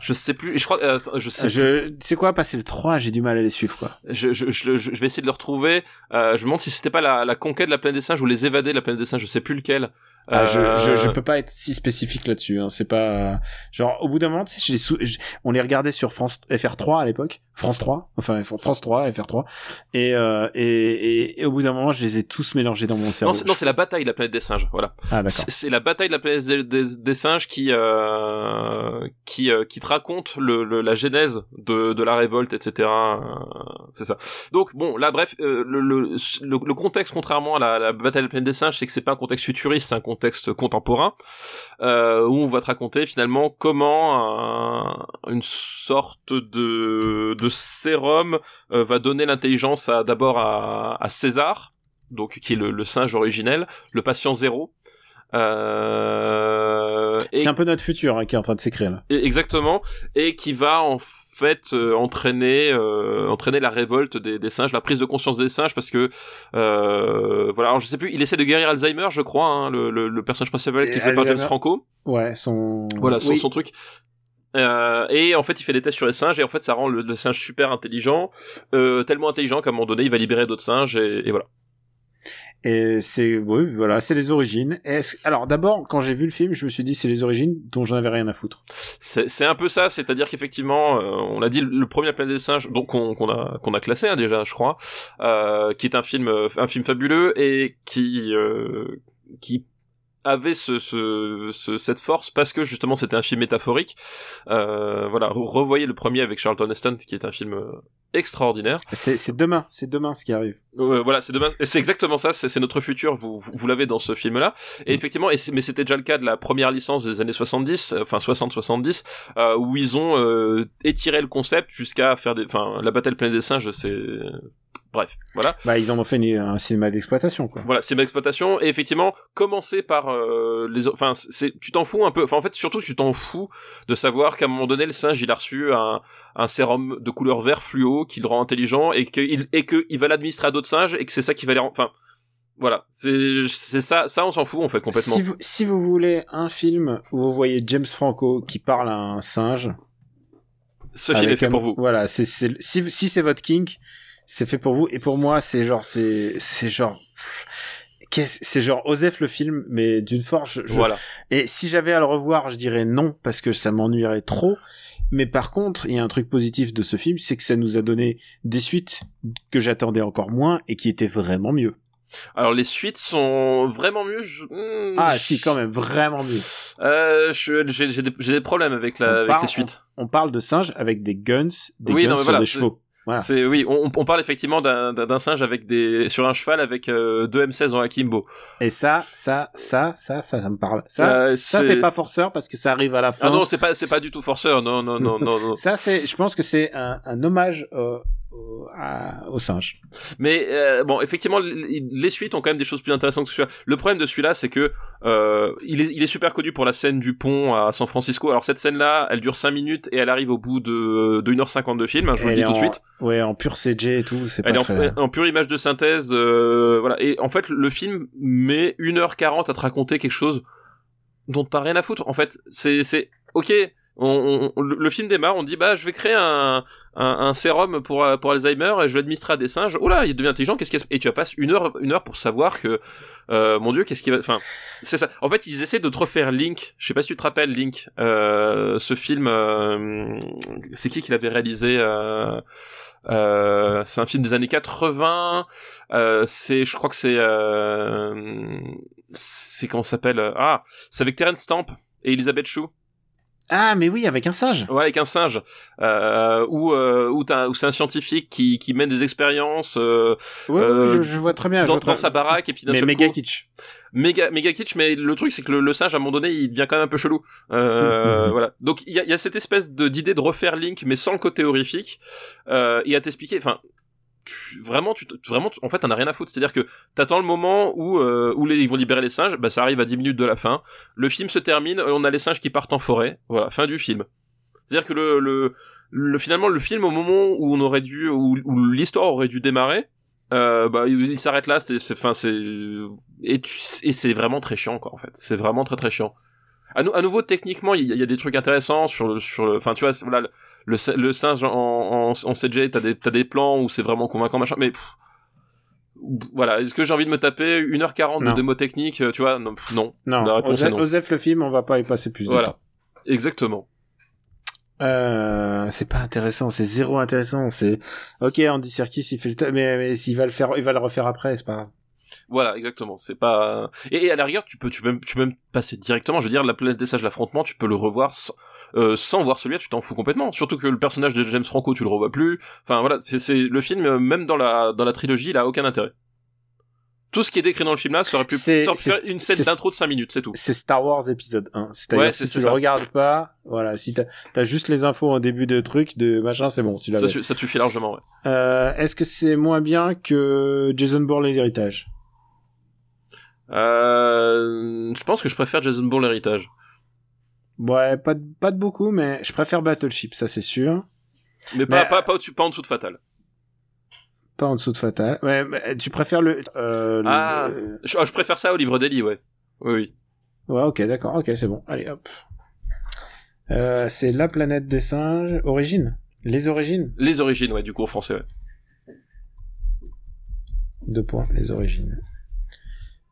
Je sais plus, je crois, euh, je sais je, c'est quoi passer le 3 J'ai du mal à les suivre quoi. Je, je, je, je vais essayer de le retrouver. Euh, je me demande si c'était pas la, la conquête de la planète des singes ou les évadés de la planète des singes. Je sais plus lequel. Ah, je, Euh, je, je peux pas être si spécifique là-dessus. Hein. C'est pas genre au bout d'un moment, tu sais, je les je- on les regardait sur France FR3 à l'époque, France 3, enfin France 3, FR3, et, euh, et, et, et au bout d'un moment, je les ai tous mélangés dans mon cerveau. Non, c'est, la bataille de la planète des singes. Voilà. Ah. C'est, la bataille de la planète des, des- des singes qui euh, qui euh, qui te raconte le, le- la genèse de, de la révolte, etc. Euh, c'est ça. Donc bon, là, bref, euh, le, le, le, le contexte, contrairement à la, la bataille de la planète des singes, c'est que c'est pas un contexte futuriste, c'est un contexte contemporain euh, où on va te raconter finalement comment un- une sorte de de sérum euh, va donner l'intelligence à d'abord à, à César, donc qui est le, le singe originel, le patient zéro. Euh, C'est un peu notre futur hein, qui est en train de s'écrire là. exactement, et qui va en fait euh, entraîner euh, entraîner la révolte des, des singes, la prise de conscience des singes, parce que euh, voilà, alors je sais plus, il essaie de guérir Alzheimer, je crois, hein, le, le, le personnage principal qui est fait par James. Franco. Ouais, son. Voilà, son, Oui. son truc. Euh, et en fait, il fait des tests sur les singes et en fait, ça rend le, le singe super intelligent, euh, tellement intelligent qu'à un moment donné, il va libérer d'autres singes et, et voilà. Et c'est, oui, voilà, c'est les origines. Alors d'abord, quand j'ai vu le film, je me suis dit c'est les origines dont j'en avais rien à foutre. C'est un peu ça, c'est-à-dire qu'effectivement, euh, on l'a dit, le premier La planète des singes, donc qu'on qu'on a qu'on a classé hein, déjà, je crois, euh, qui est un film euh, un film fabuleux et qui euh, qui avait ce, ce, ce- cette force parce que justement c'était un film métaphorique. Euh, voilà, re- revoyez le premier avec Charlton Heston qui est un film euh, extraordinaire. C'est demain, c'est demain ce qui arrive. Euh, voilà, c'est demain. C'est exactement ça. C'est notre futur. Vous, vous, vous l'avez dans ce film-là. Et effectivement, et mais c'était déjà le cas de la première licence des années 70, euh, enfin 60-70, euh, où ils ont euh, étiré le concept jusqu'à faire des, enfin la bataille planète des singes. C'est bref, voilà. Bah ils en ont fait une- un cinéma d'exploitation quoi. Voilà, c'est ma exploitation. Et effectivement, commencer par euh, les, enfin, c'est, tu t'en fous un peu. Enfin, en fait, surtout, tu t'en fous de savoir qu'à un moment donné, le singe, il a reçu un, un sérum de couleur vert fluo qui le rend intelligent et qu'il et que il va l'administrer à d'autres singes et que c'est ça qui va les, rend- enfin, voilà, c'est, ça, ça, on s'en fout en fait complètement. Si vous, si vous voulez un film où vous voyez James Franco qui parle à un singe, Ce film est fait un- pour vous. Voilà, c'est c'est si si c'est votre kink, c'est fait pour vous. Et pour moi, c'est genre c'est c'est genre c'est genre Osef le film, mais d'une force. je- Voilà. Et si j'avais à le revoir, je dirais non parce que ça m'ennuierait trop. Mais par contre, il y a un truc positif de ce film, c'est que ça nous a donné des suites que j'attendais encore moins et qui étaient vraiment mieux. Alors les suites sont vraiment mieux. je- hmm, Ah je- si, quand même, vraiment mieux. Euh, j'ai, des, des problèmes avec On la, avec parle- les suites. On parle de singes avec des guns, des Oui, guns non, mais sur voilà, des chevaux. Voilà. C'est oui, on, on parle effectivement d'un, singe avec des sur un cheval avec euh, deux M16 en akimbo. Et ça, ça, ça, ça, ça, ça me parle. Ça, Euh, ça c'est pas forceur parce que ça arrive à la fin. Ah non, c'est pas c'est pas du tout forceur. Non non non non. non. Ça, c'est, je pense que c'est un, un hommage au, au, à- au singe. Mais euh, bon, effectivement, les, suites ont quand même des choses plus intéressantes que celui-là. Le problème de celui-là, c'est que euh, il, est, il est super connu pour la scène du pont à San Francisco. Alors cette scène-là, elle dure 5 minutes et elle arrive au bout de, de 1h50 de film. hein, je vous le dis tout de suite. Ouais, en pur CG et tout, c'est pas Elle est en, très... en pure image de synthèse, euh, voilà. Et en fait, le film met 1h40 à te raconter quelque chose dont t'as rien à foutre. En fait, c'est, c'est, ok, on, on- le film démarre, on dit, bah, je vais créer un, un, un sérum pour, euh, pour Alzheimer et je vais à des singes. Oh là, il devient intelligent, qu'est-ce qu'il Et tu vas passer une heure, une heure pour savoir que, euh, mon dieu, qu'est-ce qui va, enfin, c'est ça. En fait, ils essaient de te refaire Link. Je sais pas si tu te rappelles Link, euh, ce film, euh, c'est qui qui l'avait réalisé, euh, euh, c'est un film des années 80. Euh, c'est, je crois que c'est, c'est comment s'appelle? Ah, c'est avec Terence Stamp et Elizabeth Shue. Ah, mais oui, avec un singe. Ouais, avec un singe. Euh, où euh, où, t'as- où c'est un scientifique qui, qui mène des expériences euh, Ouais, Euh, je, je vois très bien. dans, sa baraque et puis d'un mais méga coup- kitsch. méga méga kitsch mais le truc c'est que le, le singe à un moment donné il devient quand même un peu chelou euh, voilà donc il y a, y a cette espèce de d'idée de refaire Link mais sans le côté horrifique euh, et à t'expliquer enfin vraiment tu vraiment en fait t'en as rien à foutre. C'est à dire que t'attends le moment où euh, où les, ils vont libérer les singes bah ça arrive à 10 minutes de la fin. Le film se termine on a les singes qui partent en forêt. Voilà fin du film. C'est à dire que le, le le finalement le film au moment où on aurait dû où, où l'histoire aurait dû démarrer euh, bah il, il s'arrête là c'est c'est enfin c'est et et c'est vraiment très chiant quoi en fait. C'est vraiment très très chiant à, nou- à nouveau techniquement il y, a- il y a des trucs intéressants sur le sur le enfin tu vois voilà le, le, le singe en, en, en CG t'as des t'as des plans où c'est vraiment convaincant machin mais pff, voilà est-ce que j'ai envie de me taper 1h40 de Non. démo technique euh, tu vois non non Non, La réponse Osef, non. Osef, le film, on va pas y passer plus de voilà temps. exactement Euh, c'est pas intéressant, c'est zéro intéressant. C'est ok, Andy Serkis, il fait le, mais, mais s'il va le faire, il va le refaire après, c'est pas grave. Voilà, exactement. C'est pas. Et, et à la rigueur, tu peux, tu peux, même, tu peux même passer directement. Je veux dire, la planète des sages, l'affrontement, tu peux le revoir sans, euh, sans voir celui-là. Tu t'en fous complètement. Surtout que le personnage de James Franco, tu le revois plus. Enfin voilà, c'est, c'est le film, euh, même dans la, dans la trilogie, il a aucun intérêt. Tout ce qui est décrit dans le film là, ça aurait pu, ça faire une scène d'intro de 5 minutes, c'est tout. C'est Star Wars épisode 1. C'est-à-dire Ouais, si tu c'est le ça. regardes pas, voilà, si t'as as juste les infos au début de truc, de machin, c'est bon, tu l'as. Ça, ça suffit largement. Ouais. Euh, Est-ce que c'est moins bien que Jason Bourne l'héritage Euh, je pense que je préfère Jason Bourne l'héritage. Ouais, pas de, pas de beaucoup, mais je préfère Battleship, ça c'est sûr. Mais pas, pas, pas, en dessous de Fatal. Pas en dessous de Fatal. Ouais, mais tu préfères le. Euh, Ah. euh, Je, je préfère ça au livre d'Eli, ouais. Oui, oui. Ouais, ok, d'accord, ok, c'est bon. Allez, hop. Euh, c'est la planète des singes. Origine Les origines Les origines, ouais, du coup, en français, ouais. Deux points, les origines.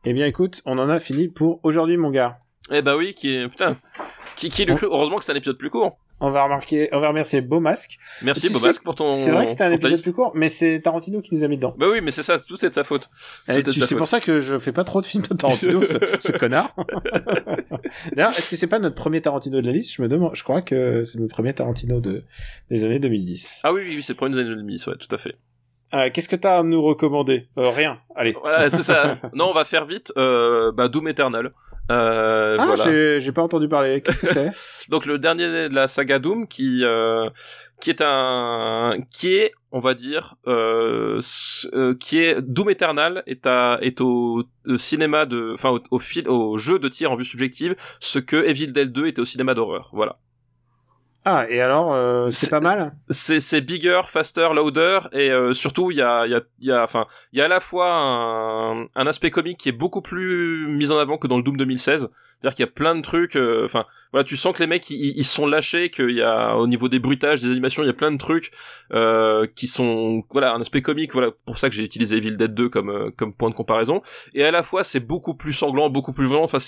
Eh bien, écoute, on en a fini pour aujourd'hui, mon gars. Eh bah oui, qui est, putain. Qui, qui est le cru Heureusement que c'est un épisode plus court. On va remarquer, on va remercier Beau Masque. Merci Tu sais, pour ton. C'est vrai que c'était un épisode plus court, mais c'est Tarantino qui nous a mis dedans. Bah oui, mais c'est ça, tout est de sa faute. Eh, c'est pour ça que je fais pas trop de films de Tarantino, ce, ce connard. D'ailleurs, est-ce que c'est pas notre premier Tarantino de la liste? Je me demande. Je crois que c'est notre premier Tarantino de des années 2010. Ah oui, oui, oui, c'est le premier des années 2010, ouais, tout à fait. Euh, Qu'est-ce que t'as à nous recommander? Euh, Rien. Allez. Voilà, c'est ça. non, on va faire vite. Euh, bah, Doom Eternal. Euh, ah, voilà. j'ai- j'ai pas entendu parler. Qu'est-ce que c'est? Donc le dernier de la saga Doom qui euh, qui est un qui est on va dire euh, euh, qui est Doom Eternal est à est au, au cinéma de enfin au, au fil au jeu de tir en vue subjective ce que Evil Dead 2 était au cinéma d'horreur voilà Ah, et alors, euh, c'est pas mal. c'est c'est bigger faster louder et euh, surtout il y a y a y a enfin y a à la fois un, un aspect comique qui est beaucoup plus mis en avant que dans le Doom 2016 c'est-à-dire qu'il y a plein de trucs euh, enfin voilà tu sens que les mecs ils, ils sont lâchés qu'il y a au niveau des bruitages des animations il y a plein de trucs euh, qui sont voilà un aspect comique voilà pour ça que j'ai utilisé Evil Dead 2 comme euh, comme point de comparaison. Et à la fois c'est beaucoup plus sanglant beaucoup plus violent. Enfin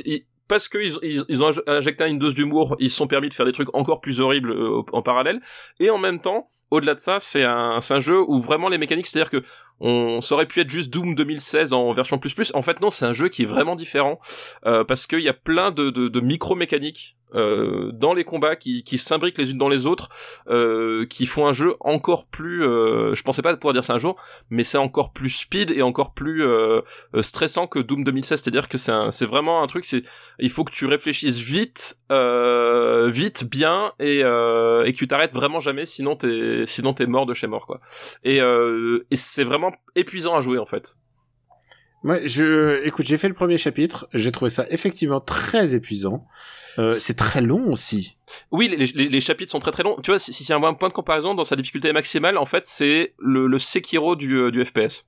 parce qu'ils ils, ont inj- injecté une dose d'humour, ils se sont permis de faire des trucs encore plus horribles euh, en parallèle. Et en même temps, au-delà de ça, c'est un, un jeu où vraiment les mécaniques, c'est-à-dire que on aurait pu être juste Doom 2016 en version plus plus. En fait, non, c'est un jeu qui est vraiment différent euh, parce qu'il y a plein de, de, de micro mécaniques euh, dans les combats qui, qui s'imbriquent les unes dans les autres, euh, qui font un jeu encore plus. Euh, je pensais pas pouvoir dire ça un jour, mais c'est encore plus speed et encore plus euh, euh, stressant que Doom 2016. C'est-à-dire que c'est vraiment un truc. C'est il faut que tu réfléchisses vite, euh, vite, bien, et, et que tu t'arrêtes vraiment jamais, sinon t'es, sinon t'es mort de chez mort, quoi. Et, et c'est vraiment épuisant à jouer, en fait. Ouais, je, écoute, j'ai fait le premier chapitre. J'ai trouvé ça effectivement très épuisant. Euh, c'est très long aussi. Oui, les, les, les chapitres sont très très longs. Tu vois, si, si c'est un point de comparaison, dans sa difficulté maximale, en fait, c'est le, le Sekiro du, euh, du FPS.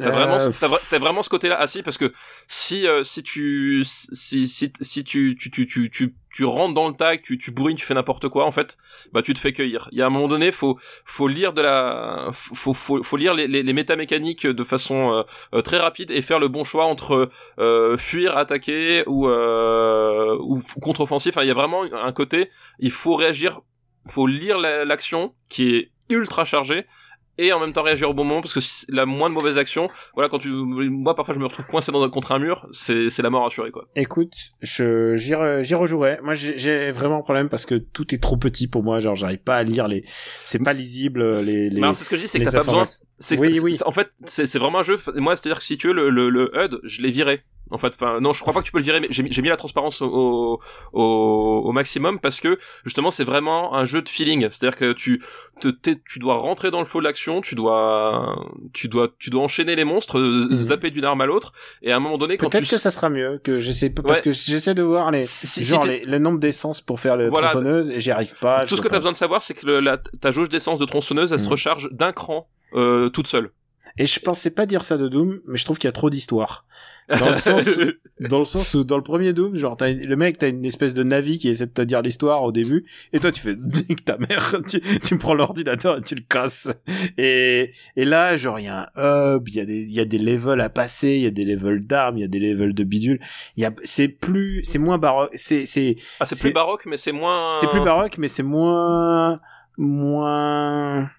T'as vraiment, Euh, t'as, vra- t'as vraiment ce côté-là? Ah si, parce que si euh, si tu si si si tu tu tu tu tu, rentres dans le tag, tu tu bourrines, tu fais n'importe quoi, en fait, bah tu te fais cueillir. Il y a un moment donné, faut faut lire de la faut faut faut lire les les, les métamécaniques de façon euh, euh, très rapide et faire le bon choix entre euh, fuir, attaquer ou euh, ou contre-offensif. Enfin, il y a vraiment un côté, il faut réagir, faut lire la- l'action qui est ultra chargée et en même temps réagir au bon moment parce que la moindre mauvaise action, voilà, quand tu, moi parfois je me retrouve coincé dans, contre un mur, c'est, c'est la mort assurée quoi. Écoute, je j'y re- j'y rejouerai. Moi, j'ai- vraiment un problème parce que tout est trop petit pour moi. Genre, j'arrive pas à lire les. C'est pas lisible les. les... Alors, c'est ce que je dis, c'est que les t'as pas besoin, Oui, oui. en fait, c'est, c'est vraiment un jeu, moi, c'est-à-dire que si tu veux, le, le, le HUD, je l'ai viré. En fait, enfin, non, je crois pas que tu peux le virer, mais j'ai mis, la transparence au, au, au maximum parce que, justement, c'est vraiment un jeu de feeling. C'est-à-dire que tu, te, tu dois rentrer dans le flow de l'action, tu dois, tu dois, tu dois enchaîner les monstres, euh, Mhm. zapper d'une arme à l'autre, et à un moment donné, quand tu, Peut-être que ça sera mieux que j'essaie parce Ouais. que j'essaie de voir les Si- genre si les, le nombre d'essence pour faire le Voilà. tronçonneuse et j'y arrive pas. tout ce que t'as besoin de savoir, c'est que le, la, ta jauge d'essence de tronçonneuse, elle se Mhm. recharge d'un cran, euh, toute seule. Et je pensais pas dire ça de Doom, mais je trouve qu'il y a trop d'histoire. Dans le sens, dans le sens où dans le premier Doom, genre t'as une- le mec t'as une espèce de navi qui essaie de te dire l'histoire au début, et toi tu fais nique ta mère, tu, tu me prends l'ordinateur et tu le casses. Et et là genre il y a un hub, il y a des il y a des levels à passer, il y a des levels d'armes, il y a des levels de bidule. Il y a c'est plus c'est moins baroque, c'est c'est ah, c'est plus baroque, mais c'est moins... c'est plus baroque, mais c'est moins moins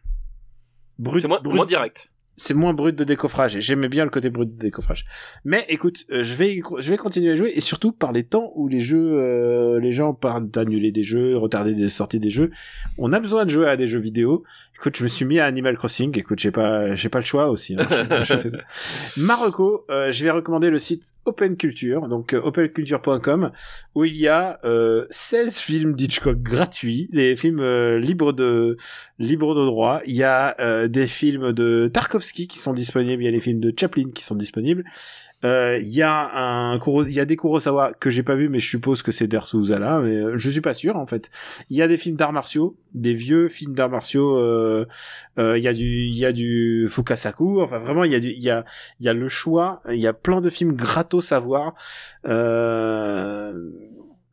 brut, C'est moins, brut moins direct. C'est moins brut de décoffrage et j'aimais bien le côté brut de décoffrage. Mais écoute, euh, je vais je vais continuer à jouer et surtout par les temps où les jeux euh, les gens parlent d'annuler des jeux, retarder des sorties des jeux, on a besoin de jouer à des jeux vidéo. Écoute, je me suis mis à Animal Crossing. Écoute, j'ai pas j'ai pas le choix aussi. hein. Je fais ça. Marocco, euh, je vais recommander le site Open Culture, donc euh, openculture.com où il y a euh, 16 films d'Hitchcock gratuits, les films euh, libres de libres de droit. Il y a euh, des films de Tarkovsky qui sont disponibles, il y a les films de Chaplin qui sont disponibles. Euh, Il y a un il y a des Kurosawa que j'ai pas vu mais je suppose que c'est d'Ersu Uzala mais euh, je suis pas sûr en fait. Il y a des films d'arts martiaux, des vieux films d'arts martiaux euh, euh, il y a du il y a du Fukasaku, enfin vraiment il y a il y a il y a le choix, il y a plein de films gratos à voir. Euh,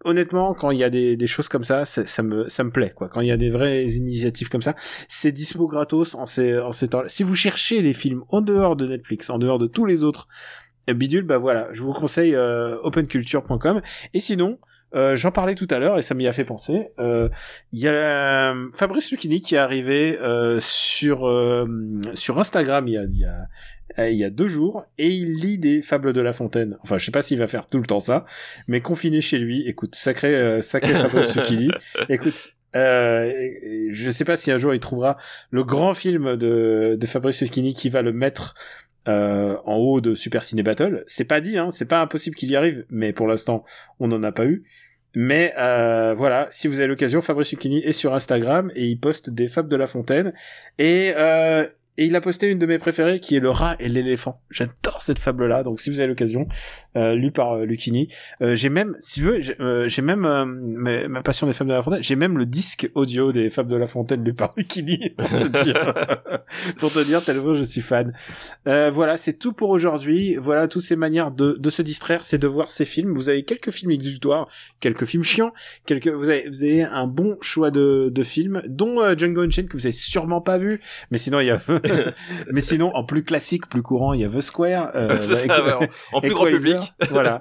honnêtement, quand il y a des, des choses comme ça, ça, me ça me plaît quoi. Quand il y a des vraies initiatives comme ça, c'est dispo gratos en ces en ces temps. Si vous cherchez des films en dehors de Netflix, en dehors de tous les autres bidules, bah voilà, je vous conseille euh, openculture.com. Et sinon. euh, J'en parlais tout à l'heure et ça m'y a fait penser. Euh, Il y a euh, Fabrice Lucchini qui est arrivé euh, sur euh, sur Instagram il y a, il y a euh, il y a deux jours et il lit des fables de La Fontaine. Enfin, je sais pas s'il va faire tout le temps ça, mais confiné chez lui. Écoute, sacré euh, sacré Fabrice Lucchini. Écoute, euh, je sais pas si un jour il trouvera le grand film de de Fabrice Lucchini qui va le mettre euh, en haut de Super Ciné Battle. C'est pas dit, hein, c'est pas impossible qu'il y arrive, mais pour l'instant, on n'en a pas eu. Mais euh, voilà, si vous avez l'occasion, Fabrice Lucchini est sur Instagram et il poste des fables de La Fontaine. Et, euh, et il a posté une de mes préférées qui est le rat et l'éléphant. J'adore cette fable-là, donc si vous avez l'occasion, euh, lu par euh, Lucchini. Euh, j'ai même, si veux, j'ai euh, j'ai même euh, ma, ma passion des fables de La Fontaine. J'ai même le disque audio des fables de La Fontaine lu par Lucchini pour te dire, pour te dire tellement je suis fan. Euh, voilà, c'est tout pour aujourd'hui. Voilà, toutes ces manières de, de se distraire, c'est de voir ces films. Vous avez quelques films exutoires, quelques films chiants, quelques, vous avez, vous avez un bon choix de, de films, dont euh, Django Unchained que vous avez sûrement pas vu. Mais sinon, il y a, mais sinon, en plus classique, plus courant, il y a The Square. euh, ça, avec- en, en plus grand public. voilà.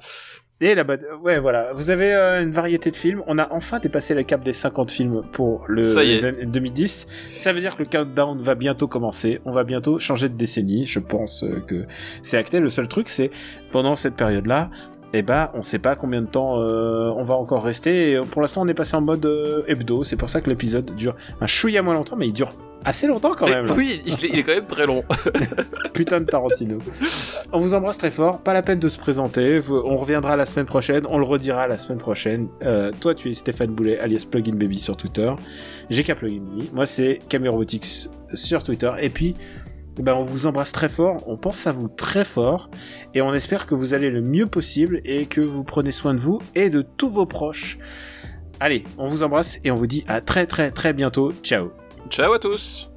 Et là-bas, ouais, voilà. Vous avez euh, une variété de films. On a enfin dépassé le cap des 50 films pour le Ça y est. les années 2010. Ça veut dire que le countdown va bientôt commencer. On va bientôt changer de décennie. Je pense euh, que c'est acté. Le seul truc, c'est pendant cette période-là, eh ben, on sait pas combien de temps euh, on va encore rester. Et euh, pour l'instant, on est passé en mode euh, hebdo. C'est pour ça que l'épisode dure un chouïa moins longtemps, mais il dure assez longtemps quand même. oui, il est, il est quand même très long. Putain de Tarantino. On vous embrasse très fort. Pas la peine de se présenter. On reviendra la semaine prochaine. On le redira la semaine prochaine. Euh, toi, tu es Stéphane Boulet, alias Plugin Baby sur Twitter. GK Plugin Baby. Moi, c'est Camerobotics sur Twitter. Et puis, ben, on vous embrasse très fort. On pense à vous très fort. Et on espère que vous allez le mieux possible et que vous prenez soin de vous et de tous vos proches. Allez, on vous embrasse et on vous dit à très très très bientôt. Ciao. Ciao à tous.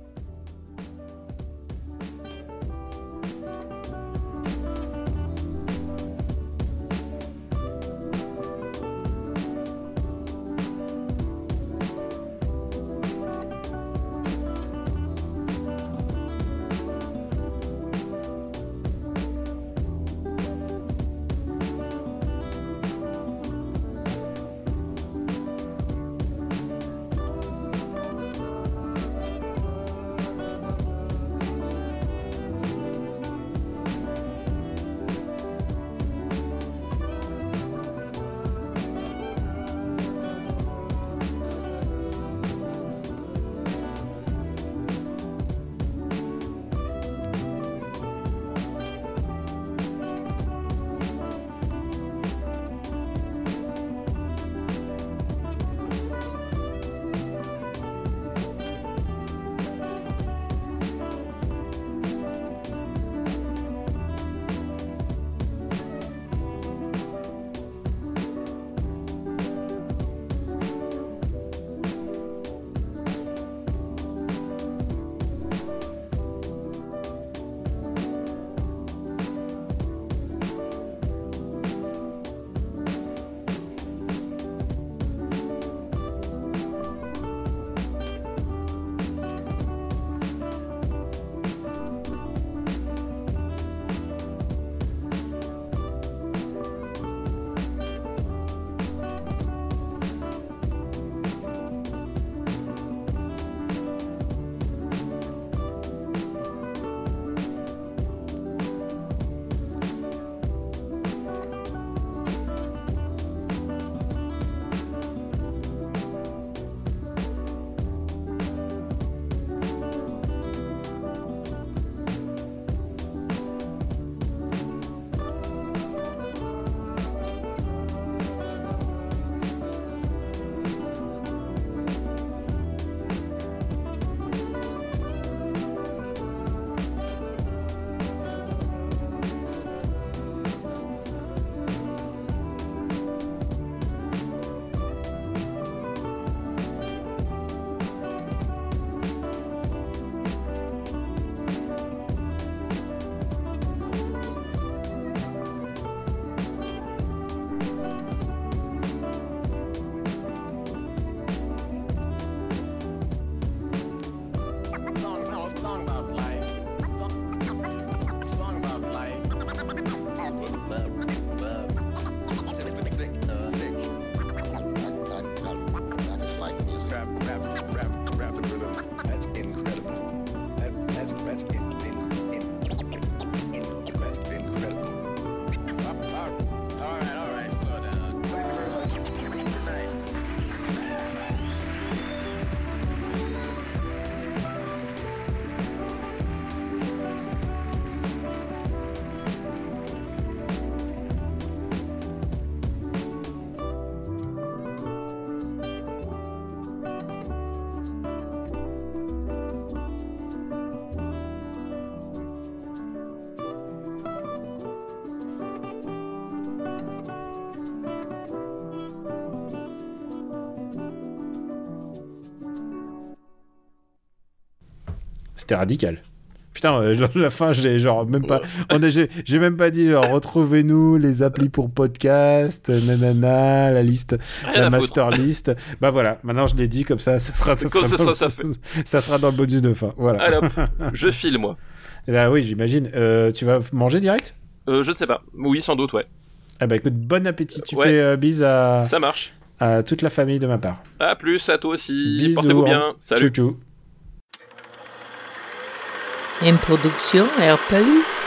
C'était radical. Putain, euh, genre, la fin, j'ai genre même pas. On a, j'ai, j'ai même pas dit genre retrouvez-nous les applis pour podcast, nanana, la liste, Rien la master list. Bah voilà, maintenant je l'ai dit comme ça, ça sera, ça sera, ça, dans, ça, le- ça fait. ça sera dans le bonus de fin. Voilà. Hop, je file moi. Là, oui, j'imagine. Euh, tu vas manger direct? Euh, je sais pas. Oui, sans doute, ouais. Ah bah écoute, bon appétit. Tu Ouais. fais euh, bise à, Ça marche. à toute la famille de ma part. À plus, à toi aussi. Bisous, Portez-vous bien. Salut. Tchou tchou. Une production RPU.